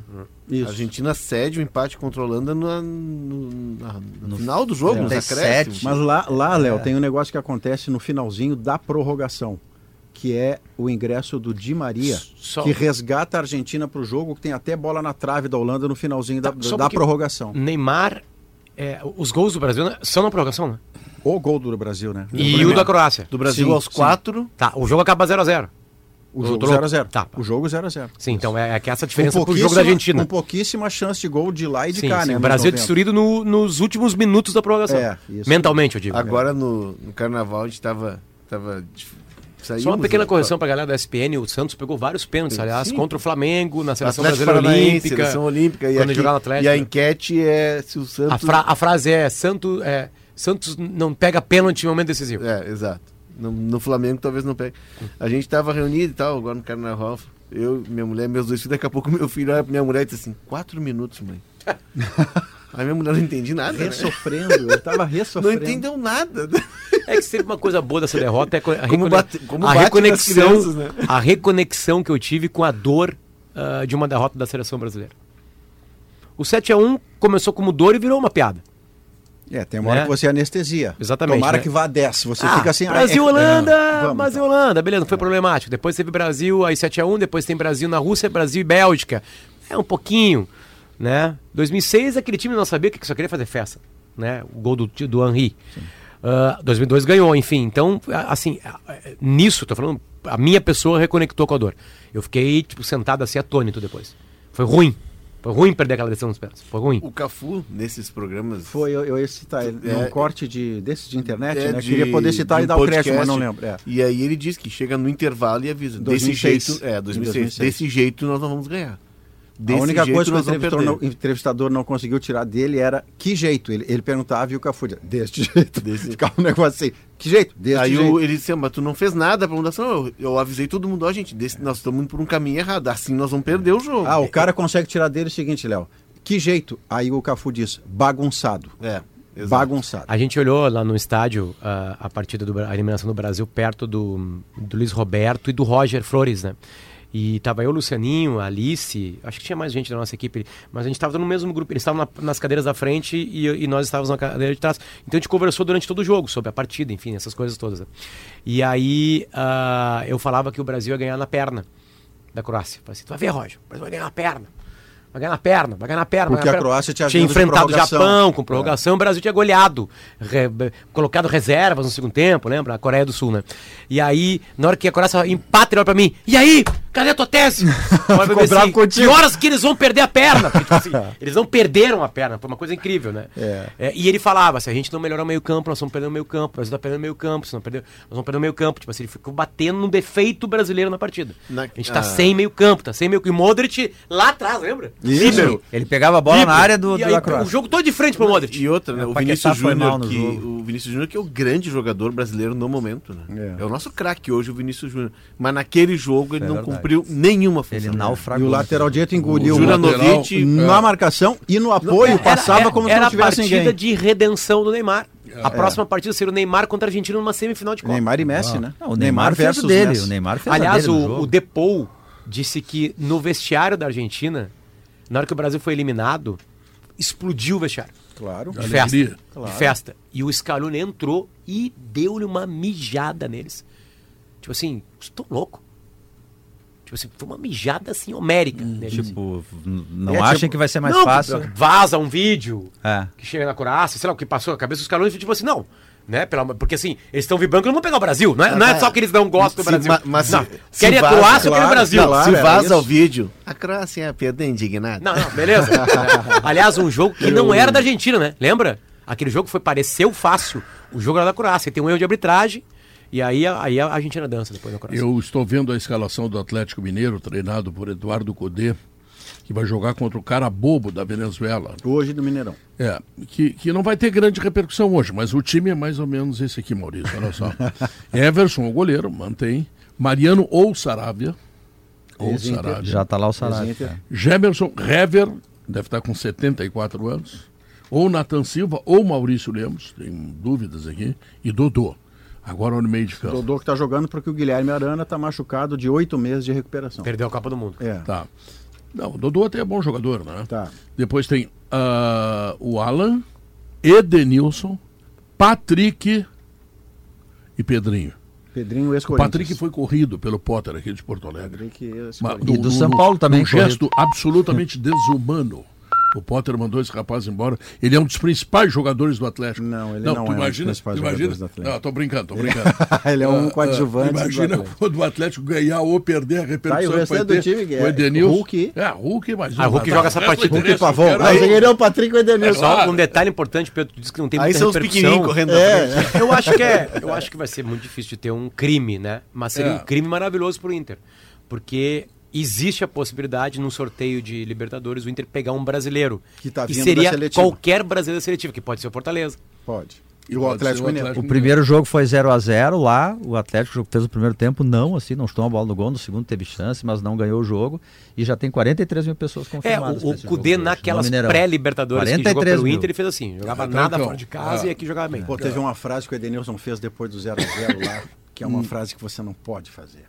Isso. A Argentina cede o empate contra a Holanda no, no- na- no final do jogo, nos 37. acréscimos. Mas lá, lá É. Léo, tem um negócio que acontece no finalzinho da prorrogação, que é o ingresso do Di Maria, Só- que resgata a Argentina para o jogo, que tem até bola na trave da Holanda no finalzinho da, Tá, da porque- prorrogação. Neymar, é, os gols do Brasil né, são na prorrogação, né? O gol do Brasil, né? E o da Croácia. Do Brasil Sim, aos sim. quatro. Tá, o jogo acaba 0x0. O O jogo troco. 0x0. Tá. O jogo 0x0. Sim, então é, é que essa Com diferença pro jogo da Argentina. Com pouquíssima chance de gol de lá e de Sim, cá, sim, né? o Brasil é 90. destruído no- nos últimos minutos da prorrogação. É, isso. Mentalmente, eu digo. Agora no, no carnaval a gente tava. tava Só uma saímos, pequena correção pra galera da SPN, o Santos pegou vários pênaltis, aliás, Sim. contra o Flamengo, na seleção Atlético brasileira olímpica. seleção olímpica. E, quando aqui- Atlético. e a enquete é se o Santos. A, fra- a frase é, Santo, é Santos não pega pênalti em momento decisivo. É, exato. No, no Flamengo talvez não pegue. A gente tava reunido e tal, agora no carnaval. Eu, minha mulher, meus dois filhos, daqui a pouco meu filho olha pra minha mulher e diz assim, quatro minutos, mãe. *laughs* Aí minha mulher não entendi nada. Né? Ressofrendo, ele tava *laughs* Não ressofrendo. entendeu nada. É que sempre uma coisa boa dessa derrota é a, Como recone- bate- como a reconexão, crianças, né? a reconexão que eu tive com a dor ah, de uma derrota da seleção brasileira. O 7 a 1 começou como dor e virou uma piada. É, tem uma hora Né? que você anestesia. Exatamente, Tomara né? que vá 10. Você Ah, fica assim... ah, Brasil, é- Holanda, é, vamos, Brasil, então. Holanda, beleza, não foi problemático. Depois teve Brasil, aí 7x1, depois tem Brasil na Rússia, Brasil e Bélgica. É um pouquinho, né? 2006, aquele time não sabia que só queria fazer festa, né? O gol do, do Henry. Ah, 2002 ganhou, enfim. Então, assim, nisso, tô falando, a minha pessoa reconectou com a dor. Eu fiquei, tipo, sentado assim, atônito depois. Foi ruim. Foi ruim perder aquela decisão nos pés. Foi ruim. O Cafu, nesses programas. Foi, eu, eu ia citar ele. É. num corte de, desse de internet, é né? de- Queria poder citar e um dar o crédito, mas podcast. não lembro. É. E aí ele diz que chega no intervalo e avisa. 2006. Desse jeito, é, 2006, 2006. Desse jeito nós não vamos ganhar. Desse a única jeito coisa que o entrevistador não, entrevistador não conseguiu tirar dele era que jeito. Ele, ele perguntava e o Cafu dizia, deste *laughs* jeito. Desse- Ficava um negócio assim, que jeito? Deste Aí jeito. o- ele disse, mas tu não fez nada pra mudar. Não, eu, eu avisei todo mundo, ó, gente, desse- nós estamos indo por um caminho errado. Assim nós vamos perder o jogo. Ah, o cara consegue tirar dele o seguinte, Léo. Que jeito? Aí o Cafu diz, bagunçado. É, exato. Bagunçado. A gente olhou lá no estádio ah, a partida do Bra- a eliminação do Brasil perto do, do Luiz Roberto e do Roger Flores, né? E tava eu, Lucianinho, Alice, acho que tinha mais gente da nossa equipe, mas a gente tava no mesmo grupo, eles estavam na- nas cadeiras da frente e, e nós estávamos na cadeira de trás. Então a gente conversou durante todo o jogo sobre a partida, enfim, essas coisas todas. né? E aí ah, eu falava que o Brasil ia ganhar na perna da Croácia. Falei assim, tu vai ver, Roger, o Brasil vai ganhar na perna. Vai ganhar na perna, vai ganhar na perna. Porque a na perna. Croácia tinha tinha enfrentado o. Japão com prorrogação, o Brasil tinha goleado, re- colocado reservas no segundo tempo, lembra? A Coreia do Sul, né? E aí, na hora que a Coreia empata, ele olha pra mim, e aí? Cadê a tua tese? *laughs* Ficou bravo contigo. Que horas que eles vão perder a perna? Porque, tipo assim, *laughs* eles não perderam a perna, foi uma coisa incrível, né? É. e ele falava, se a gente não melhorar o meio campo, nós vamos perder o meio campo, nós vamos perder o meio campo, se não perder, nós vamos perder o meio campo. Tipo assim, ele ficou batendo no defeito brasileiro na partida. Na- A gente tá ah. sem meio campo, tá sem meio campo. E Modric lá atrás, lembra? Líbero. Ele pegava a bola na área do, E do aí, o jogo todo de frente pro Modric. E outra, né? É, O Vinícius Júnior, que, o Vinícius Júnior que é o grande jogador brasileiro no momento, né? É. É, o nosso craque hoje, o Vinícius Júnior. Mas naquele jogo ele É não verdade. cumpriu nenhuma função. Ele E naufragou. o lateral direito engoliu O o Juranovic, na é. marcação e no apoio passava como se era não a tivesse partida ninguém. de redenção do Neymar. É. A próxima partida seria o Neymar contra a Argentina numa semifinal de Copa. Neymar e Messi, né? Não, o Neymar, fez o dele. O Neymar fez a Aliás, dele no o, o Depou disse que no vestiário da Argentina, na hora que o Brasil foi eliminado, explodiu o vestiário. Claro. De festa. De festa. E o Scaloni entrou e deu-lhe uma mijada neles. Tipo assim, estão louco. Tipo assim, foi uma mijada assim homérica. neles. Tipo, n- não É, achem tipo, que vai ser mais Não, fácil. Vaza um vídeo É. que chega na Croácia, sei lá o que passou na cabeça dos caras, tipo assim, não. Né? Pela, porque assim, eles estão vibrando que não vão pegar o Brasil. Não é, não é só que eles não gostam do Se- Brasil. ma- mas não. se- se Querem a vaza, Croácia ou querem o claro, Brasil? claro. Se era vaza o vídeo, a Croácia é perda indignada. Não, não, beleza. *laughs* Aliás, um jogo que não era da Argentina, né? Lembra? Aquele jogo foi pareceu fácil. O jogo era da Croácia. Tem um erro de arbitragem. E aí, a- aí a Argentina dança depois da Croácia. Eu estou vendo a escalação do Atlético Mineiro, treinado por Eduardo Codê, que vai jogar contra o cara bobo da Venezuela. Hoje do Mineirão. É, que, que não vai ter grande repercussão hoje, mas o time é mais ou menos esse aqui, Maurício, olha só. *laughs* Everson, o goleiro, mantém. Mariano ou Saravia. Ou Ex-Inter. Saravia. Já tá lá o Sarabia. Ex-Inter. Gemerson Hever, deve estar com 74 anos. Ou Nathan Silva ou Maurício Lemos, tem dúvidas aqui. E Dodô, agora no meio de campo. Dodô que tá jogando porque o Guilherme Arana tá machucado de oito meses de recuperação. Perdeu a Copa do Mundo. É, Tá. Não, o Dodô até é bom jogador, né? tá. Depois tem ah, o Alan, Edenilson, Patrick e Pedrinho. Pedrinho O ex-Corinthians. Patrick foi corrido pelo Potter aqui de Porto Alegre. Patrick ex Mas E do São Paulo também, Um gesto absolutamente desumano. O Potter mandou esse rapaz embora. Ele é um dos principais jogadores do Atlético. Não, ele não tu é um dos imagina, principais imagina, jogadores do Atlético. Não, tô brincando, tô brincando. *laughs* Ele é um Ah, coadjuvante do Imagina Atlético. quando o Atlético ganhar ou perder a repercussão. Tá, e o que vai restante do time que é O Edenilson. Hulk. É, Hulk, imagina. Ah, Hulk joga essa resto partida. do Hulk eu Pavão. quero Mas aí. ele é o Patrick e o Edenilson. Só claro. um detalhe importante, Pedro, tu disse que não tem Aí muita são os repercussão. pequenininhos correndo É, frente. Eu acho que é, *laughs* eu acho que vai ser muito difícil de ter um crime, né? Mas seria É. um crime maravilhoso pro Inter, porque existe a possibilidade num sorteio de Libertadores o Inter pegar um brasileiro Que tá e vindo seria da seletiva. qualquer brasileiro seletivo, que pode ser o Fortaleza. Pode. E E o Atlético o Mineiro. Atlético O primeiro jogo foi 0 a 0 lá, o Atlético fez o primeiro tempo, não, assim, não estou a bola no gol, no segundo teve chance, mas não ganhou o jogo e já tem 43 mil pessoas É, confirmadas. o, pra o esse Cudê jogo naquelas pré-Libertadores que jogou 43 pelo mil. Inter, ele fez assim, jogava Então, nada então, fora de casa ah. e aqui jogava bem. Pô, teve uma frase que o Edenilson fez depois do 0x0 lá, que é uma frase que você não pode fazer.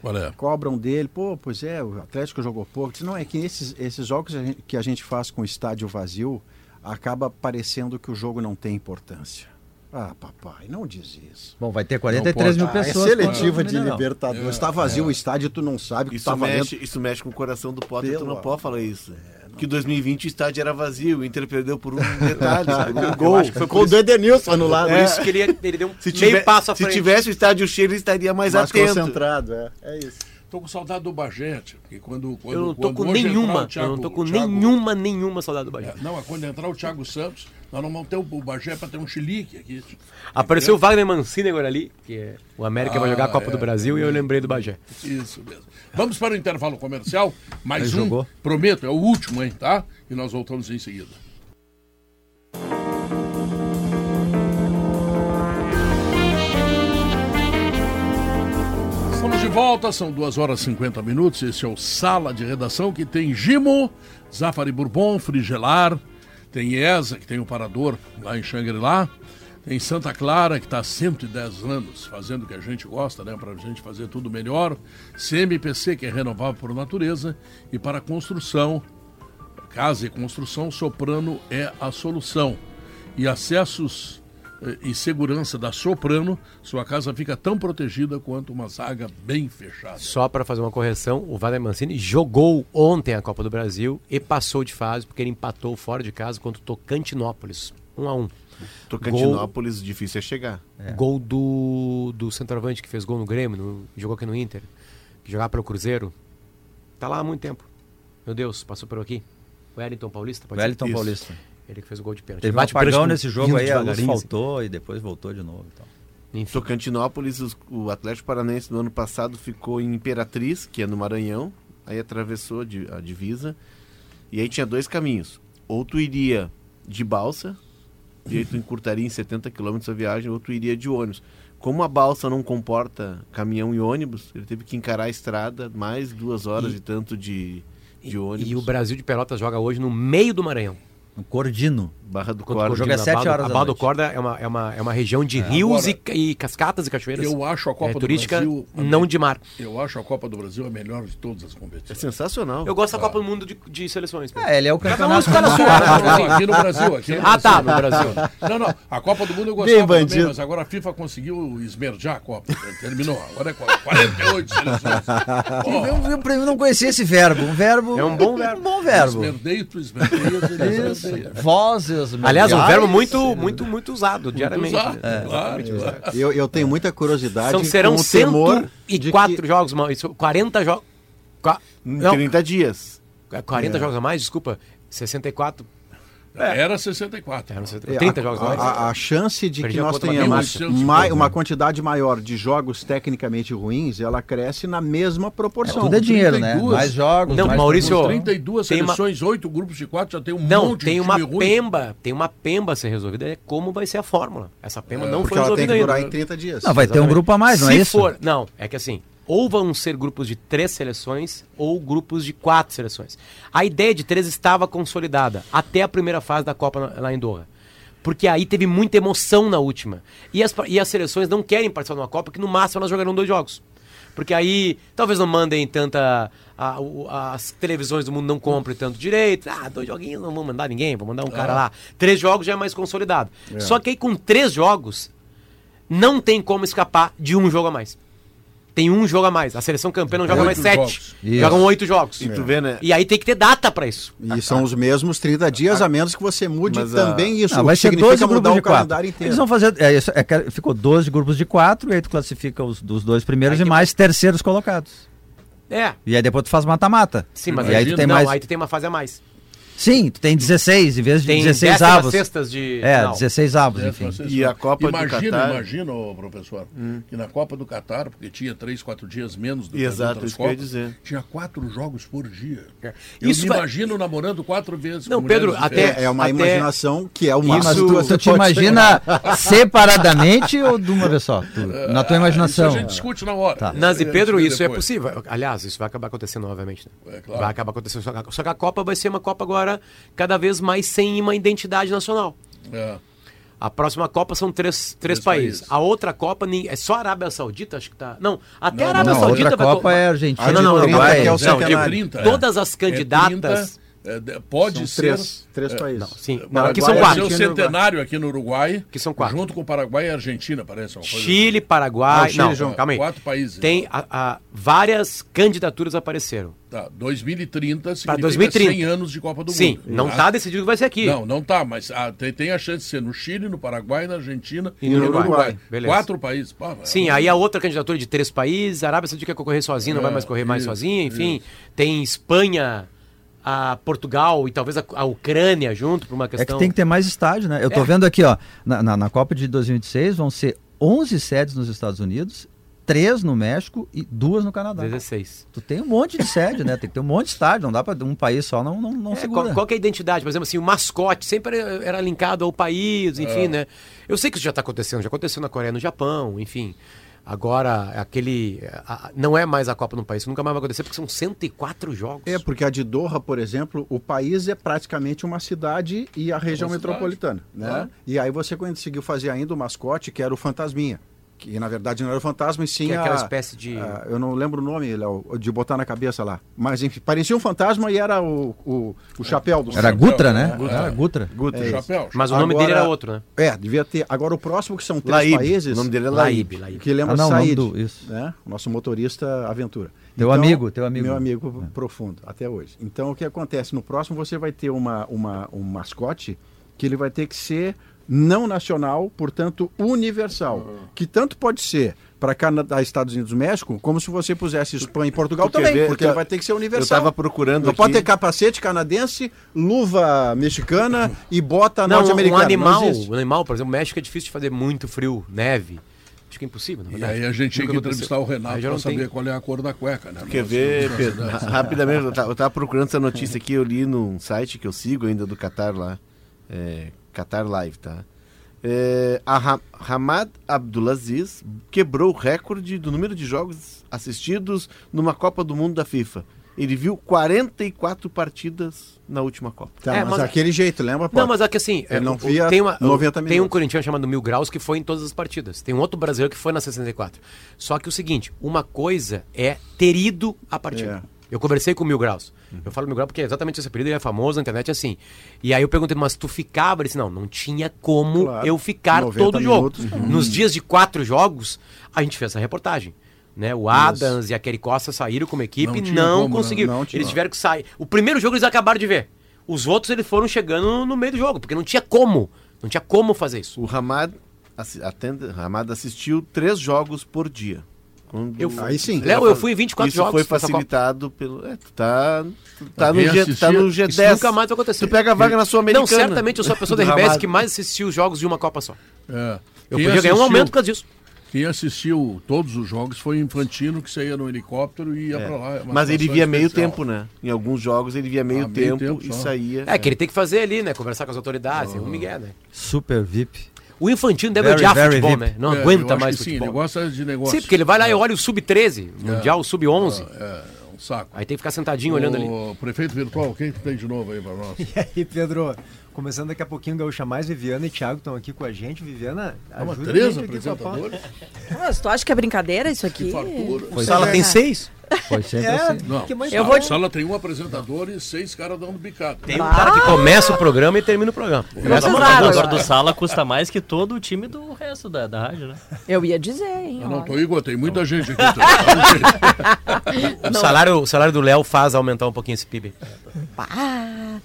Qual é? Cobram dele, pô, pois é, o Atlético jogou pouco. Diz, não, é que esses, esses jogos a gente- que a gente faz com o estádio vazio, acaba parecendo que o jogo não tem importância. Ah, papai, não diz isso. Bom, vai ter 43 mil Ah, é pessoas. seletiva de. Libertadores. Está vazio o estádio, tu não sabe o que Isso tá valendo. mexe, isso mexe com o coração do Potter, tu Pelo não pode falar isso. É, Que 2020 o estádio era vazio, o Inter perdeu por um *laughs* detalhe, por um gol. acho que foi Gol do Edenilson anulado. Por isso que ele, ele deu um Se, meio passo à se frente. tivesse o estádio cheio, ele estaria mais, mais atento. concentrado, é. É isso. Tô com saudade do Bagé, tio, porque quando, quando Eu não tô quando com nenhuma, Thiago- eu não tô com Thiago- nenhuma, nenhuma saudade do Bahia. É, não, é quando entrar o Thiago Santos, nós não vamos ter o, Bagé para ter um chilique aqui. Apareceu o Wagner Mancini agora ali, que é o América vai Ah, jogar a Copa é. do Brasil e eu lembrei do Bagé. Isso mesmo. Vamos para o intervalo comercial. Mais Aí um. jogou. Prometo, é o último, hein, tá? E nós voltamos em seguida. Estamos de volta, são 2 horas e 50 minutos. Esse é o Sala de Redação que tem Gimo, Zafari Bourbon, Frigelar, tem ESA, que tem o parador lá em Xangri-Lá, tem Santa Clara, que está há 110 anos fazendo o que a gente gosta, né? Para a gente fazer tudo melhor. CMPC, que é renovável por natureza, e para construção, casa e construção, Soprano é a solução. E acessos e segurança da Soprano, sua casa fica tão protegida quanto uma zaga bem fechada. Só para fazer uma correção, o Wagner Mancini jogou ontem a Copa do Brasil e passou de fase porque ele empatou fora de casa contra o Tocantinópolis. 1 a 1 Tocantinópolis, difícil é chegar. Gol do, do centroavante que fez gol no Grêmio, no- jogou aqui no Inter. que jogava pelo Cruzeiro. Tá lá há muito tempo. Meu Deus, passou por aqui. O Wellington Paulista, pode ser? Wellington Isso. Paulista. Ele que fez o gol de pênalti. Teve Ele um bate pênalti apagão com- nesse jogo aí, a luz assim. faltou e depois voltou de novo. Então. Enfim. Tocantinópolis, os- o Atlético Paranaense no ano passado ficou em Imperatriz, que é no Maranhão, aí atravessou a di- a divisa, e aí tinha dois caminhos. Ou tu iria de balsa, e aí tu encurtaria em 70 quilômetros a viagem, ou tu iria de ônibus. Como a balsa não comporta caminhão e ônibus, ele teve que encarar a estrada mais duas horas e, tanto de, de ônibus. E o Brasil de Pelotas joga hoje no meio do Maranhão. Um Cordino. Barra do Quando Corda. o jogo é na sete Barra do- horas A da Barra do. Corda é uma, é uma, é uma região de rios agora, e, e cascatas e cachoeiras. Eu acho a Copa é, do turística, Brasil. não de mar. Eu acho a Copa do Brasil a melhor de todas as É competições. sensacional. Eu gosto da Copa do Mundo de, de seleções. Pedro. É, ele é o Cada um campeonato. escolhe aqui no Brasil. Aqui no *laughs* Ah, Brasil. tá, no Brasil. Não, não. A Copa do Mundo eu Bem gostava também, bandido. mas agora a FIFA conseguiu esmerdear a Copa. Terminou. Agora é 48 seleções. *laughs* Pô, Eu, eu, eu não conhecia esse verbo. Um verbo. É um bom verbo. Um bom verbo. esmerdeio, tu esmerdeia, ele *laughs* Isso. esmerdeia. Vozes. Aliás, é um verbo muito, muito, muito usado diariamente. usado, né? claro, Exatamente, claro. Eu, eu tenho muita curiosidade São, serão com o temor de 104 que- jogos, mano. Isso, 40 jogos. Qua- Em Não, 30 dias. 40 jogos a mais, desculpa. 64. Era 64. Eram É, 30 a, jogos a mais. a, a chance de Perdi que nós tenhamos tem uns mai- cento e uma pouco, quantidade maior de jogos tecnicamente ruins, ela cresce na mesma proporção. Tudo é dinheiro, né? 32. Mais jogos. Não, mais Maurício, Nos produção. 32 Tem uma- seleções, 8 grupos de 4, já tem um Não, monte tem de uma time ruim. pemba, tem uma pemba a ser resolvida, é como vai ser a fórmula. Essa pemba não Porque foi ela tem resolvida que durar ainda. em 30 dias. Não, vai ter um Exatamente. grupo a mais, não Se é isso? for, não, é que assim, ou vão ser grupos de três seleções ou grupos de quatro seleções. A ideia de três estava consolidada até a primeira fase da Copa lá em Doha. Porque aí teve muita emoção na última. E as, e as seleções não querem participar de uma Copa que no máximo elas jogarão dois jogos. Porque aí talvez não mandem tanta. a- o- as televisões do mundo não comprem tanto direito. Ah, dois joguinhos não vão mandar ninguém, vou mandar um cara lá. Três jogos já é mais consolidado. Só que aí com três jogos, não tem como escapar de um jogo a mais. Tem um jogo a mais. A seleção campeã não joga Oito mais sete. Jogam oito jogos. E tu vê, né? E aí tem que ter data pra isso. E são os mesmos 30 dias, a menos que você mude Mas a- também isso. Não, o vai ser significa 12 mudar grupos de quatro. Eles vão fazer. É, isso, é ficou 12 grupos de quatro, e aí tu classifica os dos dois primeiros Aí e mais terceiros colocados. É. E aí depois tu faz mata-mata. Sim, mas e aí tu tem não, mais. aí tu tem uma fase a mais. Sim, tu tem 16 em vez de Tem 16 décimas avos. sextas de. É, final. 16 avos, É, enfim. E a Copa do imagina, Catar? Imagina, professor, que na Copa do Catar, porque tinha três, quatro dias menos do que Exato, isso que eu ia Copas, dizer. tinha quatro jogos por dia. É. Eu Isso me vai- imagino namorando quatro vezes Não, Pedro, até-. É uma Até- imaginação que é o Mas máximo tu, tu te imagina separadamente ou de uma vez só? Tu- na tua imaginação. Isso a gente discute na hora. Tá. Nas e É, Pedro, isso é depois. possível. Aliás, isso vai acabar acontecendo novamente. Né? É, claro. Vai acabar acontecendo. Só que a Copa vai ser uma Copa agora cada vez mais sem uma identidade nacional. É. A próxima Copa são três, três, Três países. países. A outra Copa nem- é só a Arábia Saudita, acho que tá. Não, até a Não, Arábia Não, a Saudita outra vai Copa to- é Argentina Ah, não, não, não, Uruguai. é o Não, centenário. 30, é. Todas as É candidatas. 30, é, de- pode São ser. três, três é, países. Não, sim. Não, aqui são vai quatro. o centenário aqui no Uruguai. Que são quatro. Junto com o Paraguai e a Argentina, parece. uma coisa Chile, Ah, Paraguai. o Chile não, junto. calma aí. Quatro países. Tem a- a- várias candidaturas apareceram. assim. Tá, 2030 significa Pra 2030. 100 anos de Copa do Sim, Mundo. não tá? tá decidido que vai ser aqui. Não, não tá, mas ah, tem, tem a chance de ser no Chile, no Paraguai, na Argentina E no Uruguai. Beleza. Quatro países. Pá, Sim, aí a outra candidatura de três países, a Arábia Saudita quer correr sozinha, não É, vai mais correr mais isso, sozinha, enfim. Tem Espanha, a Portugal e talvez a, a Ucrânia junto por uma É que questão. tem que ter mais estádio, né? Eu tô É. vendo aqui, ó, na, na, na Copa de 2026 vão ser 11 sedes nos Estados Unidos, 3 no México e duas no Canadá. 16. Tu tem um monte de sede, né? Tem que ter um monte de estádio, não dá pra um país só não, não, não É, segura. qual, qual que é a identidade? Por exemplo, assim, o mascote sempre era era linkado ao país, enfim, né? Eu sei que isso já está acontecendo, já aconteceu na Coreia, no Japão, enfim. Agora, aquele. a- não é mais a Copa no país, isso nunca mais vai acontecer, porque são 104 jogos. É, porque a de Doha, por exemplo, o país é praticamente uma cidade e a região metropolitana. Né? E aí você conseguiu fazer ainda o mascote, que era o Fantasminha. Que na verdade não era o fantasma, e sim Que é a- aquela espécie de- a- eu não lembro o nome, Léo, de botar na cabeça lá. Mas enfim, parecia um fantasma e era o, o, o chapéu do Era Gutra, né? Gutra. Era Gutra. É, Chapéu. Mas o nome Agora- dele era outro, né? É, devia ter. Agora o próximo, que são três Laíbe. países. O nome dele é Laíbe. Laíbe. Que lembra Ah, não, Said, do- isso. né? O nosso motorista aventura. Teu amigo, teu amigo. Meu amigo profundo, até hoje. Então, o que acontece? No próximo você vai ter uma, uma, um mascote que ele vai ter que ser não nacional, portanto universal, que tanto pode ser para Canadá, Estados Unidos, México, como se você pusesse Espanha e Portugal também, ver? porque Eu vai ter que ser Eu universal. tava procurando Não aqui. pode ter capacete canadense, luva mexicana *laughs* e bota Não, um norte-americana. animal, um animal, por exemplo, o México é difícil de fazer muito frio, neve. Acho que é impossível, na E verdade. aí a gente tinha que aconteceu. entrevistar o Renato para não tem. saber qual é a cor da cueca, né? Quer ver, Pedro? *laughs* Rapidamente, eu ta- eu tava procurando essa notícia aqui, eu li num site que eu sigo ainda do Qatar lá. É, Qatar Live, tá? É, a Hamad Abdulaziz quebrou o recorde do número de jogos assistidos numa Copa do Mundo da FIFA. Ele viu 44 partidas na última Copa. Tá, É, mas, mas- daquele jeito, lembra, Não, Paulo? mas é que assim, Ele não via tem, uma, 90 tem um corintiano chamado Mil Graus que foi em todas as partidas. Tem um outro brasileiro que foi na 64. Só que o seguinte, uma coisa é ter ido à partida. É. Eu conversei com o Mil Graus. Eu falo Mil Graus porque é exatamente esse apelido, ele é famoso na internet assim. E aí eu perguntei, mas tu ficava? Ele disse, não, não tinha como Claro. eu ficar 90 todo o jogo. minutos. Uhum. Nos dias de quatro jogos, a gente fez essa reportagem. Né? O Adams e a Kelly Costa saíram como equipe Não e não como, conseguiram. Não tinha. eles tiveram que sair. O primeiro jogo eles acabaram de ver. Os outros eles foram chegando no meio do jogo, porque não tinha como. Não tinha como fazer isso. O assi- atende, Hamad assistiu três jogos por dia. Quando- Eu- Aí sim. Léo, eu fui em 24 Isso jogos foi facilitado pelo. É, tu tá, tu tá, no G, tá no G10. Isso nunca mais vai acontecer. Tu pega a vaga na Sul-Americana. Não, certamente eu sou a pessoa da RBS que mais assistiu os jogos de uma Copa só. É. Eu Quem podia ganhar um aumento por causa disso. Quem assistiu todos os jogos foi o Infantino, que saía no helicóptero e ia pra lá. É Mas ele via meio especial. tempo, né? Em alguns jogos ele via meio, Ah, meio tempo, tempo e só. saía. É, que ele tem que fazer ali, né? Conversar com as autoridades, tem um Miguel, né? Super VIP. O Infantino deve Very, odiar very futebol, né? Não É, aguenta mais que Sim, futebol. ele gosta de negócio. Sim, porque ele vai lá e olha o Sub-13, Mundial, Sub-11. É, é um saco. Aí tem que ficar sentadinho olhando ali. O prefeito virtual, quem que tem de novo aí pra nós? *laughs* E aí, Pedro, começando daqui a pouquinho, Gaúcha Mais, Viviana e Thiago estão aqui com a gente. Viviana, Uma ajuda a três apresentadores? Mas tu acha que é brincadeira isso aqui? Que fartura. O Sala tem seis? Foi sempre É, assim. Não, Eu sala, vou- sala tem um apresentador e seis caras dando bicada. Tem um cara que começa o programa e termina o programa. Começa o acham? programa. agora agora. do Sala custa mais que todo o time do resto da, da rádio, né? Eu ia dizer, hein? Ah, não, tô Igor, tem muita gente aqui. Tá? *laughs* O salário, o salário do Léo faz aumentar um pouquinho esse PIB. Pá.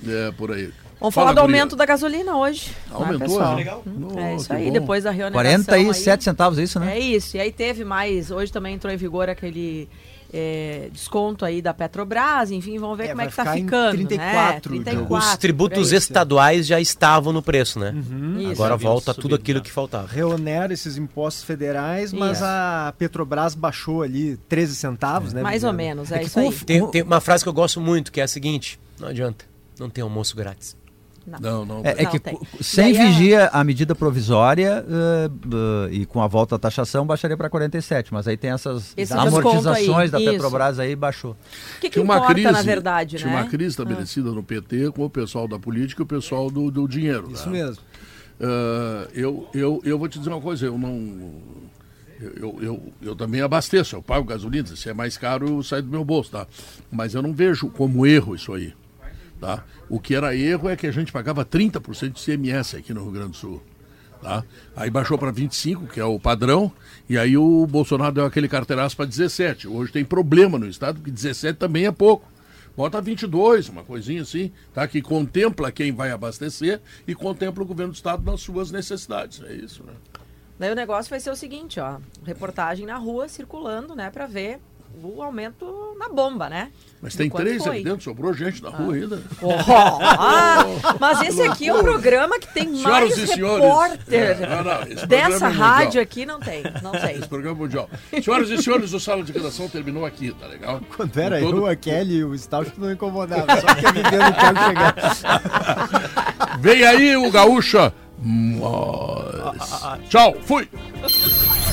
é, por aí. Vamos Fala, falar do guria. aumento da gasolina hoje. né, Aumentou, pessoal? é? Legal. É isso aí, bom. depois da reoneração 47 aí. centavos, é isso, né? É isso, e aí teve mais, hoje também entrou em vigor aquele é, desconto aí da Petrobras, enfim, vamos ver É, como é que tá em ficando, 34 né? de 34, Os tributos estaduais já estavam no preço, né? Isso. Agora volta tudo aquilo tá. que faltava. Reonera esses impostos federais, mas Isso. a Petrobras baixou ali 13 centavos, né? Mais ou menos, é, que isso aí. Tem, tem uma frase que eu gosto muito, que é a seguinte: não adianta, não tem almoço grátis. Não, não. É, é Não, que tem. sem Daí vigia a medida provisória eh, eh, e com a volta à taxação baixaria para 47, mas aí tem essas Esse amortizações da isso. Petrobras aí baixou. O que, que Tinha uma importa, crise, na verdade, tinha né? uma crise estabelecida no PT com o pessoal da política e o pessoal do, do dinheiro. Isso né? mesmo. Ah, eu, eu, eu vou te dizer uma coisa, eu não. Eu, eu, eu, eu também abasteço, eu pago gasolina, se é mais caro, sai do meu bolso, tá? Mas eu não vejo como erro isso aí. Tá? O que era erro é que a gente pagava 30% de CMS aqui no Rio Grande do Sul. Tá? Aí baixou para 25, que é o padrão, e aí o Bolsonaro deu aquele carteiraço para 17. Hoje tem problema no estado, porque 17 também é pouco. Bota 22, uma coisinha assim, tá? Que contempla quem vai abastecer e contempla o governo do estado nas suas necessidades. É isso, né? Daí o negócio vai ser o seguinte, ó, reportagem na rua circulando, né, pra ver o aumento na bomba, né? Mas tem três foi. ali dentro, sobrou gente na rua ainda. Oh, ah, *laughs* mas esse aqui é um programa que tem Senhoras mais repórter É, não, não, dessa é rádio aqui, não tem, não tem. Esse programa mundial. Senhoras e senhores, o Sala de Redação terminou aqui, tá legal? Quando era todo- eu, a Kelly e o Stout não incomodava. Só que a Viviana e o Thiago chegar. Vem aí o Gaúcha. Mas... Tchau, fui!